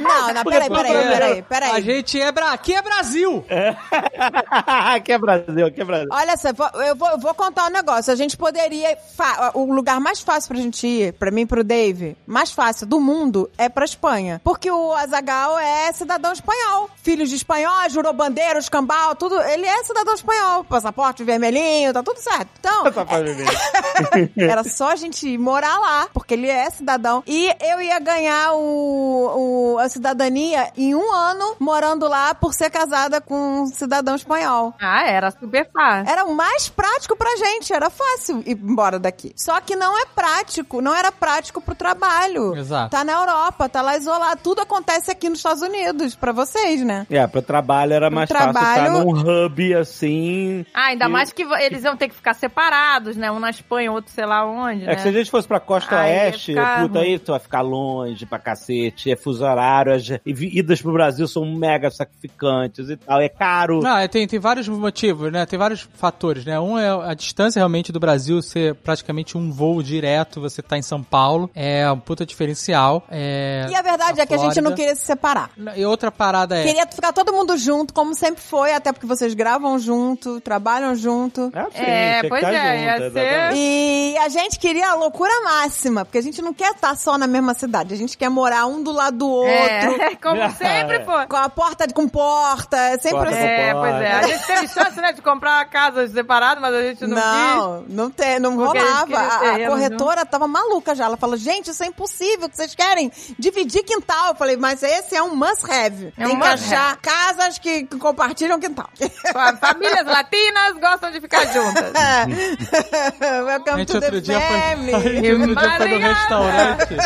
Não, não, peraí, peraí, peraí, peraí. A gente é... Bra... Aqui é Brasil! aqui é Brasil, aqui é Brasil. Olha só, eu vou, eu vou contar um negócio. A gente poderia. fa- O lugar mais fácil pra gente ir, pra mim e pro Dave, mais fácil do mundo, é pra Espanha. Porque o Azagal é cidadão espanhol. Filho de espanhol, jurou bandeira, escambau, tudo. Ele é cidadão espanhol. Passaporte vermelhinho, tá tudo certo. Então, era só a gente morar lá, porque ele é cidadão. E eu ia ganhar o, o- a cidadania em um ano morando lá por ser casada com um cidadão espanhol. Ah, era super fácil. Era o mais prático pra gente, era fácil ir embora daqui. Só que não é prático, não era prático pro trabalho. Exato. Tá na Europa, tá lá isolado. Tudo acontece aqui nos Estados Unidos, pra vocês, né? É, pro trabalho era mais fácil trabalho- estar num hub assim. Ah, ainda E- mais que eles iam ter que ficar separados, né? Um na Espanha, outro sei lá onde, É né? que se a gente fosse pra Costa Oeste, ficar puta, aí tu vai ficar longe pra cacete, é fuso horário, as idas pro Brasil são mega sacrificantes e tal, é caro. Não, é, tem, tem vários motivos, né? Tem vários fatores, né? Um é a distância realmente do Brasil ser praticamente um voo direto, você tá em São Paulo. É um puta diferencial. É, E a verdade na é que a gente não queria se separar. E outra parada é. Queria ficar todo mundo junto, como sempre foi, até porque vocês gravam junto, trabalham junto. É, sim, É, pois é, junto, ia ser-. E a gente queria a loucura máxima, porque a gente não quer estar só na mesma cidade, a gente quer morar um do lado do outro, É, como sempre foi. com a porta de- com porta, é sempre Porta assim. É, pois é. A gente teve chance, né, de comprar casas separadas, mas a gente não, quis. Não, não, tem, não Porque eles rolava. A, a corretora tava maluca já. Ela falou, gente, isso é impossível, que vocês querem dividir quintal. Eu falei, mas esse é um must have. É um Tem que must achar casas que, que compartilham quintal. Fa- Famílias latinas gostam de ficar juntas. A Welcome gente to the outro dia foi, a family. gente outro dia foi no restaurante.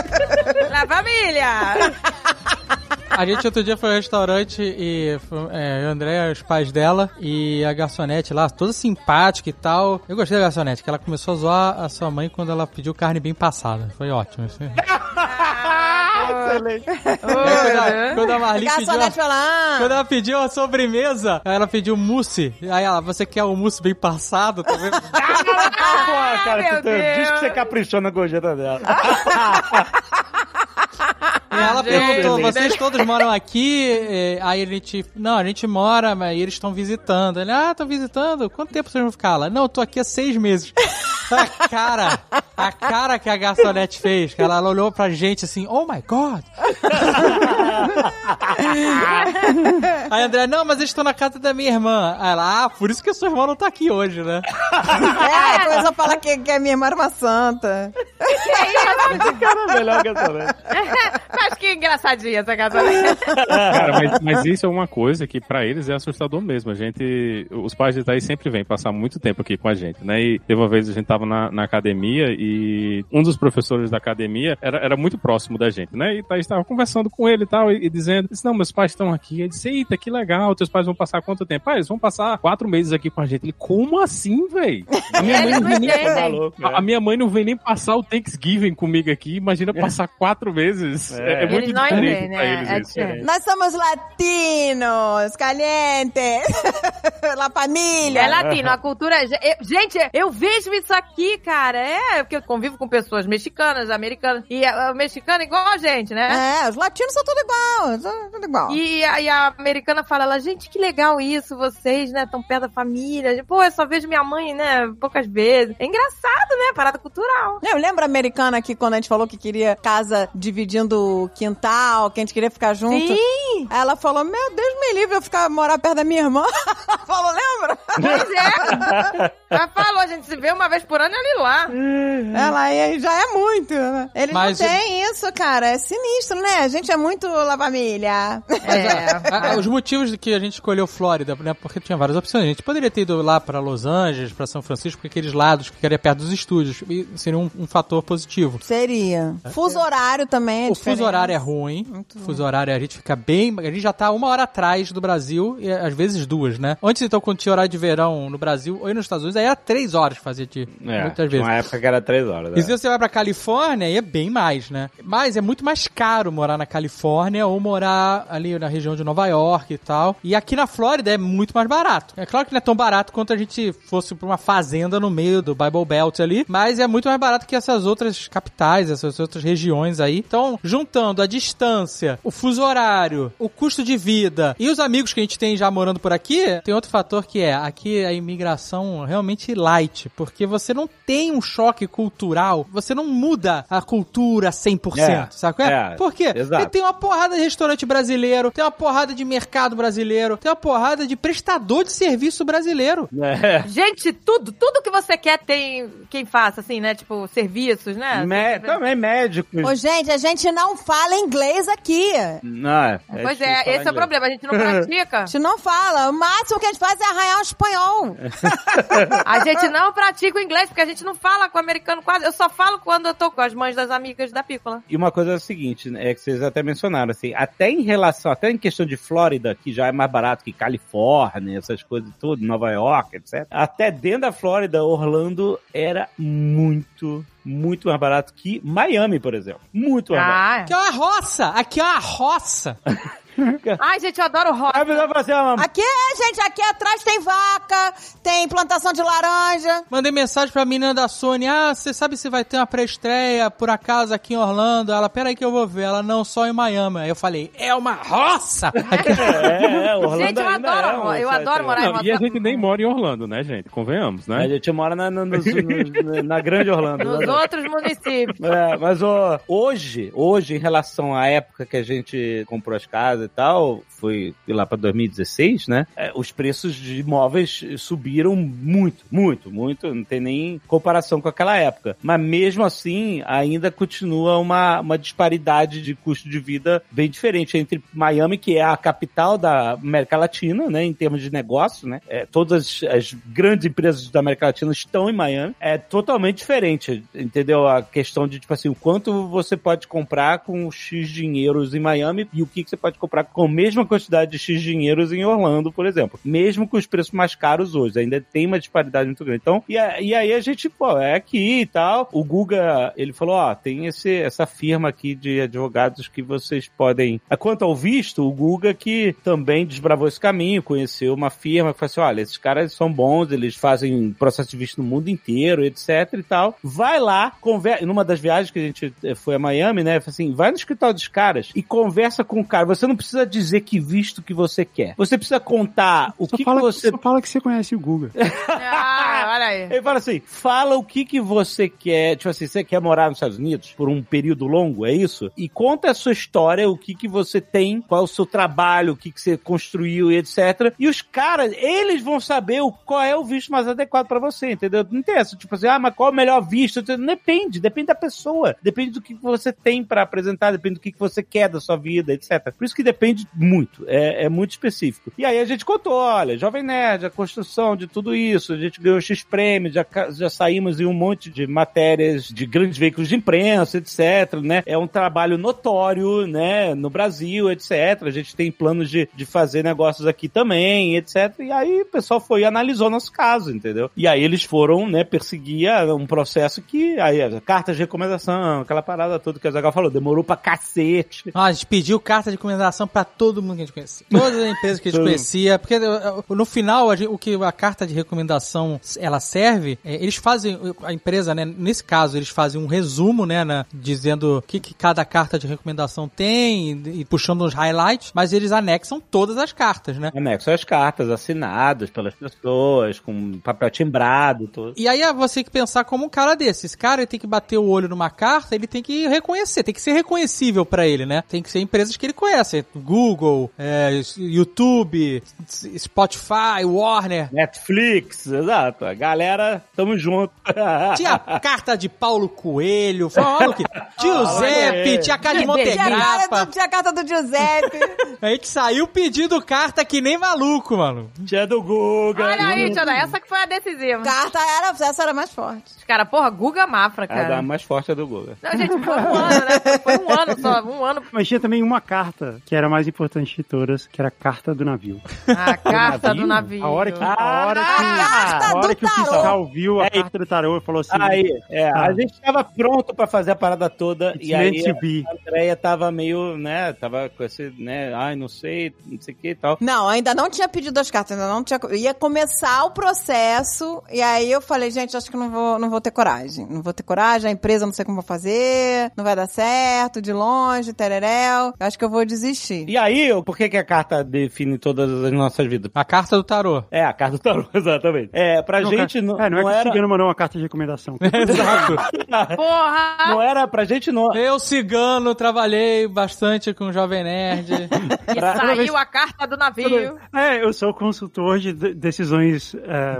Na família! A gente outro dia foi no restaurante e foi, é, eu, André, os pais dela e a garçonete lá, toda simpática e tal. Eu gostei da garçonete, que ela começou a zoar a sua mãe quando ela pediu carne bem passada. Foi ótimo. Isso. Excelente. quando, a, quando a Marli pediu a, ah, quando ela pediu a sobremesa, aí ela pediu mousse. Aí ela, você quer o mousse bem passado? Tá vendo? Pô, cara, meu tu tem- diz Deus. que você caprichou na gorjeta dela. E ela gente. perguntou, vocês todos moram aqui? É, Aí a gente, não, a gente mora, mas eles estão visitando. Ele, ah, estão visitando? Quanto tempo vocês vão ficar lá? Não, eu tô aqui há seis meses. A cara, a cara que a garçonete fez, que ela olhou pra gente assim, oh my god. Aí a André, não, mas eles estão na casa da minha irmã. Aí ela, ah, por isso que a sua irmã não tá aqui hoje, né? é, começou a falar que, que a minha irmã era uma santa. Cara, melhor que essa, né? Mas que engraçadinha essa casa. Cara, mas, mas isso é uma coisa que pra eles é assustador mesmo. A gente, os pais de Thaís sempre vêm passar muito tempo aqui com a gente, né? E teve uma vez a gente tava na, na academia e um dos professores da academia era, era muito próximo da gente, né? E Thaís tava conversando com ele e tal, e, e dizendo, disse, não, meus pais estão aqui. Ele disse, eita, que legal, teus pais vão passar quanto tempo? Ah, eles vão passar quatro meses aqui com a gente. Ele, como assim, velho? A minha mãe Eles não vem nem maluco, a a minha mãe não vem nem passar o Thanksgiving comigo aqui. Imagina passar quatro meses. É, é muito muito Eles não diferente entendem, pra né? eles É isso. diferente. Nós somos latinos, calientes, la família. É latino, a cultura. eu- gente, eu vejo isso aqui, cara. É, porque eu convivo com pessoas mexicanas, americanas. E a mexicana é igual a gente, né? É, os latinos são tudo igual, são tudo igual. E, a, e a americana fala, ela, gente, que legal isso, vocês, né, tão perto da família. Pô, eu só vejo minha mãe, né, poucas vezes. É engraçado, né, parada cultural. Eu lembro a americana aqui quando a gente falou que queria casa dividindo quintal, que a gente queria ficar junto. Sim! Ela falou: Meu Deus, me livre eu ficar morar perto da minha irmã. falou, lembra? Pois é. Ela falou, a gente se vê uma vez por ano e olha lá. Ela aí já é muito. né? Eles Mas- não têm isso, cara. É sinistro, né? A gente é muito La Família. É. Ah, ah, Os motivos de que a gente escolheu Flórida, né? Porque tinha várias opções. A gente poderia ter ido lá pra Los Angeles, pra São Francisco, porque aqueles lados que ficaria perto dos estúdios. E seria um, um fator positivo. Seria. Fuso horário também é O fuso. Horário é ruim. Muito O fuso horário a gente fica bem. A gente já tá uma hora atrás do Brasil, e às vezes duas, né? Antes, então, quando tinha horário de verão no Brasil ou nos Estados Unidos, aí era três horas fazia de. É, muitas vezes. uma época que era três horas. E é. se você vai pra Califórnia, aí é bem mais, né? Mas é muito mais caro morar na Califórnia ou morar ali na região de Nova York e tal. E aqui na Flórida é muito mais barato. É claro que não é tão barato quanto a gente fosse pra uma fazenda no meio do Bible Belt ali, mas é muito mais barato que essas outras capitais, essas outras regiões aí. Então, juntando a distância, o fuso horário, o custo de vida e os amigos que a gente tem já morando por aqui, tem outro fator que é aqui a imigração realmente light, porque você não tem um choque cultural, você não muda a cultura 100%, É, sabe? qual É. é, Por quê? exato. Porque tem uma porrada de restaurante brasileiro, tem uma porrada de mercado brasileiro, tem uma porrada de prestador de serviço brasileiro. É. Gente, tudo, tudo que você quer tem quem faça, assim, né? Tipo, serviços, né? Mé- também médicos. Ô, gente, a gente não fala inglês aqui. Não, é, Pois difícil é, esse é o inglês. problema, a gente não pratica. A gente não fala. O máximo que a gente faz é arranhar um espanhol. A gente não pratica o inglês, porque a gente não fala com o americano quase. Eu só falo quando eu tô com as mães das amigas da Pícola. E uma coisa é o seguinte, né, é que vocês até mencionaram, assim, até em relação, até em questão de Flórida, que já é mais barato que Califórnia, essas coisas tudo, Nova York, etc. Até dentro da Flórida, Orlando era muito, muito mais barato que Miami, por exemplo. Muito mais barato. Ah, Aqui é uma roça! Aqui é uma roça! Ai, gente, eu adoro a fala assim, ah, mas Aqui é, gente, aqui atrás tem vaca, tem plantação de laranja. Mandei mensagem pra menina da Sony. Ah, você sabe se vai ter uma pré-estreia por acaso aqui em Orlando? Ela, peraí que eu vou ver. Ela, não, só em Miami. Aí eu falei, é uma roça! É, é, Orlando Gente, eu adoro, é um eu adoro morar em Não, e a gente nem mora em Orlando, né, gente? Convenhamos, A né? gente mora na, na, nos- no- na grande Orlando. Nos né? outros municípios. É, mas ó, hoje, hoje, em relação à época que a gente comprou as casas e tal, foi lá para 2016, né? é, os preços de imóveis subiram muito, muito, muito. Não tem nem comparação com aquela época. Mas mesmo assim, ainda continua uma, uma disparidade de custo de vida bem diferente entre Miami, que é a capital da América Latina, né? Em termos de negócio, né? É, todas as, as grandes empresas da América Latina estão em Miami. É totalmente diferente, entendeu? A questão de, tipo assim, o quanto você pode comprar com X dinheiros em Miami e o que, que você pode comprar com a mesma quantidade de X dinheiros em Orlando, por exemplo. Mesmo com os preços mais caros hoje, ainda tem uma disparidade muito grande. Então, e, a- e aí a gente, pô, é aqui e tal. O Guga, ele falou, ó, tem esse, essa firma aqui de advogados que vocês podem... Quanto ao visto, o Guga que também desbravou esse caminho, conheceu uma firma que falou assim, olha, esses caras são bons, eles fazem processo de visto no mundo inteiro, etc e tal. Vai lá, conversa... Numa das viagens que a gente eh, foi a Miami, né, assim, vai no escritório dos caras e conversa com o cara. Você não precisa dizer que visto que você quer. Você precisa contar o Só que, fala, que você... só fala que você conhece o Guga. Ah, olha aí. Ele fala assim, fala o que que você quer, tipo assim, você quer morar nos Estados Unidos por um período longo, é isso? E conta a sua história, o que que você tem, qual é o seu trabalho, o que que você construiu e etc. E os caras, eles vão saber o, qual é o visto mais adequado pra você, entendeu? Não tem essa, tipo assim, ah, mas qual é o melhor visto? Depende, depende da pessoa, depende do que você tem pra apresentar, depende do que que você quer da sua vida, etc. Por isso que depende muito, é, é muito específico. E aí a gente contou, olha, Jovem Nerd, a construção de tudo isso, a gente ganhou XP prêmios, já, já saímos em um monte de matérias de grandes veículos de imprensa, etc, né? É um trabalho notório, né, no Brasil, etc. A gente tem planos de, de fazer negócios aqui também, etc. E aí o pessoal foi e analisou nosso caso, entendeu? E aí eles foram, né, perseguir a- um processo que, aí, a carta de recomendação, aquela parada toda que a Zagal falou, demorou pra cacete. Ah, a gente pediu carta de recomendação pra todo mundo que a gente conhecia. Todas as empresas que a gente conhecia. Porque eh, no final, gente- o que a carta de recomendação ela serve, é, eles fazem, a empresa, né, nesse caso, eles fazem um resumo, né, na- dizendo o que, que cada carta de recomendação tem e, e puxando os highlights, mas eles anexam todas as cartas, né? Anexo as cartas assinadas pelas pessoas, com papel timbrado, tudo. E aí é você que pensar como um cara desse. Esse cara ele tem que bater o olho numa carta, ele tem que reconhecer, tem que ser reconhecível pra ele, né? Tem que ser empresas que ele conhece. Google, é, YouTube, Spotify, Warner. Netflix, exato. A galera, tamo junto. Tinha a carta de Paulo Coelho, uma maluquice. Giuseppe, tinha a carta de a cara Montegrappa. do, tinha a carta do Giuseppe. A gente saiu pedindo carta que nem maluco, mano. Tinha do Guga. Olha aí, Tiana, essa que foi a decisiva. carta era, essa era mais forte. Os caras, porra, Guga Mafra, A cara. da mais forte é do Guga. Não, gente, foi um ano, né? Foi- Foi um ano só, um ano. Mas tinha também uma carta que era a mais importante de todas, que era a carta do navio. A carta do navio. A hora que, a hora que, a hora do que o fiscal viu a É, carta do tarô e falou assim: Aí, é, Ah. a gente tava pronto pra fazer a parada toda e aí a Andrea tava meio, né, tava com esse, né, ai, não sei, não sei o que e tal. Não, ainda não tinha pedido as cartas, ainda não tinha. Ia começar o processo, e aí eu falei, gente, acho que não vou, não vou ter coragem. Não vou ter coragem, a empresa não sei como vou fazer, não vai dar certo, de longe, tereréu. Eu acho que eu vou desistir. E aí, por que que a carta define todas as nossas vidas? A carta do tarô. É, a carta do tarô, exatamente. É, pra Não, gente cara, não, é, não, é que o era... cigano mandou uma carta de recomendação. Exato. Porra! Não era, pra gente não... Eu, cigano, trabalhei bastante com o Jovem Nerd. E saiu a carta do navio. É, eu sou consultor de de- decisões é,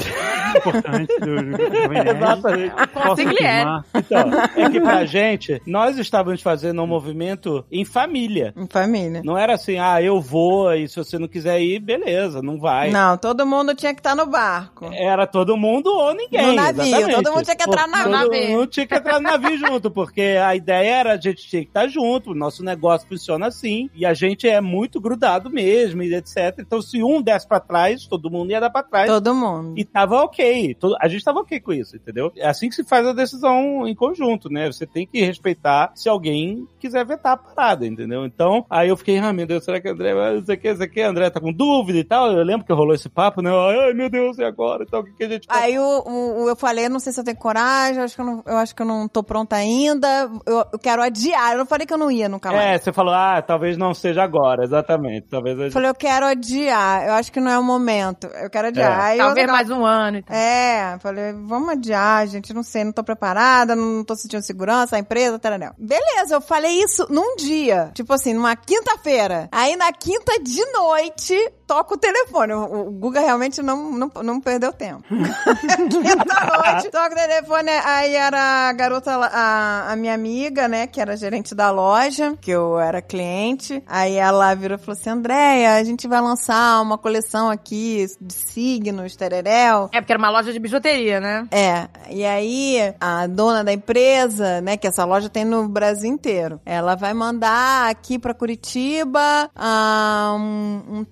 importantes do, Jovem Nerd. Exatamente. Afirmar. Então, é que pra gente, nós estávamos fazendo um movimento em família. Em família. Não era assim, ah, eu vou, e se você não quiser ir, beleza, não vai. Não, todo mundo tinha que estar no barco. Era todo mundo ou ninguém. No navio, exatamente. todo mundo tinha que entrar no Todo navio. mundo tinha que entrar no navio junto, porque a ideia era a gente tinha que estar junto, o nosso negócio funciona assim, e a gente é muito grudado mesmo, e etc. Então, se um desse pra trás, todo mundo ia dar pra trás. Todo mundo. E tava ok. Todo- A gente tava ok com isso, entendeu? É assim que se faz a decisão em conjunto, né? Você tem que respeitar se alguém quiser vetar a parada, entendeu? Então, aí eu fiquei, ah, meu Deus, será que André, vai- isso aqui, isso aqui, André tá com dúvida e tal? Eu lembro que rolou esse papo, né? Ai, meu Deus, e agora? Então, o que, que a gente faz? Aí o, o- o- eu falei, não sei se eu tenho coragem, eu acho que eu não, eu acho que eu não tô pronta ainda. Eu, eu quero adiar. Eu não falei que eu não ia nunca mais. É, você falou, ah, talvez não seja agora, exatamente. Talvez a Eu gente... falei, eu quero adiar. Eu acho que não é o momento. Eu quero adiar. É. Aí eu- Talvez mais um ano. Então. É, falei, vamos adiar, gente, não sei, não tô preparada, não tô sentindo segurança, a empresa, taranel. Beleza, eu falei isso num dia, tipo assim, numa quinta-feira. Aí na quinta de noite, toca o telefone. O, o Guga realmente não, não, não perdeu tempo. quinta-noite, toca o telefone, aí era a garota, a, a minha amiga, né, que era gerente da loja, que eu era cliente. Aí ela virou e falou assim, Andréia, a gente vai lançar uma coleção aqui de signos, tereréu. É porque era uma loja de bijuteria, né? É, e aí a dona da empresa, né, que essa loja tem no Brasil inteiro, ela vai mandar aqui pra Curitiba ah, um, um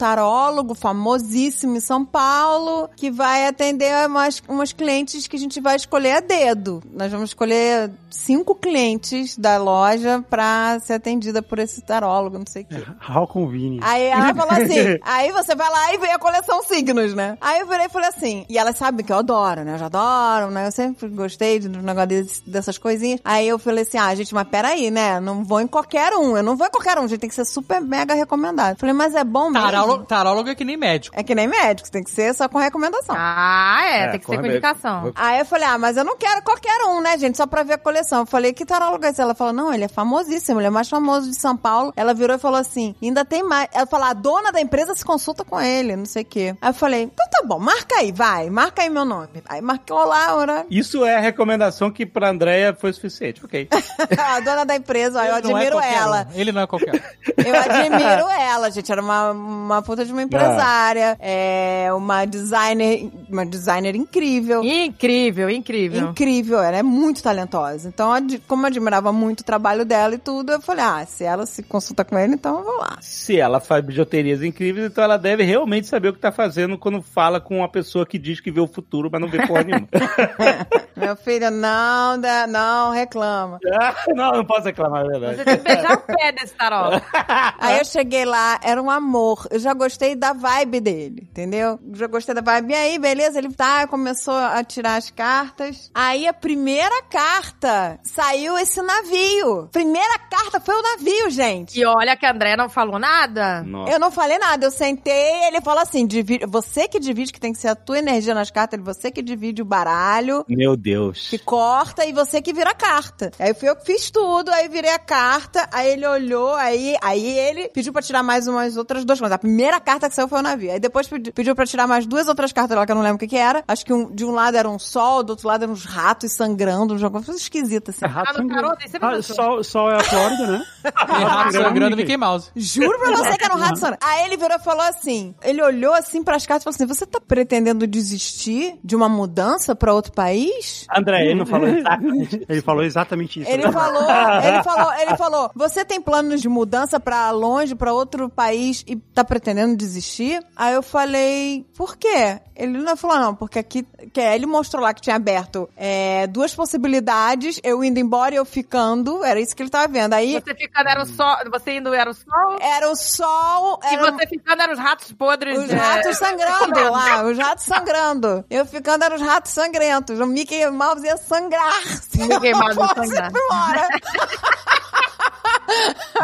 tarólogo famosíssimo em São Paulo que vai atender umas, umas clientes que a gente vai escolher a dedo. Nós vamos escolher cinco clientes da loja pra ser atendida por esse tarólogo, não sei o quê. How convenient. Aí ela falou assim, aí você vai lá e vê a coleção signos, né? Aí eu virei e falei assim, e elas sabem que eu adoro, né? Eu já adoro, né? Eu sempre gostei do negócio desse- dessas coisinhas. Aí eu falei assim, ah, gente, mas peraí, né? Não vou em qualquer um, eu não vou em qualquer um, gente, tem que ser super mega recomendado. Falei, mas é bom mesmo? Tarólogo, tarólogo é que nem médico. É que nem médico, tem que ser só com recomendação. Ah, é, É, tem que ser com indicação. Aí eu falei, ah, mas eu não quero qualquer um, né, gente? Só pra ver a coleção. Eu falei, que tarólogo é esse? Ela falou, não, ele é famosíssimo, ele é o mais famoso de São Paulo. Ela virou e falou assim, ainda tem mais. Ela falou, a dona da empresa se consulta com ele, não sei o quê. Aí eu falei, tá bom, marca aí, vai, marca aí meu nome. Aí marcou lá a hora. Isso é a recomendação que pra Andréia foi suficiente, ok. a dona da empresa, ó, eu é admiro qualquer ela. um. Ele não é qualquer um. Eu admiro ela, gente. Era uma, uma puta de uma empresária, é uma designer, uma designer incrível. Incrível, incrível. Incrível, ela é muito talentosa. Então, como eu admirava muito o trabalho dela e tudo, eu falei, ah, se ela se consulta com ele, então eu vou lá. Se ela faz bijuterias incríveis, então ela deve realmente saber o que tá fazendo quando fala com uma pessoa que diz que vê o futuro, mas não vê porra nenhuma. Meu filho, não, dá- não reclama. Ah, não, não posso reclamar, é verdade. Você tem que beijar o pé desse tarola. Aí eu cheguei lá, era um amor. Eu já gostei da vibe dele, entendeu? Já gostei da vibe. E aí, beleza? Ele tá, começou a tirar as cartas. Aí a primeira carta saiu esse navio. Primeira carta foi o navio, gente. E olha que a André não falou nada. Nossa. Eu não falei nada, eu sentei, ele falou assim: você que divide, que tem que ser a tua energia nas cartas, você que divide o baralho, Meu Deus. que corta e você que vira a carta. Aí fui eu que fiz tudo, aí virei a carta, aí ele olhou, aí, aí ele pediu pra tirar mais umas outras duas coisas. A primeira carta que saiu foi o navio. Aí depois pedi- pediu pra tirar mais duas outras cartas lá que eu não lembro o que que era. Acho que um- de um lado era um sol, do outro lado eram uns ratos sangrando, um jogo coisa esquisita assim. Rato Ah, no sangrando. Ah, sol, sol é a Flórida, né? E rato sangrando Mickey Mouse. Juro pra você que era um rato sangrando. Aí ele virou e falou assim: ele olhou assim pras cartas e falou assim: Você tá pretendendo desistir de uma mudança pra outro país? André, ele não falou exatamente. Ele falou exatamente isso. Ele né? falou, ele falou, ele falou: Você tem planos de mudança pra longe, pra outro país e tá pretendendo desistir? Aí eu falei: Por quê? Ele não falou, não, porque aqui. Que é, ele mostrou lá que tinha aberto é, duas possibilidades, eu indo embora e eu ficando. Era isso que ele tava vendo. Aí Você ficando era o sol, você indo era o sol, era o sol. e Era você ficando eram os ratos podres. Os é, ratos sangrando lá, os ratos sangrando. Eu ficando eram os ratos sangrentos. O Mickey Mouse ia sangrar. Mickey Mouse ia sangrar.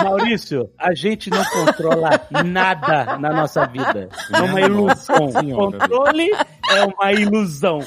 Maurício, a gente não controla nada na nossa vida. É uma ilusão. Senhora. Controle é uma ilusão.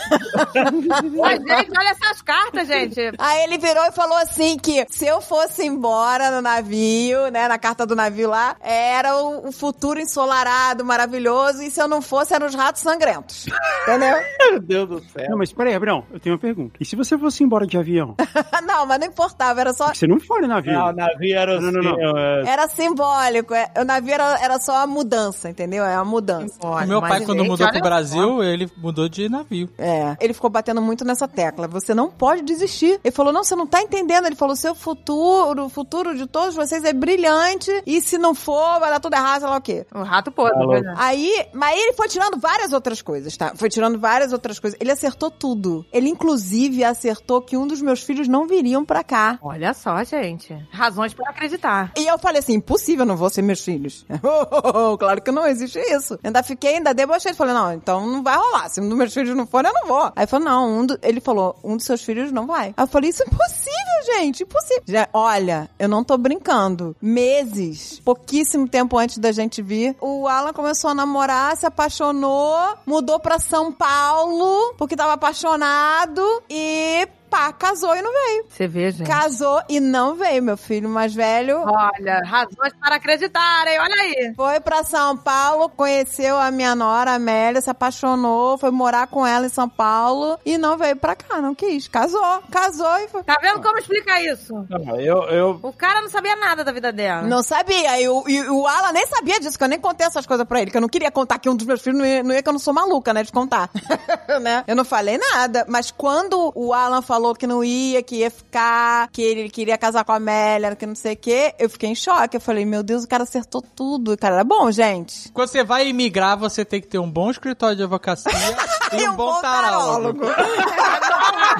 Mas, gente, olha essas cartas, gente. Aí ele virou e falou assim que se eu fosse embora no navio, né, na carta do navio lá, era o, futuro ensolarado, maravilhoso, e se eu não fosse, eram os ratos sangrentos. Entendeu? Meu Deus do céu. Não, mas peraí, Abrão, eu tenho uma pergunta. E se você fosse embora de avião? não, mas não importava, era só... Você não foi no navio. Não, o navio era Não, não, não. assim, ó, Era simbólico, é- o navio era, era só a mudança, entendeu? É uma mudança. O meu pai, quando mudou pro Brasil, ele mudou de navio. É, ele ficou batendo muito nessa tecla. Você não pode desistir. Ele falou: não, você não tá entendendo. Ele falou: seu futuro, o futuro de todos vocês é brilhante. E se não for, vai dar tudo errado, sei lá o quê. O rato podre, né? Aí, mas ele foi tirando várias outras coisas, tá? Foi tirando várias outras coisas. Ele acertou tudo. Ele, inclusive, acertou que um dos meus filhos não viriam pra cá. Olha só, gente. Razões para acreditar. E eu falei assim, impossível, não vou ser meus filhos. claro que não existe isso. Ainda fiquei, ainda debochei. Falei, não, então não vai rolar. Se um dos meus filhos não for, eu não vou. Aí falou, não, um do- ele falou, um dos seus filhos não vai. Aí eu falei, isso é impossível, gente, impossível. Já, olha, eu não tô brincando. Meses, pouquíssimo tempo antes da gente vir, o Alan começou a namorar, se apaixonou, mudou pra São Paulo, porque tava apaixonado e pá, casou e não veio. Você vê, gente. Casou e não veio, meu filho mais velho. Olha, razões para acreditarem, olha aí. Foi pra São Paulo, conheceu a minha nora, Amélia, se apaixonou, foi morar com ela em São Paulo e não veio pra cá, não quis. Casou, casou e foi. Tá vendo como explica isso? Não, eu, eu, O cara não sabia nada da vida dela. Não sabia. E o, e o Alan nem sabia disso, que eu nem contei essas coisas pra ele, que eu não queria contar que um dos meus filhos não ia, não ia que eu não sou maluca, né, de contar. né? Eu não falei nada. Mas quando o Alan falou que não ia, que ia ficar, que ele queria casar com a Amélia, que não sei o quê, eu fiquei em choque. Eu falei, meu Deus, o cara acertou tudo. O cara era bom, gente. Quando você vai imigrar, você tem que ter um bom escritório de advocacia e, um, bom tarólogo.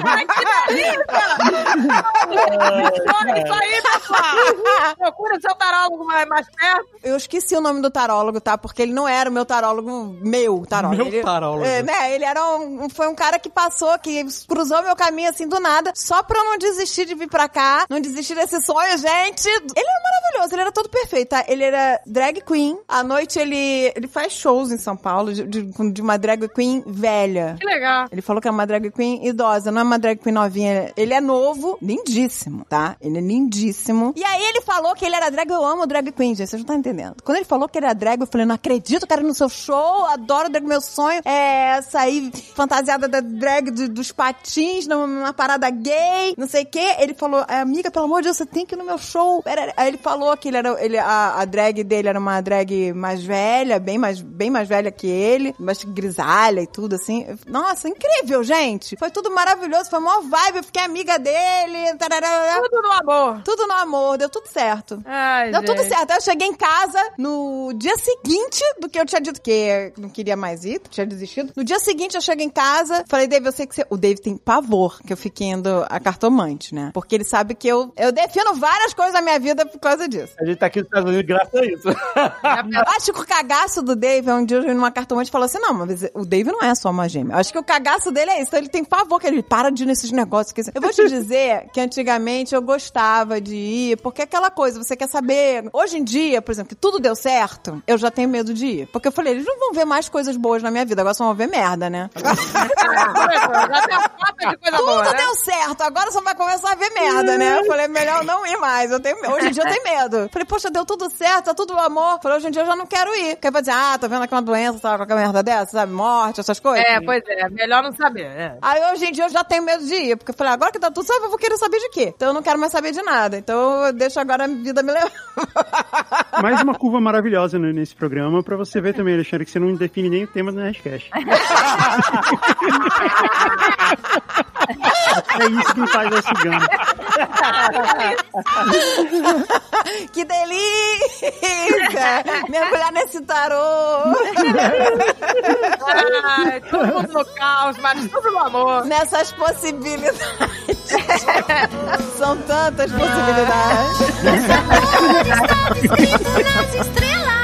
Ai, que delícia! Olha isso aí, pessoal! Procura o seu tarólogo mais, mais perto. Eu esqueci o nome do tarólogo, tá? Porque ele não era o meu tarólogo, meu tarólogo. Meu ele, tarólogo. É, né? Ele era um, foi um cara que passou, que cruzou meu caminho assim do nada, só pra eu não desistir de vir pra cá, não desistir desse sonho, gente. Ele era maravilhoso, ele era todo perfeito, tá? Ele era drag queen. À noite ele, ele faz shows em São Paulo de, de, de uma drag queen velha. Que legal. Ele falou que é uma drag queen idosa, não é uma drag queen novinha. Ele é novo, lindíssimo. tá? Ele é lindíssimo. E aí ele falou que ele era drag, eu amo drag queen, gente, vocês não estão entendendo. Quando ele falou que ele era drag, eu falei, não acredito, cara, no seu show, adoro drag, meu sonho é sair fantasiada da drag do- dos patins numa, parada gay, não sei o quê. Ele falou, "É, amiga, pelo amor de Deus, você tem que ir no meu show. Aí ele falou que ele era, ele, a, a drag dele era uma drag mais velha, bem mais, bem mais velha que ele, mais grisalha e tudo, assim. Nossa, incrível, gente. Foi tudo maravilhoso, foi uma vibe, eu fiquei amiga dele. tarará. Tudo no amor. Tudo no amor, deu tudo certo. Ai, Deu tudo gente. certo. Aí eu cheguei em casa no dia seguinte do que eu tinha dito que não queria mais ir, tinha desistido. No dia seguinte eu chego em casa, falei, Dave, eu sei que você... O Dave tem pavor que eu fique indo a cartomante, né? Porque ele sabe que eu, eu defino várias coisas na minha vida por causa disso. A gente tá aqui nos Estados Unidos graças a isso. Eu acho que o cagaço do Dave é um dia eu vi numa cartomante e falou assim: não, mas o Dave não é só uma gêmea. Acho que o cagaço dele é isso. Então ele tem pavor que ele para de ir nesses negócios. Que... Eu vou te dizer que antigamente eu gostava de ir, porque é aquela coisa, você quer saber. Hoje em dia, por exemplo, que tudo deu certo, eu já tenho medo de ir. Porque eu falei, eles não vão ver mais coisas boas na minha vida, agora só vão ver merda, né? Tudo boa, né? deu certo, agora só vai começar a ver merda, né? Eu falei, melhor não ir mais. Eu tenho, hoje em dia eu tenho medo. Falei, poxa, deu tudo certo, tá tudo amor. Falei, hoje em dia eu já não quero ir. Porque vai dizer, ah, tá vendo aqui uma doença, sabe, qualquer merda dessa, sabe? Morte, essas coisas. É, pois é, melhor não saber. É. Aí hoje em dia eu já tenho medo de ir, porque eu falei, agora que tá tudo certo, eu vou querer saber de quê? Então eu não quero mais saber de nada. Então eu deixo agora a vida me levar. Mais uma curva maravilhosa né, nesse programa pra você ver também, Alexandre, que você não define nem o tema do Nerdcast. é isso que faz a cigana. que delícia! Mergulhar nesse tarô. Ai, todo mundo no caos, mas tudo no amor. Nessas possibilidades. São tantas possibilidades. Nas estrelas